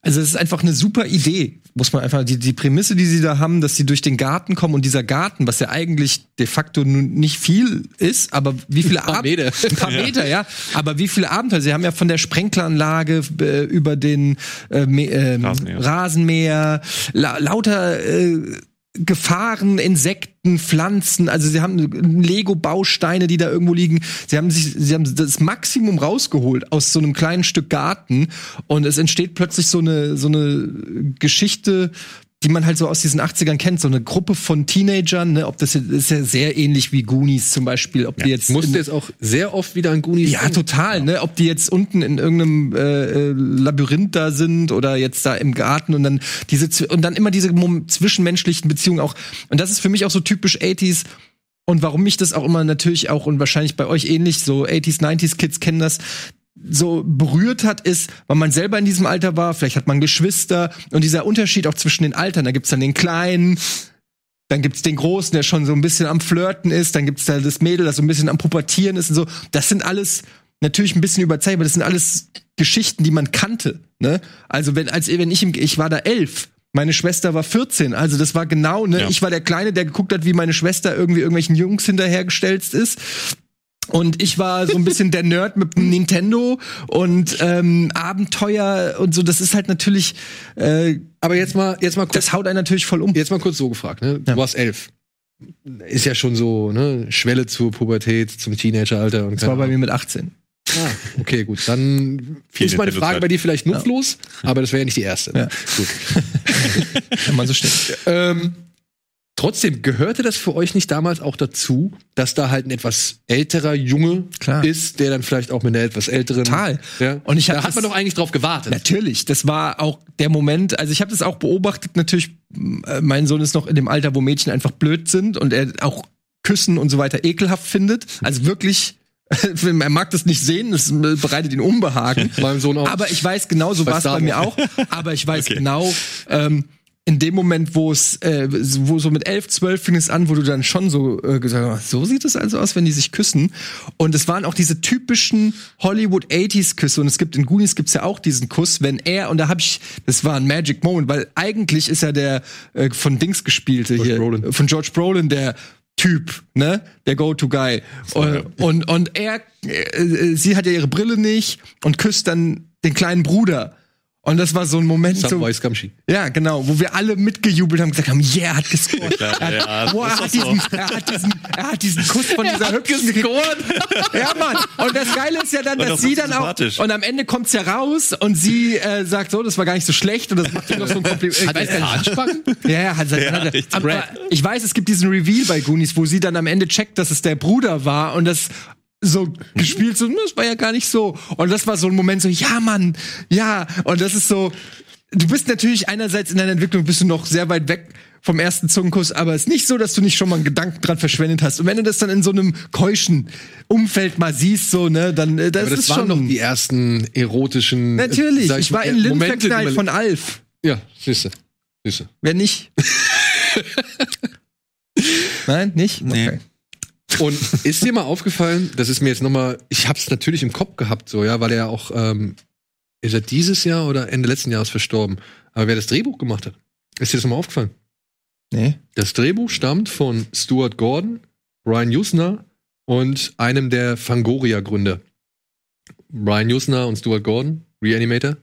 also es ist einfach eine super Idee, muss man einfach, die, die Prämisse, die sie da haben, dass sie durch den Garten kommen und dieser Garten, was ja eigentlich de facto nun nicht viel ist, aber wie viele Ab- Meter. Ein paar Meter, ja. Aber wie viele Abenteuer? Sie haben ja von der Sprenkleranlage äh, über den äh, ähm, Rasenmäher. Rasenmäher, la lauter äh, Gefahren, Insekten, Pflanzen. Also sie haben Lego-Bausteine, die da irgendwo liegen. Sie haben sich, sie haben das Maximum rausgeholt aus so einem kleinen Stück Garten und es entsteht plötzlich so eine so eine Geschichte die man halt so aus diesen 80ern kennt, so eine Gruppe von Teenagern, ne, ob das jetzt, ist ja sehr ähnlich wie Goonies zum Beispiel, ob die jetzt Ich musste jetzt auch sehr oft wieder an Goonies ja, denken. total, ne? Ob die jetzt unten in irgendeinem äh, äh, Labyrinth da sind oder jetzt da im Garten und dann diese und dann immer diese zwischenmenschlichen Beziehungen auch. Und das ist für mich auch so typisch 80s. Und warum mich das auch immer natürlich auch und wahrscheinlich bei euch ähnlich, so 80s, 90s Kids kennen das, so berührt hat, ist, weil man selber in diesem Alter war, vielleicht hat man Geschwister und dieser Unterschied auch zwischen den Altern, da gibt's dann den Kleinen, dann gibt's den Großen, der schon so ein bisschen am Flirten ist, dann gibt's da das Mädel, das so ein bisschen am Pubertieren ist und so. Das sind alles natürlich ein bisschen überzeugt, aber das sind alles Geschichten, die man kannte. Ne? Also wenn als wenn ich im, ich war da elf. Meine Schwester war 14, also das war genau, ne? Ja. Ich war der Kleine, der geguckt hat, wie meine Schwester irgendwie irgendwelchen Jungs hinterhergestellt ist. Und ich war so ein bisschen der Nerd mit dem Nintendo und ähm, Abenteuer und so. Das ist halt natürlich, äh, Aber jetzt mal, jetzt mal kurz, das haut einen natürlich voll um. jetzt mal kurz so gefragt, ne? Du Ja. warst elf. Ist ja schon so, ne? Schwelle zur Pubertät, zum Teenageralter und Das war bei mir mit 18. Ah, okay, gut. Dann Viel ist meine Frage bei dir vielleicht nutzlos, aber das wäre ja nicht die erste. Ne? Ja. Gut. Kann man so stehen. Ähm, trotzdem, gehörte das für euch nicht damals auch dazu, dass da halt ein etwas älterer Junge Klar. ist, der dann vielleicht auch mit einer etwas älteren. Total. Ja. Und ich hab da hat man doch eigentlich drauf gewartet. Natürlich, das war auch der Moment, also ich habe das auch beobachtet, natürlich, äh, mein Sohn ist noch in dem Alter, wo Mädchen einfach blöd sind und er auch Küssen und so weiter ekelhaft findet. Also wirklich, er mag das nicht sehen, das bereitet ihn Unbehagen. Meinem Sohn auch. Aber ich weiß genau, so war es bei mir auch. Aber ich weiß genau, ähm, in dem Moment, wo es, äh, wo so mit elf, zwölf fing es an, wo du dann schon so äh, gesagt hast, so sieht es also aus, wenn die sich küssen. Und es waren auch diese typischen Hollywood 80s Küsse. Und es gibt in Goonies gibt's ja auch diesen Kuss, wenn er, und da habe ich, das war ein Magic Moment, weil eigentlich ist er der äh, von Dings gespielte hier, Brolin. äh, von George Brolin, der Typ, ne? Der Go-To-Guy. Und, und, und er, äh, sie hat ja ihre Brille nicht und küsst dann den kleinen Bruder. Und das war so ein Moment, so, ja, genau, wo wir alle mitgejubelt haben, gesagt haben, yeah, er hat gescored. Ja, er, ja, hat, das boah, er, hat doch so. diesen, er, hat diesen, er hat diesen Kuss von dieser hübschen gescored. ja, Mann. Und das Geile ist ja dann, Und dass sie dann auch, und am Ende kommt's ja raus und sie äh, sagt so, das war gar nicht so schlecht und das macht ihm noch so ein Kompliment. Ich weiß gar nicht. Anspacken? Ja, ja, hat, Ja, hat, richtig. aber ich weiß, es gibt diesen Reveal bei Goonies, wo sie dann am Ende checkt, dass es der Bruder war und das so gespielt so, "Hm, das war ja gar nicht so. Und das war so ein Moment so, ja, Mann, ja. Und das ist so, du bist natürlich einerseits in deiner Entwicklung bist du noch sehr weit weg vom ersten Zungenkuss, aber es ist nicht so, dass du nicht schon mal einen Gedanken dran verschwendet hast. Und wenn du das dann in so einem keuschen Umfeld mal siehst, so, ne, dann äh, das, Aber das ist waren schon doch die ersten erotischen. äh, Natürlich, sag ich, mal, war in äh, die verknallt man- von Alf. Ja, siehste. Siehste. Wer nicht? Nein, nicht? Nee. Okay. Und ist dir mal aufgefallen, das ist mir jetzt nochmal, ich hab's natürlich im Kopf gehabt, so, ja, weil er auch, ähm, ist er dieses Jahr oder Ende letzten Jahres verstorben? Aber wer das Drehbuch gemacht hat, ist dir das nochmal aufgefallen? Nee. Das Drehbuch stammt von Stuart Gordon, Brian Usner und einem der Fangoria-Gründer. Brian Usner und Stuart Gordon, Reanimator,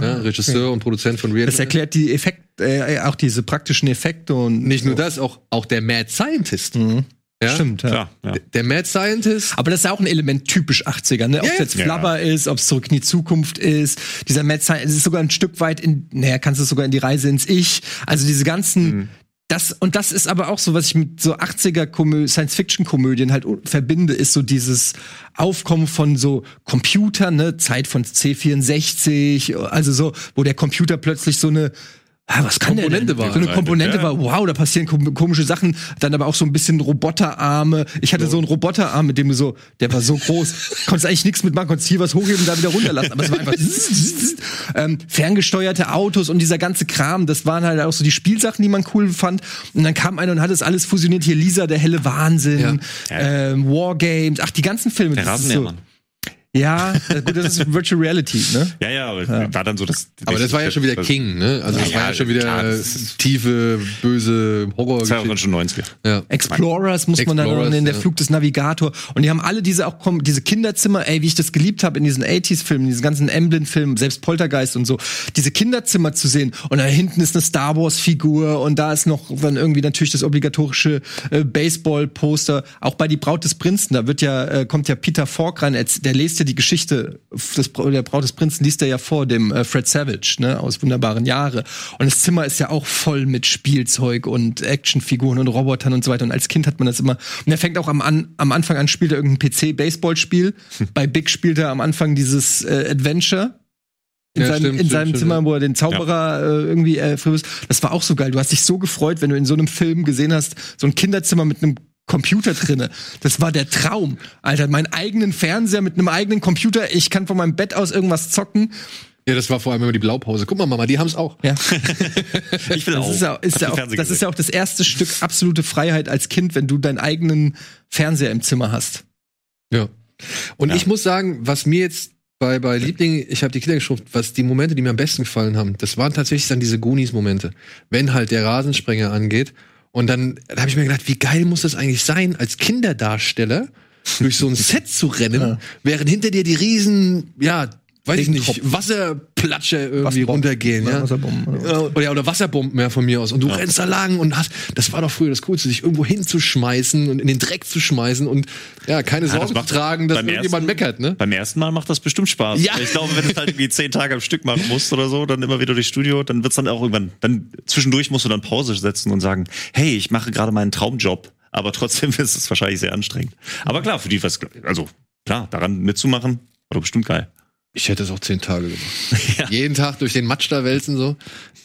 ja, Regisseur und Produzent von Reanimator. Das erklärt die Effekt, äh, auch diese praktischen Effekte und Nicht nur so. das, auch, auch der Mad Scientist. Mhm. Ja? Stimmt, ja. Klar, ja. Der Mad Scientist Aber das ist ja auch ein Element typisch 80er, ne? Ob Ja, es jetzt ja. Flubber ist, ob es zurück in die Zukunft ist. Dieser Mad Science, es ist sogar ein Stück weit in, naja, kannst du sogar in die Reise ins Ich. Also diese ganzen, das, und das ist aber auch so, was ich mit so 80er Science-Fiction-Komödien halt verbinde, ist so dieses Aufkommen von so Computern, ne? Zeit von C64, also so, wo der Computer plötzlich so eine ah, was kann Komponente der denn? war. So eine Komponente Ja. war, wow, da passieren kom komische Sachen. Dann aber auch so ein bisschen Roboterarme. Ich hatte so einen Roboterarm, mit dem du so, der war so groß, konntest eigentlich nichts mitmachen, konntest hier was hochheben und da wieder runterlassen. Aber es war einfach ähm, ferngesteuerte Autos und dieser ganze Kram. Das waren halt auch so die Spielsachen, die man cool fand. Und dann kam einer und hat das alles fusioniert. Hier Lisa, der helle Wahnsinn, Ja. ähm, Wargames, ach, die ganzen Filme. Der das. Ja, gut, das ist Virtual Reality, ne? Ja, ja, aber war dann so das. Aber das war ja schon wieder King, ne? Also das Ja, war ja ja, schon wieder klar, tiefe, böse horror Das war auch schon 90er. ja. Explorers muss man dann Explorers, in der ja. Flug des Navigator. Und die haben alle diese auch diese Kinderzimmer, ey, wie ich das geliebt habe in diesen 80s-Filmen, diesen ganzen Emblem-Filmen, selbst Poltergeist und so, diese Kinderzimmer zu sehen. Und da hinten ist eine Star Wars-Figur und da ist noch dann irgendwie natürlich das obligatorische äh, Baseball-Poster. Auch bei Die Braut des Prinzen, da wird ja, äh, kommt ja Peter Falk rein, der liest ja die Geschichte des, der Braut des Prinzen, liest er ja vor, dem äh, Fred Savage, ne, aus wunderbaren Jahre. Und das Zimmer ist ja auch voll mit Spielzeug und Actionfiguren und Robotern und so weiter. Und als Kind hat man das immer. Und er fängt auch am, an, am Anfang an, spielt er irgendein PC-Baseballspiel. Bei Big spielt er am Anfang dieses äh, Adventure. In Ja, seinem, stimmt, in stimmt, seinem stimmt, Zimmer, ja. wo er den Zauberer äh, irgendwie äh. Das war auch so geil. Du hast dich so gefreut, wenn du in so einem Film gesehen hast, so ein Kinderzimmer mit einem Computer drinne. Das war der Traum. Alter, meinen eigenen Fernseher mit einem eigenen Computer. Ich kann von meinem Bett aus irgendwas zocken. ja, das war vor allem immer die Blaupause. Guck mal, Mama, die haben's auch. Ja. Ich will Das auch. ist ja, ist ja auch, das ist gesehen? ja auch das erste Stück absolute Freiheit als Kind, wenn du deinen eigenen Fernseher im Zimmer hast. Ja. Und Ja. ich muss sagen, was mir jetzt bei, bei Liebling, ich habe die Kinder geschrumpft, was die Momente, die mir am besten gefallen haben, das waren tatsächlich dann diese Goonies-Momente. Wenn halt der Rasensprenger angeht. Und dann da habe ich mir gedacht, wie geil muss das eigentlich sein, als Kinderdarsteller durch so ein Set zu rennen, während hinter dir die riesen, ja, weiß ich nicht, Regentropfen. Wasserplatscher irgendwie Wasserbomben. runtergehen, ja. Wasserbomben, oder? Ja, Oder, ja, oder Wasserbomben mehr von mir aus. Und du rennst da lang und hast, das war doch früher das Coolste, sich irgendwo hinzuschmeißen und in den Dreck zu schmeißen und ja, keine Ja, Sorge das zu macht tragen, dass beim irgendjemand ersten- meckert, ne? Beim ersten Mal macht das bestimmt Spaß. Ja. Ich glaube, wenn du es halt irgendwie zehn Tage am Stück machen musst oder so, dann immer wieder durchs Studio, dann wird's dann auch irgendwann, dann zwischendurch musst du dann Pause setzen und sagen, hey, ich mache gerade meinen Traumjob. Aber trotzdem ist es wahrscheinlich sehr anstrengend. Aber klar, für die was, also klar, daran mitzumachen, war doch bestimmt geil. Ich hätte es auch zehn Tage gemacht. Jeden Tag durch den Matsch da wälzen so.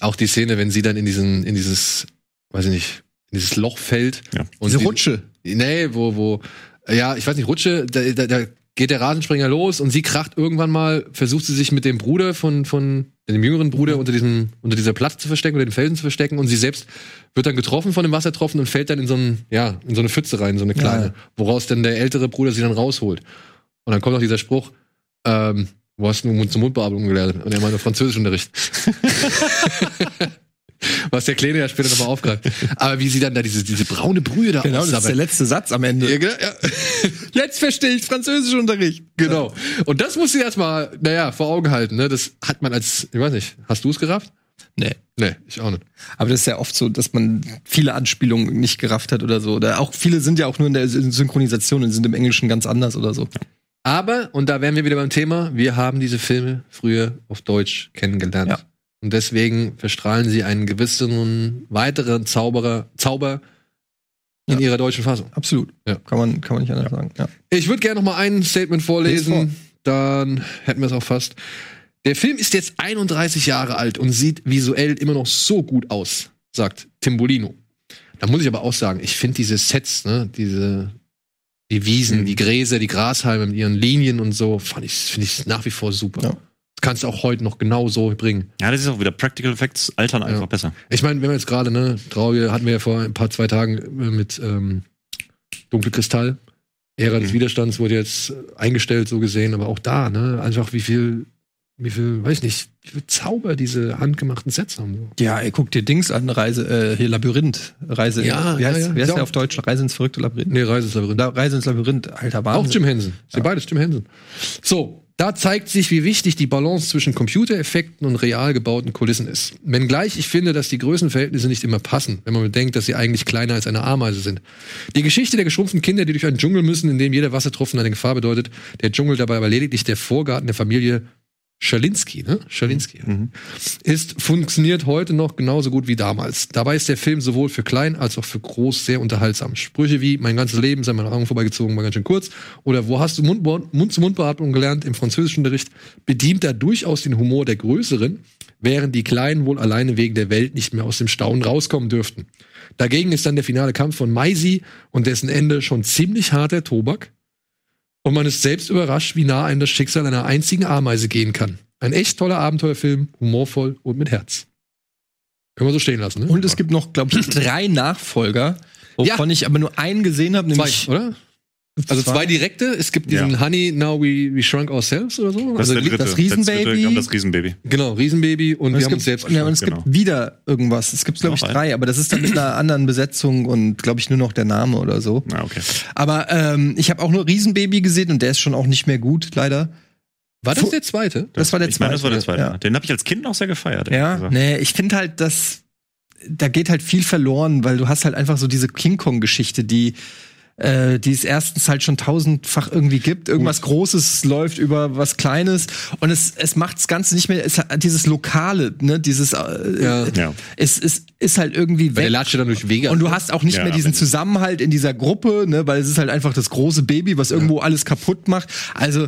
Auch die Szene, wenn sie dann in diesen, in dieses, weiß ich nicht, in dieses Loch fällt. Ja. Und Diese die- Rutsche. Nee, wo, wo, ja, ich weiß nicht, Rutsche, da, da, da geht der Rasensprenger los und sie kracht irgendwann mal, versucht sie sich mit dem Bruder von, von dem jüngeren Bruder unter diesem, unter dieser Platte zu verstecken oder den Felsen zu verstecken und sie selbst wird dann getroffen von dem Wassertropfen und fällt dann in so ein, ja, in so eine Pfütze rein, so eine kleine, Ja. woraus dann der ältere Bruder sie dann rausholt. Und dann kommt noch dieser Spruch, ähm, wo hast du Mund zur Mundbeatmung gelernt? Und er meinte Französischunterricht. Was der Kleine ja später nochmal aufgreift. Aber wie sie dann da diese, diese braune Brühe da Genau, das ist der letzte Satz am Ende. Ja, genau, ja. Jetzt verstehe ich Französischunterricht. Genau. Und das musst du dir erstmal, naja, vor Augen halten. Ne? Das hat man als, ich weiß nicht, hast du es gerafft? Nee. Nee, ich auch nicht. Aber das ist ja oft so, dass man viele Anspielungen nicht gerafft hat oder so. Oder auch viele sind ja auch nur in der Synchronisation und sind im Englischen ganz anders oder so. Aber, und da wären wir wieder beim Thema, wir haben diese Filme früher auf Deutsch kennengelernt. Ja. Und deswegen verstrahlen sie einen gewissen weiteren Zauberer, Zauber in ihrer deutschen Fassung. Absolut. Ja. Kann man, kann man nicht anders sagen. Ja. Ich würde gerne noch mal ein Statement vorlesen, Lies dann hätten wir es auch fast. Der Film ist jetzt 31 Jahre alt und sieht visuell immer noch so gut aus, sagt Timbolino. Da muss ich aber auch sagen, ich finde diese Sets, ne, diese die Wiesen, Mhm. die Gräser, die Grashalme mit ihren Linien und so, fand ich finde ich nach wie vor super. Ja. Das kannst du auch heute noch genau so bringen. Ja, das ist auch wieder Practical Effects, altern einfach Ja. besser. Ich meine, wenn wir jetzt gerade, ne, Traurige hatten wir ja vor ein paar zwei Tagen äh, mit ähm, Dunkle Kristall. Ära des Mhm. Widerstands wurde jetzt äh, eingestellt, so gesehen, aber auch da, ne, einfach wie viel, wie viel, weiß nicht, wie viel Zauber diese handgemachten Sets haben. So. Ja, ey, guck dir Dings an, Reise, äh, hier Labyrinth, Reise, Ja, wie heißt, ja, ja. wie heißt Ja. der auf Deutsch? Reise ins verrückte Labyrinth? Nee, Reiseslabyrinth. La- Reise ins Labyrinth, alter Wahnsinn. Auch Jim Henson. Sind beides Jim Henson. So, da zeigt sich, wie wichtig die Balance zwischen Computereffekten und real gebauten Kulissen ist. Wenngleich ich finde, dass die Größenverhältnisse nicht immer passen, wenn man bedenkt, dass sie eigentlich kleiner als eine Ameise sind. Die Geschichte der geschrumpften Kinder, die durch einen Dschungel müssen, in dem jeder Wassertropfen eine Gefahr bedeutet, der Dschungel dabei aber lediglich der Vorgarten der Familie Schalinski, ne? Schalinski. Ist, funktioniert heute noch genauso gut wie damals. Dabei ist der Film sowohl für klein als auch für groß sehr unterhaltsam. Sprüche wie, mein ganzes Leben sei meine Augen vorbeigezogen, war ganz schön kurz. Oder wo hast du Mund- Mund-zu-Mund-Beatmung gelernt im Französischunterricht? Bedient da durchaus den Humor der Größeren, während die Kleinen wohl alleine wegen der Welt nicht mehr aus dem Staunen rauskommen dürften. Dagegen ist dann der finale Kampf von Maisi und dessen Ende schon ziemlich harter Tobak. Und man ist selbst überrascht, wie nah einem das Schicksal einer einzigen Ameise gehen kann. Ein echt toller Abenteuerfilm, humorvoll und mit Herz. Können wir so stehen lassen, ne? Und es gibt noch, glaube ich, drei Nachfolger, wovon ich aber nur einen gesehen habe, zwei, nämlich oder? Also zwei direkte. Es gibt diesen Ja. Honey, Now We, we Shrunk Ourselves oder so. Das also ist der dritte. das Riesenbaby. haben das Riesenbaby. genau, Riesenbaby und, Und wir haben uns gibt, selbst ja, und es genau. gibt wieder irgendwas. Es gibt, glaube ich, drei, aber das ist dann mit einer anderen Besetzung und, glaube ich, nur noch der Name oder so. Ah, okay. Aber ähm, ich habe auch nur Riesenbaby gesehen und der ist schon auch nicht mehr gut, leider. War das der zweite? Das war der ich meine, das war der zweite, zweite. ja. Den habe ich als Kind noch sehr gefeiert. ehrlich Ja, gesagt. nee, ich finde halt, dass da geht halt viel verloren, weil du hast halt einfach so diese King Kong-Geschichte, die äh, die es erstens halt schon tausendfach irgendwie gibt. Irgendwas Großes läuft über was Kleines und es, es macht das Ganze nicht mehr, es hat dieses Lokale, ne, dieses, äh, Ja. Ja. es, es ist halt irgendwie Weil der weg. latscht ja dann durch Vegas. Und du hast auch nicht Ja, mehr diesen Zusammenhalt in dieser Gruppe, ne, weil es ist halt einfach das große Baby, was irgendwo alles kaputt macht. Also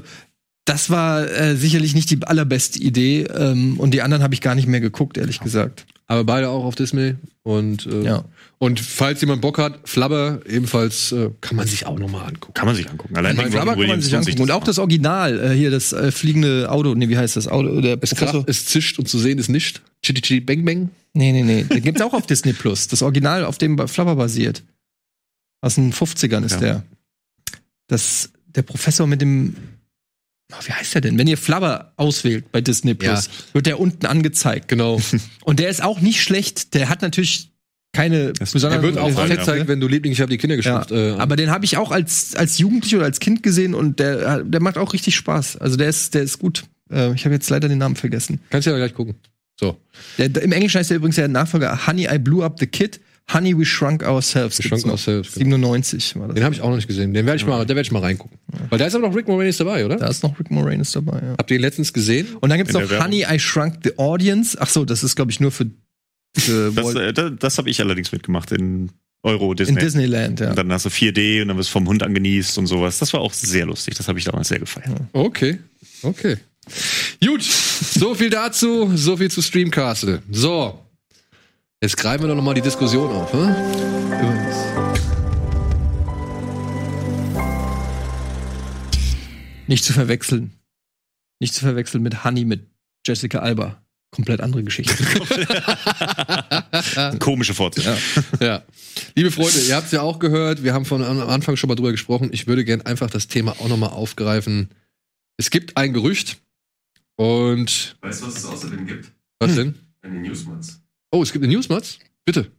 das war äh, sicherlich nicht die allerbeste Idee ähm, und die anderen habe ich gar nicht mehr geguckt, ehrlich gesagt. aber beide auch auf Disney. Und, äh, Ja. Und falls jemand Bock hat, Flabber ebenfalls äh, kann man sich auch noch mal angucken. Kann man sich angucken. Allein wegen Flabber kann man sich angucken. Und auch das Original, äh, hier das äh, fliegende Auto, nee, wie heißt das Auto? Der Es Professor. es zischt und zu sehen ist nicht. Chitty Chitty Bang Bang. Nee, nee, nee. Den gibt's auch auf Disney Plus. Das Original, auf dem Flabber basiert. Aus den 50ern ist Ja. der. Das, der Professor mit dem. Wie heißt der denn? Wenn ihr Flabber auswählt bei Disney Plus, wird der unten angezeigt. Genau. Und der ist auch nicht schlecht. Der hat natürlich keine Das- besonderen. Er wird auch ja. angezeigt, wenn du Liebling, ich habe die Kinder ja, geschrumpft. Äh, aber den habe ich auch als, als Jugendlicher oder als Kind gesehen und der, der macht auch richtig Spaß. Also der ist, der ist gut. Äh, ich habe jetzt leider den Namen vergessen. kannst du ja gleich gucken. So. Der, Im Englischen heißt der übrigens der Nachfolger Honey, I Blew Up the Kid. Honey, We Shrunk Ourselves. We Shrunk. Ourselves, genau. 97 war das. Den habe ich auch noch nicht gesehen. Den werde ich mal, da werde ich mal reingucken. Weil da ist aber noch Rick Moranis dabei, oder? Da ist noch Rick Moranis dabei, ja. Habt ihr ihn letztens gesehen? Und dann gibt's In noch. Honey, I Shrunk the Audience. Ach so, das ist, glaube ich, nur für Das, äh, das, das habe ich allerdings mitgemacht in Euro in Disney. Disneyland, ja. Und dann hast du 4D und dann wirst du vom Hund angenießt und sowas. Das war auch sehr lustig. Das habe ich damals sehr gefeiert. Okay. Okay. Gut. So viel dazu. So viel zu Streamcastle. So. Jetzt greifen wir doch noch mal die Diskussion auf. Hm? Nicht zu verwechseln. Nicht zu verwechseln mit Honey mit Jessica Alba. Komplett andere Geschichte. Komische Fortsetzung. Ja. Liebe Freunde, ihr habt es ja auch gehört. Wir haben von am Anfang schon mal drüber gesprochen. Ich würde gern einfach das Thema auch noch mal aufgreifen. Es gibt ein Gerücht. Und Weißt du, was es außerdem gibt? was denn? Eine Newsmats. Oh, es gibt eine Newsmats? Bitte.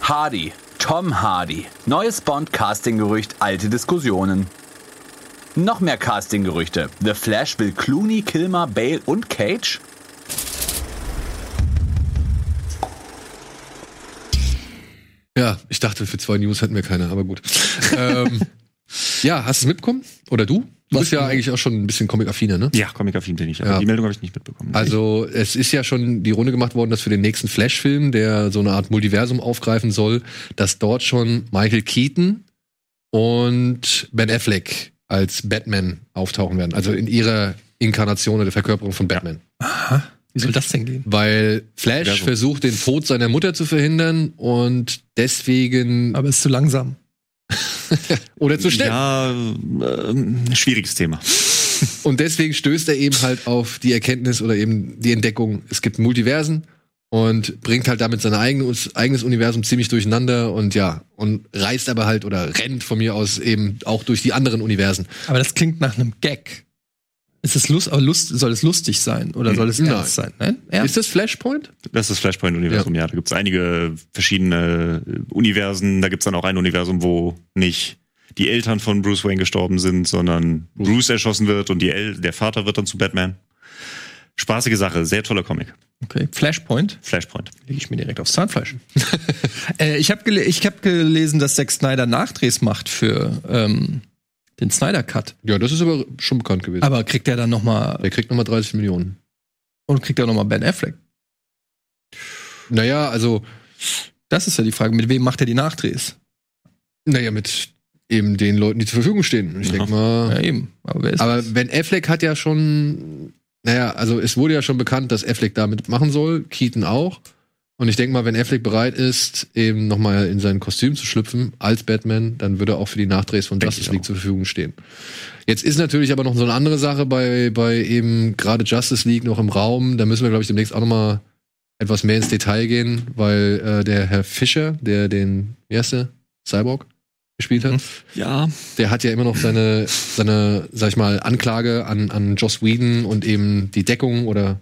Hardy, Tom Hardy. Neues Bond-Casting-Gerücht, alte Diskussionen. Noch mehr Casting-Gerüchte. The Flash will Clooney, Kilmer, Bale und Cage? Ja, ich dachte, für zwei News hätten wir keine, aber gut. ähm, ja, hast du es mitbekommen? Oder du? Du bist ja eigentlich auch schon ein bisschen comic-affiner, ne? Ja, Comic-affin bin ich. Aber Ja. die Meldung habe ich nicht mitbekommen. Also, es ist ja schon die Runde gemacht worden, dass für den nächsten Flash-Film, der so eine Art Multiversum aufgreifen soll, dass dort schon Michael Keaton und Ben Affleck als Batman auftauchen werden. Also in ihrer Inkarnation oder Verkörperung von Batman. Wie soll das denn gehen? Weil Flash Universum. versucht, den Tod seiner Mutter zu verhindern und deswegen. Aber ist zu langsam. oder zu schnell. Ja, ähm, schwieriges Thema. Und deswegen stößt er eben halt auf die Erkenntnis oder eben die Entdeckung, es gibt Multiversen und bringt halt damit sein eigenes, eigenes Universum ziemlich durcheinander und ja, und reist aber halt oder rennt von mir aus eben auch durch die anderen Universen. Aber das klingt nach einem Gag. Ist es lust, aber lust, soll es lustig sein oder soll es Nein. ernst sein? Nein? Ernst? Ist das Flashpoint? Das ist das Flashpoint-Universum, ja. Da gibt es einige verschiedene äh, Universen. Da gibt es dann auch ein Universum, wo nicht die Eltern von Bruce Wayne gestorben sind, sondern Bruce erschossen wird und die El der Vater wird dann zu Batman. Spaßige Sache, sehr toller Comic. Okay. Flashpoint. Flashpoint. Lege ich mir direkt aufs Zahnfleisch. äh, ich habe gele ich hab gelesen, dass Zack Snyder Nachdrehs macht für ähm, den Snyder Cut. Ja, das ist aber schon bekannt gewesen. Aber kriegt er dann noch mal Der kriegt nochmal 30 Millionen. und kriegt er noch mal Ben Affleck? Naja, also, Das ist ja die Frage. Mit wem macht er die Nachdrehs? naja, mit eben den Leuten, die zur Verfügung stehen. Ich denke mal. Ja, eben. Aber wer ist Aber Ben Affleck hat ja schon, naja, also es wurde ja schon bekannt, dass Affleck damit machen soll, Keaton auch. Und ich denke mal, wenn Affleck bereit ist, eben nochmal in sein Kostüm zu schlüpfen als Batman, dann würde er auch für die Nachdrehs von Denk Justice League auch. zur Verfügung stehen. Jetzt ist natürlich aber noch so eine andere Sache bei, bei eben gerade Justice League noch im Raum. Da müssen wir, glaube ich, demnächst auch nochmal etwas mehr ins Detail gehen, weil äh, der Herr Fischer, der den, wie heißt der? Cyborg gespielt hat, Ja. der hat ja immer noch seine, seine, sag ich mal, Anklage an, an Joss Whedon und eben die Deckung oder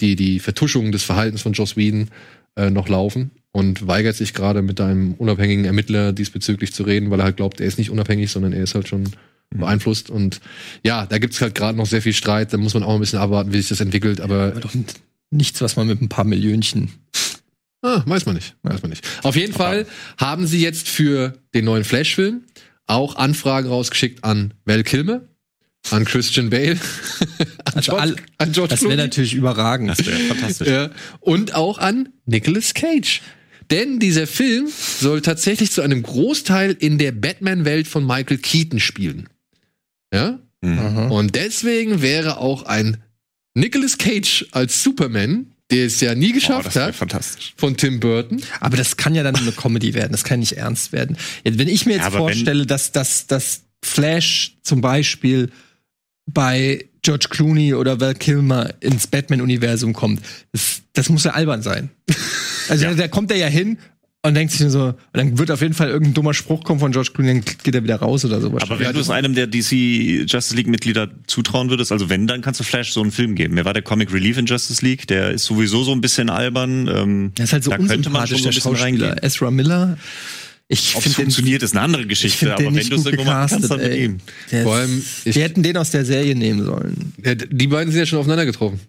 die, die Vertuschung des Verhaltens von Joss Whedon äh, noch laufen und weigert sich gerade mit einem unabhängigen Ermittler diesbezüglich zu reden, weil er halt glaubt, er ist nicht unabhängig, sondern er ist halt schon beeinflusst. Und ja, da gibt's halt gerade noch sehr viel Streit, da muss man auch ein bisschen abwarten, wie sich das entwickelt, aber aber doch nichts, was man mit ein paar Millionchen. Ah, weiß man nicht, weiß man nicht. Auf jeden Fall haben sie jetzt für den neuen Flash-Film auch Anfragen rausgeschickt an Val Kilmer, an Christian Bale, an Also George, all- an George Das wäre natürlich überragend. Das wäre fantastisch. ja, und auch an Nicolas Cage. Denn dieser Film soll tatsächlich zu einem Großteil in der Batman-Welt von Michael Keaton spielen. Ja? Mhm. Und deswegen wäre auch ein Nicolas Cage als Superman, der es ja nie Oh, geschafft das wäre hat, fantastisch. von Tim Burton, Aber das kann ja dann eine Comedy werden, das kann nicht ernst werden. Wenn ich mir jetzt Ja, vorstelle, dass, dass, dass Flash zum Beispiel bei George Clooney oder Val Kilmer ins Batman-Universum kommt, das, das muss ja albern sein. Also Ja. da kommt er ja hin und denkt sich nur so, und dann wird auf jeden Fall irgendein dummer Spruch kommen von George Clooney, dann geht er wieder raus oder so. Aber wenn du es einem der DC Justice League Mitglieder zutrauen würdest, also wenn, dann kannst du Flash so einen Film geben. Mir war der Comic Relief in Justice League, der ist sowieso so ein bisschen albern. Ähm, er ist halt so da könnte man schon so der ein bisschen Schauspieler. reingehen. Ezra Miller, ich Ob es funktioniert, ist eine andere Ich Geschichte, aber wenn du es irgendwo machen kannst, dann mit ey. ihm. Der Vor ist- allem, ich- die hätten den aus der Serie nehmen sollen. Ja, die beiden sind ja schon aufeinander getroffen.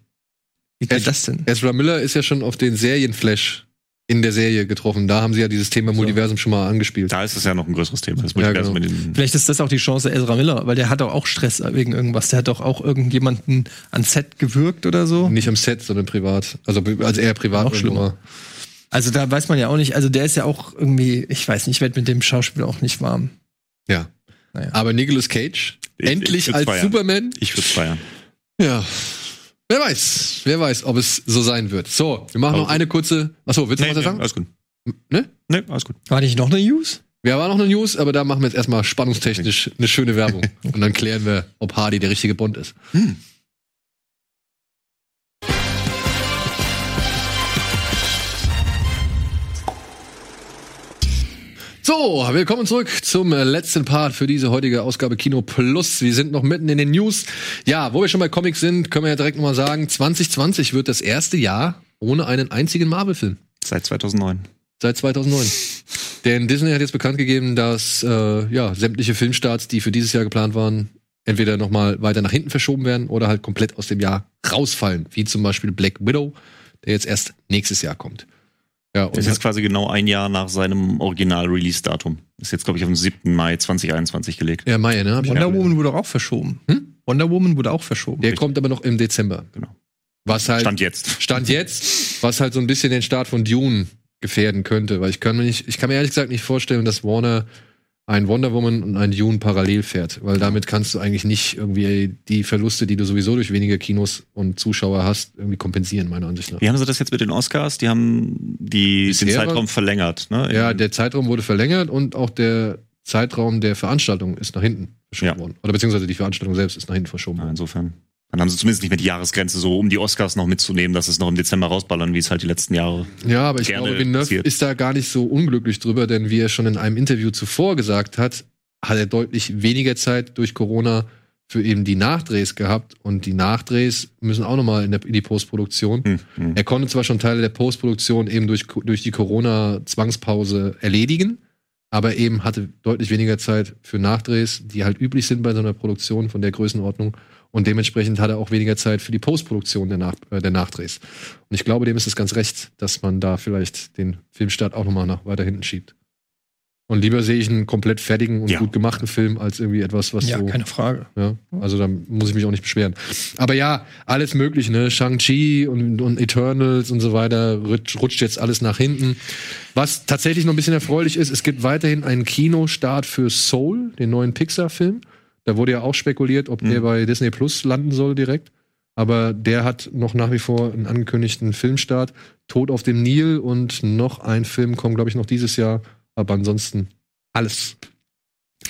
Wie geht das denn? Ezra Miller ist ja schon auf den Serienflash in der Serie getroffen. Da haben sie ja dieses Thema Multiversum schon mal angespielt. Da ist es ja noch ein größeres Thema. Das Ja, Multiversum genau. mit den Vielleicht ist das auch die Chance Ezra Miller, weil der hat doch auch Stress wegen irgendwas. Der hat doch auch irgendjemanden an Set gewürgt oder so. Nicht am Set, sondern privat. Also, also eher privat Noch schlimmer. Also da weiß man ja auch nicht, also der ist ja auch irgendwie, ich weiß nicht, ich werde mit dem Schauspieler auch nicht warm. Ja. Naja. Aber Nicolas Cage, Ich- endlich ich als feiern. Superman. Ich würde feiern. Ja. Wer weiß, wer weiß, ob es so sein wird. So, wir machen noch eine kurze. Achso, willst du Nee, noch was nee, sagen? alles gut. Ne? Nee, alles gut. War nicht noch eine News? Wir auch noch eine News, aber da machen wir jetzt erstmal spannungstechnisch eine schöne Werbung. Und dann klären wir, ob Hardy der richtige Bond ist. So, willkommen zurück zum äh, letzten Part für diese heutige Ausgabe Kino Plus. Wir sind noch mitten in den News. Ja, wo wir schon bei Comics sind, können wir ja direkt nochmal sagen, 2020 wird das erste Jahr ohne einen einzigen Marvel-Film. Seit 2009. Seit 2009. Denn Disney hat jetzt bekannt gegeben, dass äh, ja, sämtliche Filmstarts, die für dieses Jahr geplant waren, entweder noch mal weiter nach hinten verschoben werden oder halt komplett aus dem Jahr rausfallen. Wie zum Beispiel Black Widow, der jetzt erst nächstes Jahr kommt. Ja, und Das ist jetzt quasi genau ein Jahr nach seinem Original-Release-Datum. Ist jetzt, glaube ich, am 7. Mai 2021 gelegt. ja, Mai, ne? Wonder Woman wurde auch verschoben. Hm? Wonder Woman wurde auch verschoben. Der kommt aber noch im Dezember. Genau. Was halt Stand jetzt. Stand jetzt, was halt so ein bisschen den Start von Dune gefährden könnte, weil ich kann mir nicht, ich kann mir ehrlich gesagt nicht vorstellen, dass Warner ein Wonder Woman und ein Dune parallel fährt, weil damit kannst du eigentlich nicht irgendwie die Verluste, die du sowieso durch weniger Kinos und Zuschauer hast, irgendwie kompensieren, meiner Ansicht nach. Wie haben sie das jetzt mit den Oscars? Die haben die, den Bisher Zeitraum verlängert, ne? Ja, der Zeitraum wurde verlängert und auch der Zeitraum der Veranstaltung ist nach hinten verschoben Ja. worden. Oder beziehungsweise die Veranstaltung selbst ist nach hinten verschoben Ja, worden. insofern. Dann haben sie zumindest nicht mehr die Jahresgrenze so, um die Oscars noch mitzunehmen, dass es noch im Dezember rausballern, wie es halt die letzten Jahre. Ja, aber ich glaube, Villeneuve ist da gar nicht so unglücklich drüber, denn wie er schon in einem Interview zuvor gesagt hat, hat er deutlich weniger Zeit durch Corona für eben die Nachdrehs gehabt und die Nachdrehs müssen auch nochmal in, der- in die Postproduktion. Hm, hm. Er konnte zwar schon Teile der Postproduktion eben durch, durch die Corona-Zwangspause erledigen, aber eben hatte deutlich weniger Zeit für Nachdrehs, die halt üblich sind bei so einer Produktion von der Größenordnung. Und dementsprechend hat er auch weniger Zeit für die Postproduktion der, Nach äh, der Nachdrehs. Und ich glaube, dem ist es ganz recht, dass man da vielleicht den Filmstart auch nochmal nach weiter hinten schiebt. Und lieber sehe ich einen komplett fertigen und Ja. gut gemachten Film als irgendwie etwas, was Ja, so. keine Frage. Ja, also da muss ich mich auch nicht beschweren. Aber ja, alles mögliche, ne? Shang-Chi und, und Eternals und so weiter rutscht jetzt alles nach hinten. Was tatsächlich noch ein bisschen erfreulich ist, es gibt weiterhin einen Kinostart für Soul, den neuen Pixar-Film. Da wurde ja auch spekuliert, ob der bei Disney Plus landen soll direkt. Aber der hat noch nach wie vor einen angekündigten Filmstart. Tod auf dem Nil und noch ein Film kommt, glaube ich, noch dieses Jahr. Aber ansonsten alles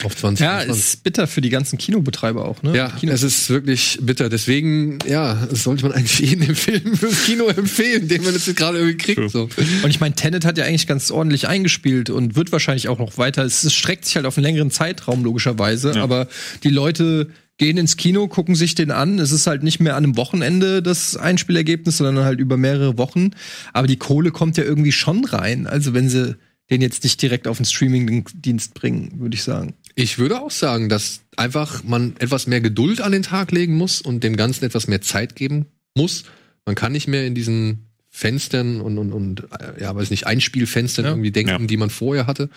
auf 20. Ja, ist bitter für die ganzen Kinobetreiber auch, ne? Ja, Kino es ist wirklich bitter. Deswegen, ja, sollte man eigentlich jeden den Film fürs Kino empfehlen, den man jetzt gerade irgendwie kriegt. So. Und ich meine, Tenet hat ja eigentlich ganz ordentlich eingespielt und wird wahrscheinlich auch noch weiter. Es, es streckt sich halt auf einen längeren Zeitraum, logischerweise. Ja. Aber die Leute gehen ins Kino, gucken sich den an. Es ist halt nicht mehr an einem Wochenende das Einspielergebnis, sondern halt über mehrere Wochen. Aber die Kohle kommt ja irgendwie schon rein. Also wenn sie den jetzt nicht direkt auf den Streaming-Dienst bringen, würde ich sagen. Ich würde auch sagen, dass einfach man etwas mehr Geduld an den Tag legen muss und dem Ganzen etwas mehr Zeit geben muss. Man kann nicht mehr in diesen Fenstern und, und, und äh, ja, weiß nicht, Einspielfenstern Ja. irgendwie denken, Ja. die man vorher hatte.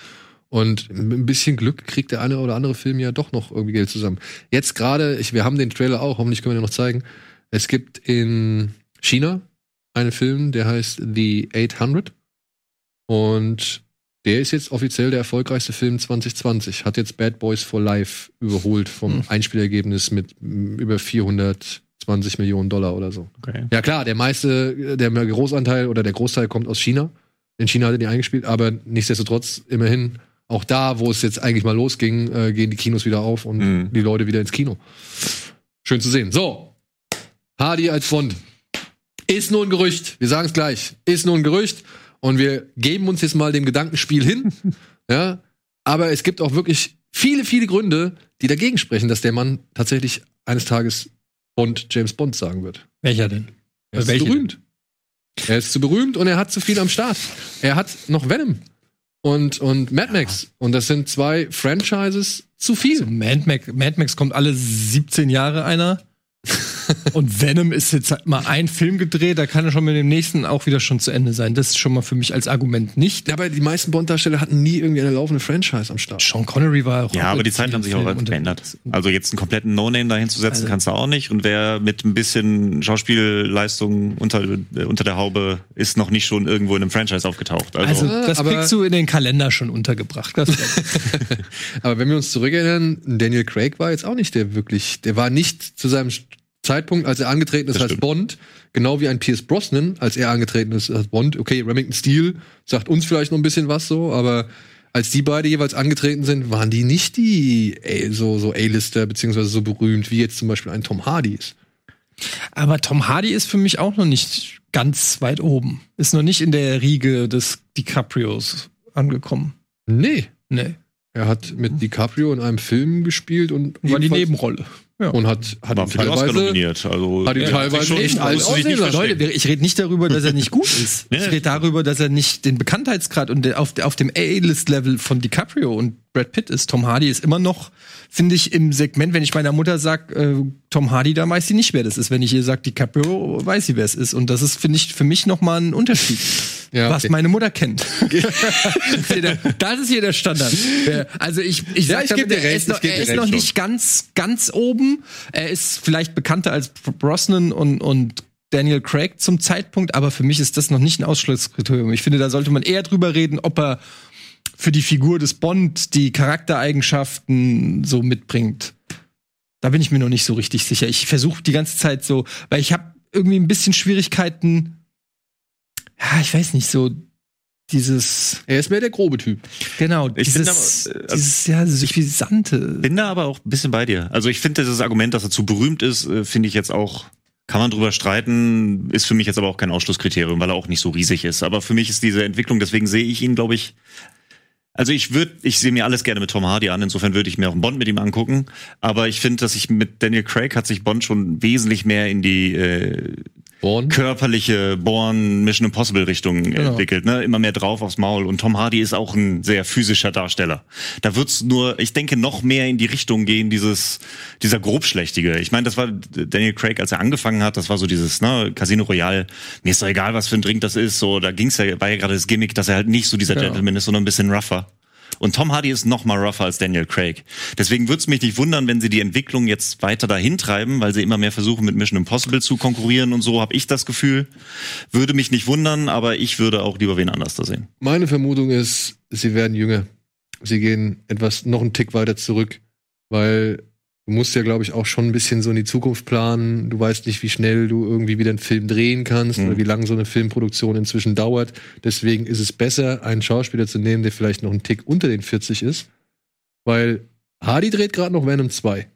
Und mit ein bisschen Glück kriegt der eine oder andere Film ja doch noch irgendwie Geld zusammen. Jetzt gerade, ich, wir haben den Trailer auch, hoffentlich können wir den noch zeigen. Es gibt in China einen Film, der heißt The 800. Und der ist jetzt offiziell der erfolgreichste Film 2020. Hat jetzt Bad Boys for Life überholt vom Hm. Einspielergebnis mit mm, über 420 Millionen Dollar oder so. Okay. Ja klar, der meiste, der Großanteil oder der Großteil kommt aus China. In China hat er die eingespielt, aber nichtsdestotrotz immerhin auch da, wo es jetzt eigentlich mal losging, äh, gehen die Kinos wieder auf und Mhm. die Leute wieder ins Kino. Schön zu sehen. So, Hardy als Bond. Ist nur ein Gerücht. Wir sagen es gleich. Ist nur ein Gerücht. Und wir geben uns jetzt mal dem Gedankenspiel hin. ja. Aber es gibt auch wirklich viele, viele Gründe, die dagegen sprechen, dass der Mann tatsächlich eines Tages Bond, James Bond sagen wird. Welcher denn? Er ist Welche zu berühmt. Er ist zu berühmt und er hat zu viel am Start. Er hat noch Venom und, und Mad Max. Und das sind zwei Franchises zu viel. So Mad Max, Mad Max kommt alle 17 Jahre einer. Und Venom ist jetzt halt mal ein Film gedreht, da kann er schon mit dem nächsten auch wieder schon zu Ende sein. Das ist schon mal für mich als Argument nicht. Ja, aber die meisten Bond-Darsteller hatten nie irgendwie eine laufende Franchise am Start. Sean Connery war auch. Ja, aber die Zeiten haben sich auch verändert. Also jetzt einen kompletten No-Name dahin zu setzen, Also- kannst du auch nicht. Und wer mit ein bisschen Schauspielleistung unter, äh, unter der Haube ist noch nicht schon irgendwo in einem Franchise aufgetaucht. Also, Also, das aber- kriegst du in den Kalender schon untergebracht. Das Aber wenn wir uns zurückerinnern, Daniel Craig war jetzt auch nicht der wirklich, der war nicht zu seinem Zeitpunkt, als er angetreten ist Das als stimmt. Bond, genau wie ein Pierce Brosnan, als er angetreten ist als Bond. Okay, Remington Steele sagt uns vielleicht noch ein bisschen was so, aber als die beide jeweils angetreten sind, waren die nicht die ey, so, so A-Lister, beziehungsweise so berühmt, wie jetzt zum Beispiel ein Tom Hardy ist. aber Tom Hardy ist für mich auch noch nicht ganz weit oben. Ist noch nicht in der Riege des DiCaprios angekommen. Nee. Nee. Er hat mit DiCaprio in einem Film gespielt und War die Nebenrolle. Ja. und hat, hat ihn teilweise nominiert. Also, hat ihn ja, teilweise echt alt aussehen lassen. Leute, ich rede nicht darüber, dass er nicht gut ist. Ja, Ich rede darüber, dass er nicht den Bekanntheitsgrad und der- auf, auf dem A-List-Level von DiCaprio und Brad Pitt ist. Tom Hardy ist immer noch, finde ich, im Segment, wenn ich meiner Mutter sage, äh, Tom Hardy, dann weiß sie nicht, wer das ist. Wenn ich ihr sage, DiCaprio, weiß sie, wer es ist. Und das ist, finde ich, für mich noch mal ein Unterschied. Ja, Was okay. meine Mutter kennt. das, ist hier der, Standard. Also ich, ich Ja, sag ich damit, er recht, ist noch, er ist noch nicht ganz, ganz oben. Er ist vielleicht bekannter als Brosnan und, und Daniel Craig zum Zeitpunkt, aber für mich ist das noch nicht ein Ausschlusskriterium. Ich finde, da sollte man eher drüber reden, ob er für die Figur des Bond die Charaktereigenschaften so mitbringt. Da bin ich mir noch nicht so richtig sicher. Ich versuche die ganze Zeit so, weil ich habe irgendwie ein bisschen Schwierigkeiten. Ja, ich weiß nicht, so dieses, Er ist mehr der grobe Typ. genau, Ich dieses, aber, äh, dieses, ja, suffisante. bin da aber auch ein bisschen bei dir. Also ich finde dieses Argument, dass er zu berühmt ist, äh, finde ich jetzt auch, kann man drüber streiten, ist für mich jetzt aber auch kein Ausschlusskriterium, weil er auch nicht so riesig ist. Aber für mich ist diese Entwicklung, deswegen sehe ich ihn, glaube ich, also ich würde, ich sehe mir alles gerne mit Tom Hardy an, insofern würde ich mir auch einen Bond mit ihm angucken. Aber ich finde, dass ich mit Daniel Craig hat sich Bond schon wesentlich mehr in die äh, Born. körperliche Born Mission Impossible Richtung Genau. entwickelt, ne? Immer mehr drauf aufs Maul und Tom Hardy ist auch ein sehr physischer Darsteller. Da wird's nur, ich denke, noch mehr in die Richtung gehen dieses dieser grobschlächtige. Ich meine, das war Daniel Craig, als er angefangen hat, das war so dieses ne Casino Royale. Mir ist doch egal, was für ein Drink das ist, so da ging's ja war ja gerade das Gimmick, dass er halt nicht so dieser Ja. Gentleman ist, sondern ein bisschen rougher. Und Tom Hardy ist noch mal rougher als Daniel Craig. Deswegen würde es mich nicht wundern, wenn sie die Entwicklung jetzt weiter dahin treiben, weil sie immer mehr versuchen, mit Mission Impossible zu konkurrieren und so, habe ich das Gefühl. Würde mich nicht wundern, aber ich würde auch lieber wen anders da sehen. Meine Vermutung ist, sie werden jünger. Sie gehen etwas noch einen Tick weiter zurück, weil du musst ja, glaube ich, auch schon ein bisschen so in die Zukunft planen. Du weißt nicht, wie schnell du irgendwie wieder einen Film drehen kannst Mhm. oder wie lange so eine Filmproduktion inzwischen dauert. Deswegen ist es besser, einen Schauspieler zu nehmen, der vielleicht noch einen Tick unter den 40 ist, weil Hardy dreht gerade noch Venom 2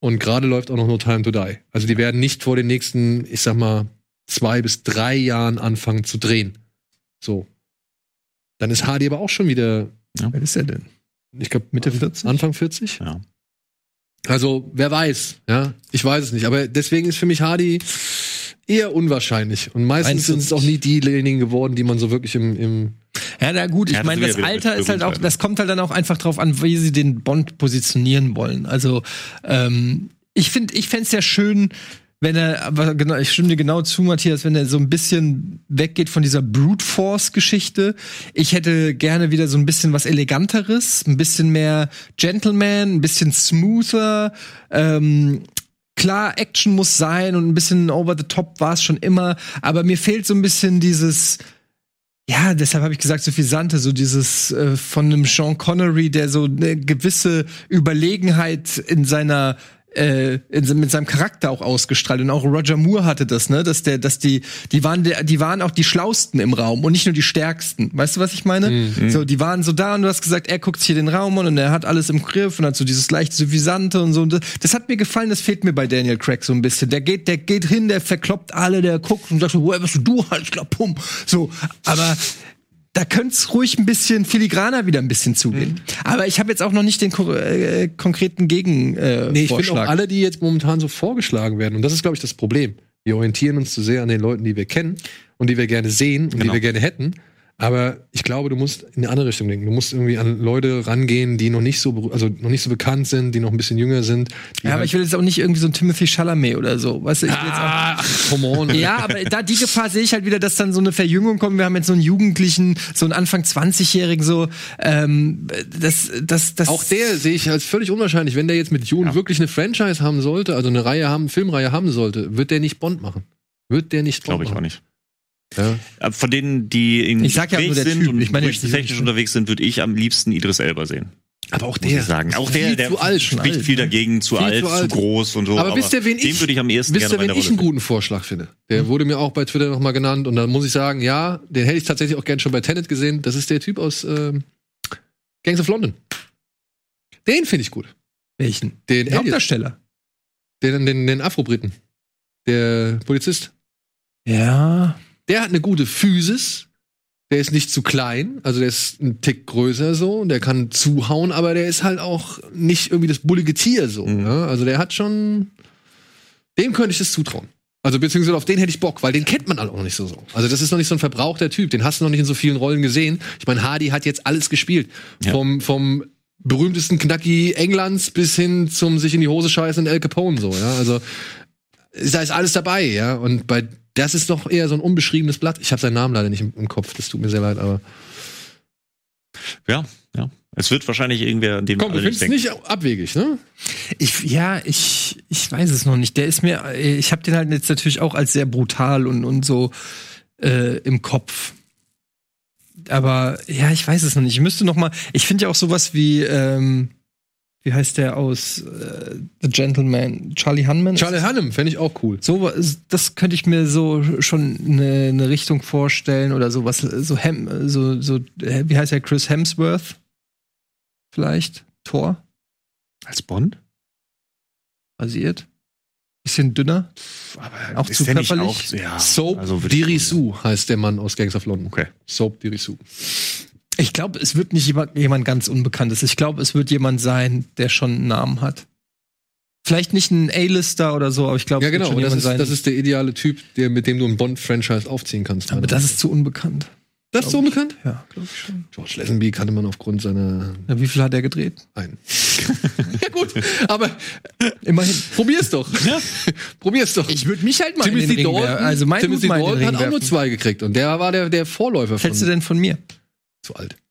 und gerade läuft auch noch No Time to Die. Also die werden nicht vor den nächsten, ich sag mal, zwei bis drei Jahren anfangen zu drehen. So. Dann ist Hardy aber auch schon wieder Wer ist er denn? ich glaube, Mitte 40? Anfang 40? Ja. Also, wer weiß, ja. Ich weiß es nicht. Aber deswegen ist für mich Hardy eher unwahrscheinlich. Und meistens sind es 41. auch nie diejenigen geworden, die man so wirklich im, im Ja, na gut, ich Ja, meine, das Alter ist halt auch, das kommt halt dann auch einfach drauf an, wie sie den Bond positionieren wollen. Also, ähm, ich finde, ich fände es ja schön, wenn er, aber genau, ich stimme dir genau zu, Matthias, wenn er so ein bisschen weggeht von dieser Brute Force-Geschichte. Ich hätte gerne wieder so ein bisschen was Eleganteres, ein bisschen mehr Gentleman, ein bisschen smoother, ähm, Klar, Action muss sein und ein bisschen over the top war es schon immer, aber mir fehlt so ein bisschen dieses, ja, deshalb habe ich gesagt, so viel Sante, so dieses äh, von einem Sean Connery, der so eine gewisse Überlegenheit in seiner äh, in, mit seinem Charakter auch ausgestrahlt und auch Roger Moore hatte das, ne, dass der, dass die, die waren, die waren auch die schlausten im Raum und nicht nur die stärksten. Weißt du, was ich meine? So, die waren so da und du hast gesagt, er guckt hier den Raum an und er hat alles im Griff und hat so dieses leicht suffisante und so. Und das, das hat mir gefallen, das fehlt mir bei Daniel Craig so ein bisschen. Der geht, der geht hin, der verkloppt alle, der guckt und sagt so, woher bist du, du halt, klar, pum. So, aber da könnte es ruhig ein bisschen filigraner wieder ein bisschen zugehen. Aber ich habe jetzt auch noch nicht den ko äh, konkreten Gegen äh, Nee, ich finde auch alle, die jetzt momentan so vorgeschlagen werden, und das ist, glaube ich, das Problem. Wir orientieren uns zu sehr an den Leuten, die wir kennen und die wir gerne sehen und die Genau. wir gerne hätten. Aber ich glaube, du musst in eine andere Richtung denken. Du musst irgendwie an Leute rangehen, die noch nicht so, also noch nicht so bekannt sind, die noch ein bisschen jünger sind. Ja, aber halt- ich will jetzt auch nicht irgendwie so ein Timothy Chalamet oder so. Weißt du, ich will jetzt auch ah, come on. Ja, aber da die Gefahr sehe ich halt wieder, dass dann so eine Verjüngung kommt. Wir haben jetzt so einen Jugendlichen, so einen Anfang 20-Jährigen, so ähm, das, das, das. Auch der sehe ich als völlig unwahrscheinlich. Wenn der jetzt mit June wirklich eine Franchise haben sollte, also eine Reihe haben, Filmreihe haben sollte, wird der nicht Bond machen. Wird der nicht Bond Glaube ich auch nicht. Ja. Aber Von denen, die in Ich sag ja nur der sind Typ, und ich meine technisch unterwegs sind, würde ich am liebsten Idris Elba sehen. Aber auch Muss der ich sagen. Auch viel der, der zu alt, spricht alt, viel ne? dagegen, zu Viel alt, zu zu, alt. groß und so. Aber wisst ihr, wen den ich- würde ich am ehesten Wisst ihr, gerne wen ich einen guten Vorschlag finde? Der wurde mir auch bei Twitter nochmal genannt und da muss ich sagen, ja, den hätte ich tatsächlich auch gern schon bei Tenet gesehen. Das ist der Typ aus ähm, Gangs of London. Den finde ich gut. welchen? Den Der Elliot, Hauptdarsteller. den, den, den Afro-Briten. Der Polizist. Ja. Der hat eine gute Physis. Der ist nicht zu klein, also der ist ein Tick größer so, der kann zuhauen, aber der ist halt auch nicht irgendwie das bullige Tier so. Mhm. Ja? Also der hat schon, dem könnte ich das zutrauen. Also beziehungsweise auf den hätte ich Bock, weil den kennt man halt auch noch nicht so so. Also das ist noch nicht so ein verbrauchter Typ, den hast du noch nicht in so vielen Rollen gesehen. Ich meine, Hardy hat jetzt alles gespielt, Ja. vom vom berühmtesten Knacki Englands bis hin zum sich in die Hose scheißen in El Capone so. Ja, also da ist alles dabei, ja. Und bei das ist doch eher so ein unbeschriebenes Blatt. Ich habe seinen Namen leider nicht im, im Kopf. Das tut mir sehr leid, aber Ja, ja. Es wird wahrscheinlich irgendwer, an den komm, du findest nicht abwegig, ne? Ich, ja, ich, ich weiß es noch nicht. Der ist mir, ich habe den halt jetzt natürlich auch als sehr brutal und, und so äh, im Kopf. Aber ja, ich weiß es noch nicht. Ich müsste noch mal. Ich finde ja auch sowas wie, ähm, wie heißt der aus äh, The Gentleman? Charlie Hunman? Charlie Hunnam fände ich auch cool. So, das könnte ich mir so schon eine, eine Richtung vorstellen oder sowas, so Hem, so, so, äh, wie heißt der Chris Hemsworth? Vielleicht? Thor? Als Bond? Rasiert? Bisschen dünner? Auch Das zu körperlich? auch- ja, Soap also Dirisu heißt der Mann aus Gangs of London. Okay. Soap Dirisu. Ich glaube, es wird nicht jemand, jemand ganz Unbekanntes. Ich glaube, es wird jemand sein, der schon einen Namen hat. Vielleicht nicht ein A-Lister oder so, aber ich glaube, Ja, es wird genau. das jemand ist, sein. das ist der ideale Typ, der, mit dem du ein Bond-Franchise aufziehen kannst. aber das ist zu unbekannt. das ist so ich. unbekannt? Ja, glaube ich schon. George Lazenby kannte man aufgrund seiner Ja, wie viel hat er gedreht? ein. ja gut, aber Immerhin. probier's doch. probier's doch. Ich würde mich halt mal in Timothy den Ring Dalton. Also mein Timothy in Dalton hat auch nur zwei gekriegt und der war der, der Vorläufer Was hältst du von denn von mir? Zu alt.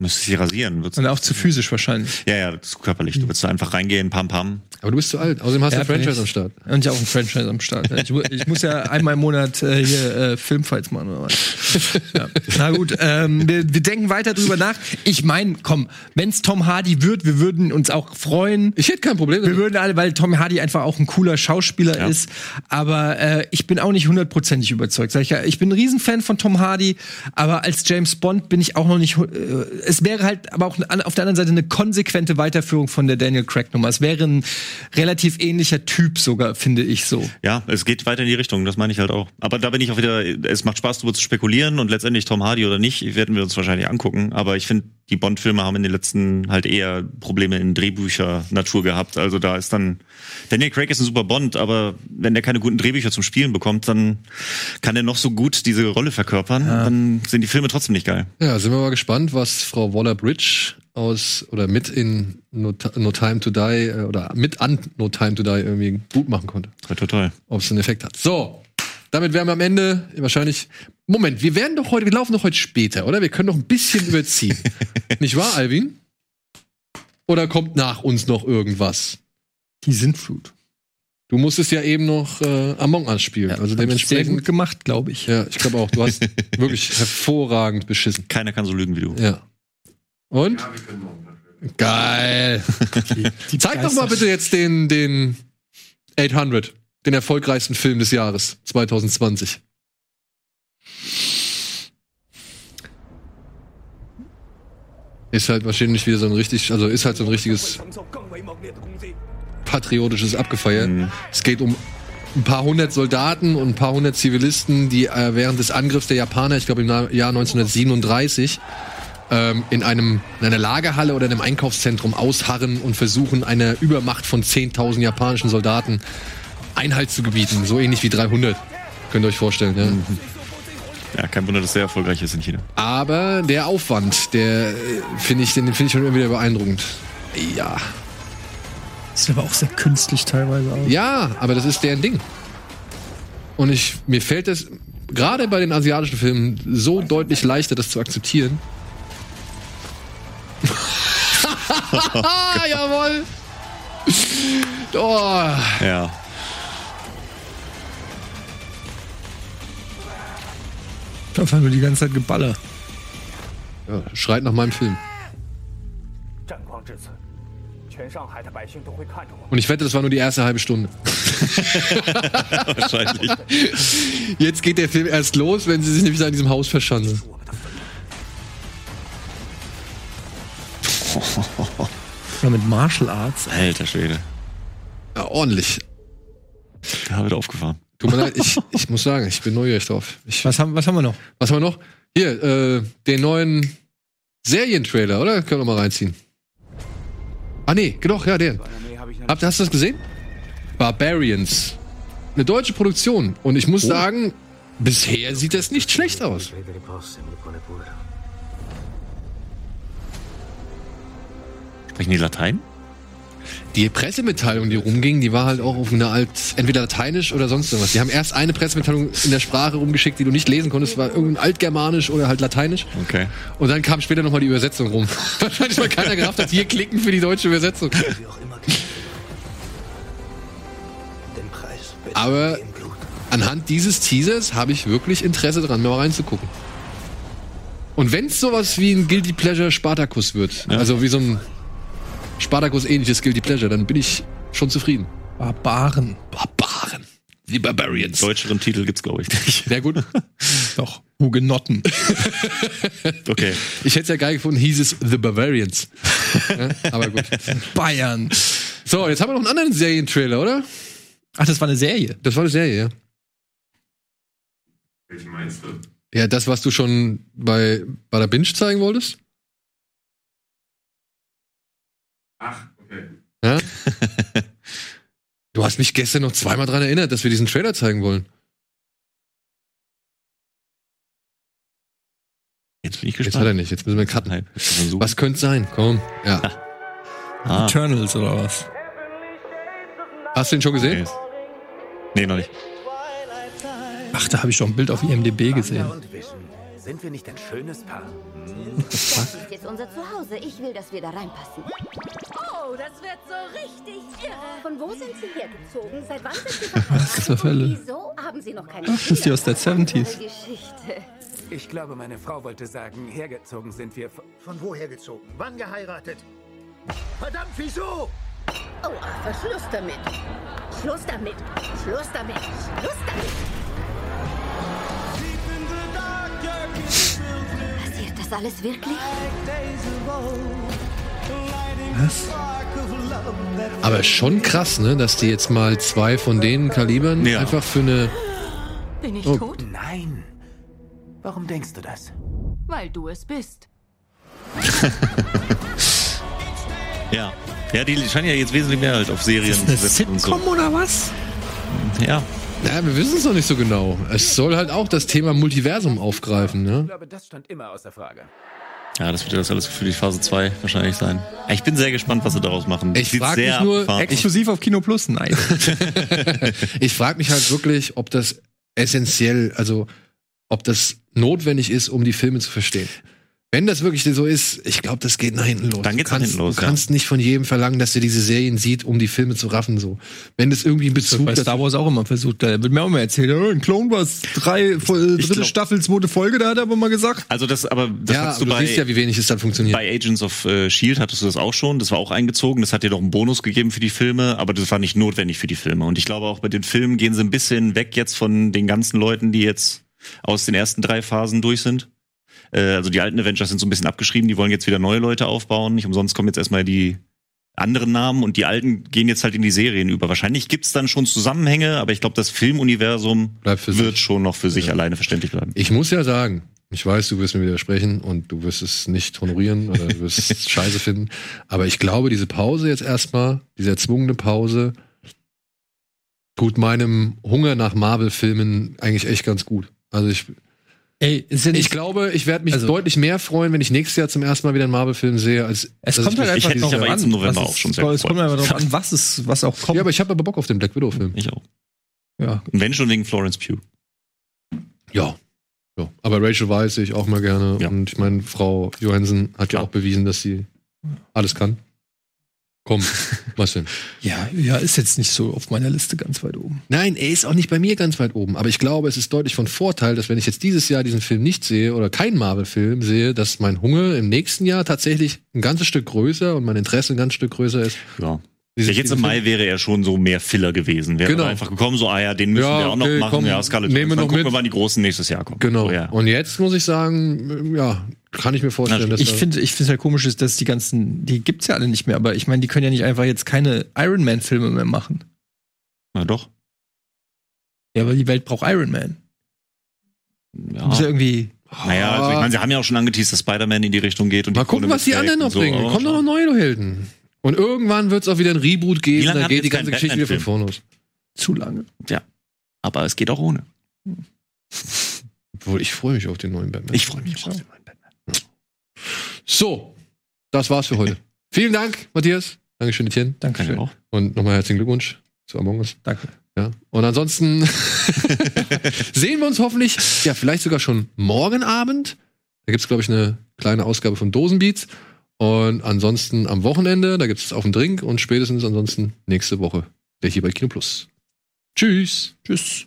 Müsstest dich rasieren. Würdest Und auch zu physisch wahrscheinlich. ja, ja, das ist körperlich. Du würdest da einfach reingehen, pam, pam. Aber du bist zu alt. Außerdem hast du Ja, ein Franchise am. Start. Und ja auch ein Franchise am Start. Ich, ich muss ja einmal im Monat äh, hier äh, Filmfights machen oder was. Ja. Na gut, ähm, wir, wir denken weiter drüber nach. Ich meine, komm, wenn's Tom Hardy wird, wir würden uns auch freuen. Ich hätte kein Problem Wir damit. würden alle, weil Tom Hardy einfach auch ein cooler Schauspieler Ja. ist. Aber äh, ich bin auch nicht hundertprozentig überzeugt. Sag ich, ja, ich bin ein Riesenfan von Tom Hardy, aber als James Bond bin ich auch noch nicht. Es wäre halt aber auch auf der anderen Seite eine konsequente Weiterführung von der Daniel Craig Nummer. Es wäre ein relativ ähnlicher Typ sogar, finde ich so. Ja, es geht weiter in die Richtung, das meine ich halt auch. Aber da bin ich auch wieder, es macht Spaß, darüber zu spekulieren und letztendlich Tom Hardy oder nicht, werden wir uns wahrscheinlich angucken. Aber ich finde, die Bond-Filme haben in den letzten halt eher Probleme in Drehbücher-Natur gehabt. Also da ist dann, Daniel Craig ist ein super Bond, aber wenn der keine guten Drehbücher zum Spielen bekommt, dann kann er noch so gut diese Rolle verkörpern, dann sind die Filme trotzdem nicht geil. Ja, sind wir mal gespannt, was Frau Waller-Bridge aus oder mit in No, no Time to Die äh, oder mit an No Time to Die irgendwie gut machen konnte. Toll. Ob es einen Effekt hat. So, damit wären wir am Ende wahrscheinlich. Moment, wir werden doch heute, wir laufen doch heute später, oder? Wir können doch ein bisschen überziehen. Nicht wahr, Alvin? Oder kommt nach uns noch irgendwas? Die Sintflut. Du musstest ja eben noch äh, Among Us spielen. also Hab ich sehr dementsprechend. gut gemacht, glaube ich. Ja, ich glaube auch. Du hast wirklich hervorragend beschissen. Keiner kann so lügen wie du. Ja. Und? Ja, wir können morgen. Geil. Die Zeig doch mal bitte jetzt den, den 800, den erfolgreichsten Film des Jahres 2020. Ist halt wahrscheinlich wieder so ein richtig, also ist halt so ein richtiges patriotisches Abgefeiern. Mhm. Es geht um ein paar hundert Soldaten und ein paar hundert Zivilisten, die äh, während des Angriffs der Japaner, ich glaube im Jahr 1937, ähm, in einem in einer Lagerhalle oder in einem Einkaufszentrum ausharren und versuchen, einer Übermacht von 10.000 japanischen Soldaten Einhalt zu gebieten. So ähnlich wie 300. Könnt ihr euch vorstellen, ja. Ja, kein Wunder, dass der erfolgreich ist in China. Aber der Aufwand, der äh, finde ich, den finde ich schon immer wieder beeindruckend. Ja. Sieht aber auch sehr künstlich teilweise aus. Ja, aber das ist deren Ding. Und ich, mir fällt es gerade bei den asiatischen Filmen so deutlich leichter, das zu akzeptieren. Jawohl! Oh, Ja. Da war nur die ganze Zeit geballert. Ja, schreit nach meinem Film. Und ich wette, das war nur die erste halbe Stunde. Wahrscheinlich. Jetzt geht der Film erst los, wenn sie sich nämlich an diesem Haus verschanzen. Oder mit Martial Arts. Alter Schwede. Ja, ordentlich. Da wird aufgefahren. Tut mir leid, ich, ich muss sagen, ich bin neugierig drauf. Ich, Was haben, was haben wir noch? was haben wir noch? Hier, äh, den neuen Serientrailer, oder? Können wir mal reinziehen. Ah, nee, doch, ja, den. Habt, hast du das gesehen? Barbarians. Eine deutsche Produktion. Und ich muss sagen, bisher sieht das nicht schlecht aus. Sprechen die Latein? Die Pressemitteilung, die rumging, die war halt auch auf einer Alt, entweder lateinisch oder sonst irgendwas. Die haben erst eine Pressemitteilung in der Sprache rumgeschickt, die du nicht lesen konntest, war irgendein altgermanisch oder halt lateinisch. Okay. Und dann kam später nochmal die Übersetzung rum. Wahrscheinlich, weil keiner gerafft hat, hier klicken für die deutsche Übersetzung. Aber anhand dieses Teasers habe ich wirklich Interesse dran, mal reinzugucken. Und wenn es sowas wie ein Guilty Pleasure Spartacus wird, also wie so ein Spartacus-ähnliches Guilty Pleasure, dann bin ich schon zufrieden. Barbaren. Barbaren. Die Barbarians. Deutscheren Titel gibt's, glaube ich, nicht. Sehr gut. Doch. Hugenotten. Okay. Ich hätte es ja geil gefunden, hieß es The Bavarians. ja, aber gut. Bayern. So, jetzt haben wir noch einen anderen Serientrailer, oder? Ach, das war eine Serie. Das war eine Serie, ja. Welche meinst du? Ja, das, was du schon bei, bei der Binge zeigen wolltest? Ach, okay. Ja? du hast mich gestern noch zweimal dran erinnert, dass wir diesen Trailer zeigen wollen. Jetzt bin ich Jetzt gespannt. hat er nicht, jetzt müssen wir cutten. Nein. Was könnte sein? Komm. Ja. Ah, Eternals oder was? Hast du den schon gesehen? okay. Nee, noch nicht. Ach, da habe ich schon ein Bild auf IMDb gesehen. Sind wir nicht ein schönes Paar? Das ist jetzt unser Zuhause. Ich will, dass wir da reinpassen. Oh, das wird so richtig irre. Von wo sind Sie hergezogen? Seit wann sind Sie Was verheiratet? ist das für Fälle? Wieso haben Sie noch keine Ach, das ist die aus der 70s. Ihre Geschichte. Ich glaube, meine Frau wollte sagen, hergezogen sind wir. Von wo hergezogen? Wann geheiratet? Verdammt, wieso? Oh, Schluss damit. Schluss damit. Schluss damit. Schluss damit. Alles wirklich? Was? Aber schon krass, ne, dass die jetzt mal zwei von den Kalibern Ja. einfach für eine. Bin ich Oh. tot? Nein. Warum denkst du das? Weil du es bist. Ja. Ja, die scheinen ja jetzt wesentlich mehr halt auf Serien Ist das eine und so. Sitcom oder was? Ja. Ja, wir wissen es noch nicht so genau. Es soll halt auch das Thema Multiversum aufgreifen, Ich ne? glaube, das stand immer außer Frage. Ja, das wird ja das alles für die Phase 2 wahrscheinlich sein. Ich bin sehr gespannt, was sie daraus machen. Ich Sieht frag sehr mich nur, abgefahren. Exklusiv auf Kino Plus? Nein. ich frage mich halt wirklich, ob das essentiell, also ob das notwendig ist, um die Filme zu verstehen. Wenn das wirklich so ist, ich glaube, das geht nach hinten los. Dann geht's du nach kannst, hinten los, Du ja. kannst nicht von jedem verlangen, dass er diese Serien sieht, um die Filme zu raffen. So, wenn das irgendwie einen Das Bezug bei Star Wars auch immer versucht. Da wird mir auch immer erzählt, oh, in Clone Wars drei, voll- dritte glaub- Staffel, zweite Folge, da hat er aber mal gesagt. Also das, aber das ja, hast aber du du bei, siehst ja, wie wenig es dann funktioniert. bei Agents of äh, Shield hattest du das auch schon. Das war auch eingezogen. Das hat dir doch einen Bonus gegeben für die Filme, aber das war nicht notwendig für die Filme. Und ich glaube auch bei den Filmen gehen sie ein bisschen weg jetzt von den ganzen Leuten, die jetzt aus den ersten drei Phasen durch sind. Äh, also die alten Avengers sind so ein bisschen abgeschrieben. Die wollen jetzt wieder neue Leute aufbauen. Nicht umsonst kommen jetzt erstmal die anderen Namen und die alten gehen jetzt halt in die Serien über. Wahrscheinlich gibt's dann schon Zusammenhänge, aber ich glaube, das Filmuniversum wird sich. schon noch für sich alleine verständlich bleiben. Ich muss ja sagen, ich weiß, du wirst mir widersprechen und du wirst es nicht honorieren oder du wirst es scheiße finden. Aber ich glaube, diese Pause jetzt erstmal, diese erzwungene Pause, tut meinem Hunger nach Marvel-Filmen eigentlich echt ganz gut. Also ich, Ey, ist ja ich glaube, ich werde mich Also- deutlich mehr freuen, wenn ich nächstes Jahr zum ersten Mal wieder einen Marvel-Film sehe, als es kommt halt einfach drauf an, im November was auch schon sehr Es kommt einfach darauf an, was es, was auch kommt. Ja, aber ich habe aber Bock auf den Black Widow-Film. Ich auch. Ja. Und wenn schon wegen Florence Pugh. Ja. ja. Aber Rachel Weisz sehe ich auch mal gerne. Ja. Und ich meine, Frau Johansen hat ja Klar. auch bewiesen, dass sie alles kann. Komm, was denn? ja, ja, ist jetzt nicht so auf meiner Liste ganz weit oben. Nein, er ist auch nicht bei mir ganz weit oben. Aber ich glaube, es ist deutlich von Vorteil, dass wenn ich jetzt dieses Jahr diesen Film nicht sehe oder keinen Marvel-Film sehe, dass mein Hunger im nächsten Jahr tatsächlich ein ganzes Stück größer und mein Interesse ein ganzes Stück größer ist. Ja. Diese- Ja, jetzt im Mai wäre er schon so mehr Filler gewesen. Wäre Genau. einfach gekommen, so, ah ja, den müssen Ja, wir auch noch okay, machen. komm, ja, Scarlett nehmen wir noch Gucken mit. wir, wann die Großen nächstes Jahr kommen. Genau. So, ja. Und jetzt muss ich sagen, ja, kann ich mir vorstellen, dass Ich finde, ich finde halt komisch ist, dass die ganzen, die gibt's ja alle nicht mehr, aber ich meine, die können ja nicht einfach jetzt keine Iron Man Filme mehr machen. Na doch. Ja, aber die Welt braucht Iron Man. Ja. Muss ja irgendwie, Naja, also ich meine, sie haben ja auch schon angeteased, dass Spider-Man in die Richtung geht. Und Mal gucken, was die anderen noch so, bringen. Kommen doch noch neue Helden. Und irgendwann wird es auch wieder ein Reboot geben, dann geht die ganze Geschichte wieder von vorne los. zu lange. Ja. Aber es geht auch ohne. Obwohl, ich freue mich auf den neuen Batman. Ich freue mich auch auf den neuen Batman. So, das war's für heute. Vielen Dank, Matthias. Dankeschön, Etienne. Dankeschön. auch. Und nochmal herzlichen Glückwunsch zu Among Us. Danke. Ja. Und ansonsten sehen wir uns hoffentlich, ja, vielleicht sogar schon morgen Abend. Da gibt's glaube ich, eine kleine Ausgabe von Dosenbeats. Und ansonsten am Wochenende, da gibt's auf den Drink und spätestens ansonsten nächste Woche der hier bei Kino Plus. Tschüss. Tschüss.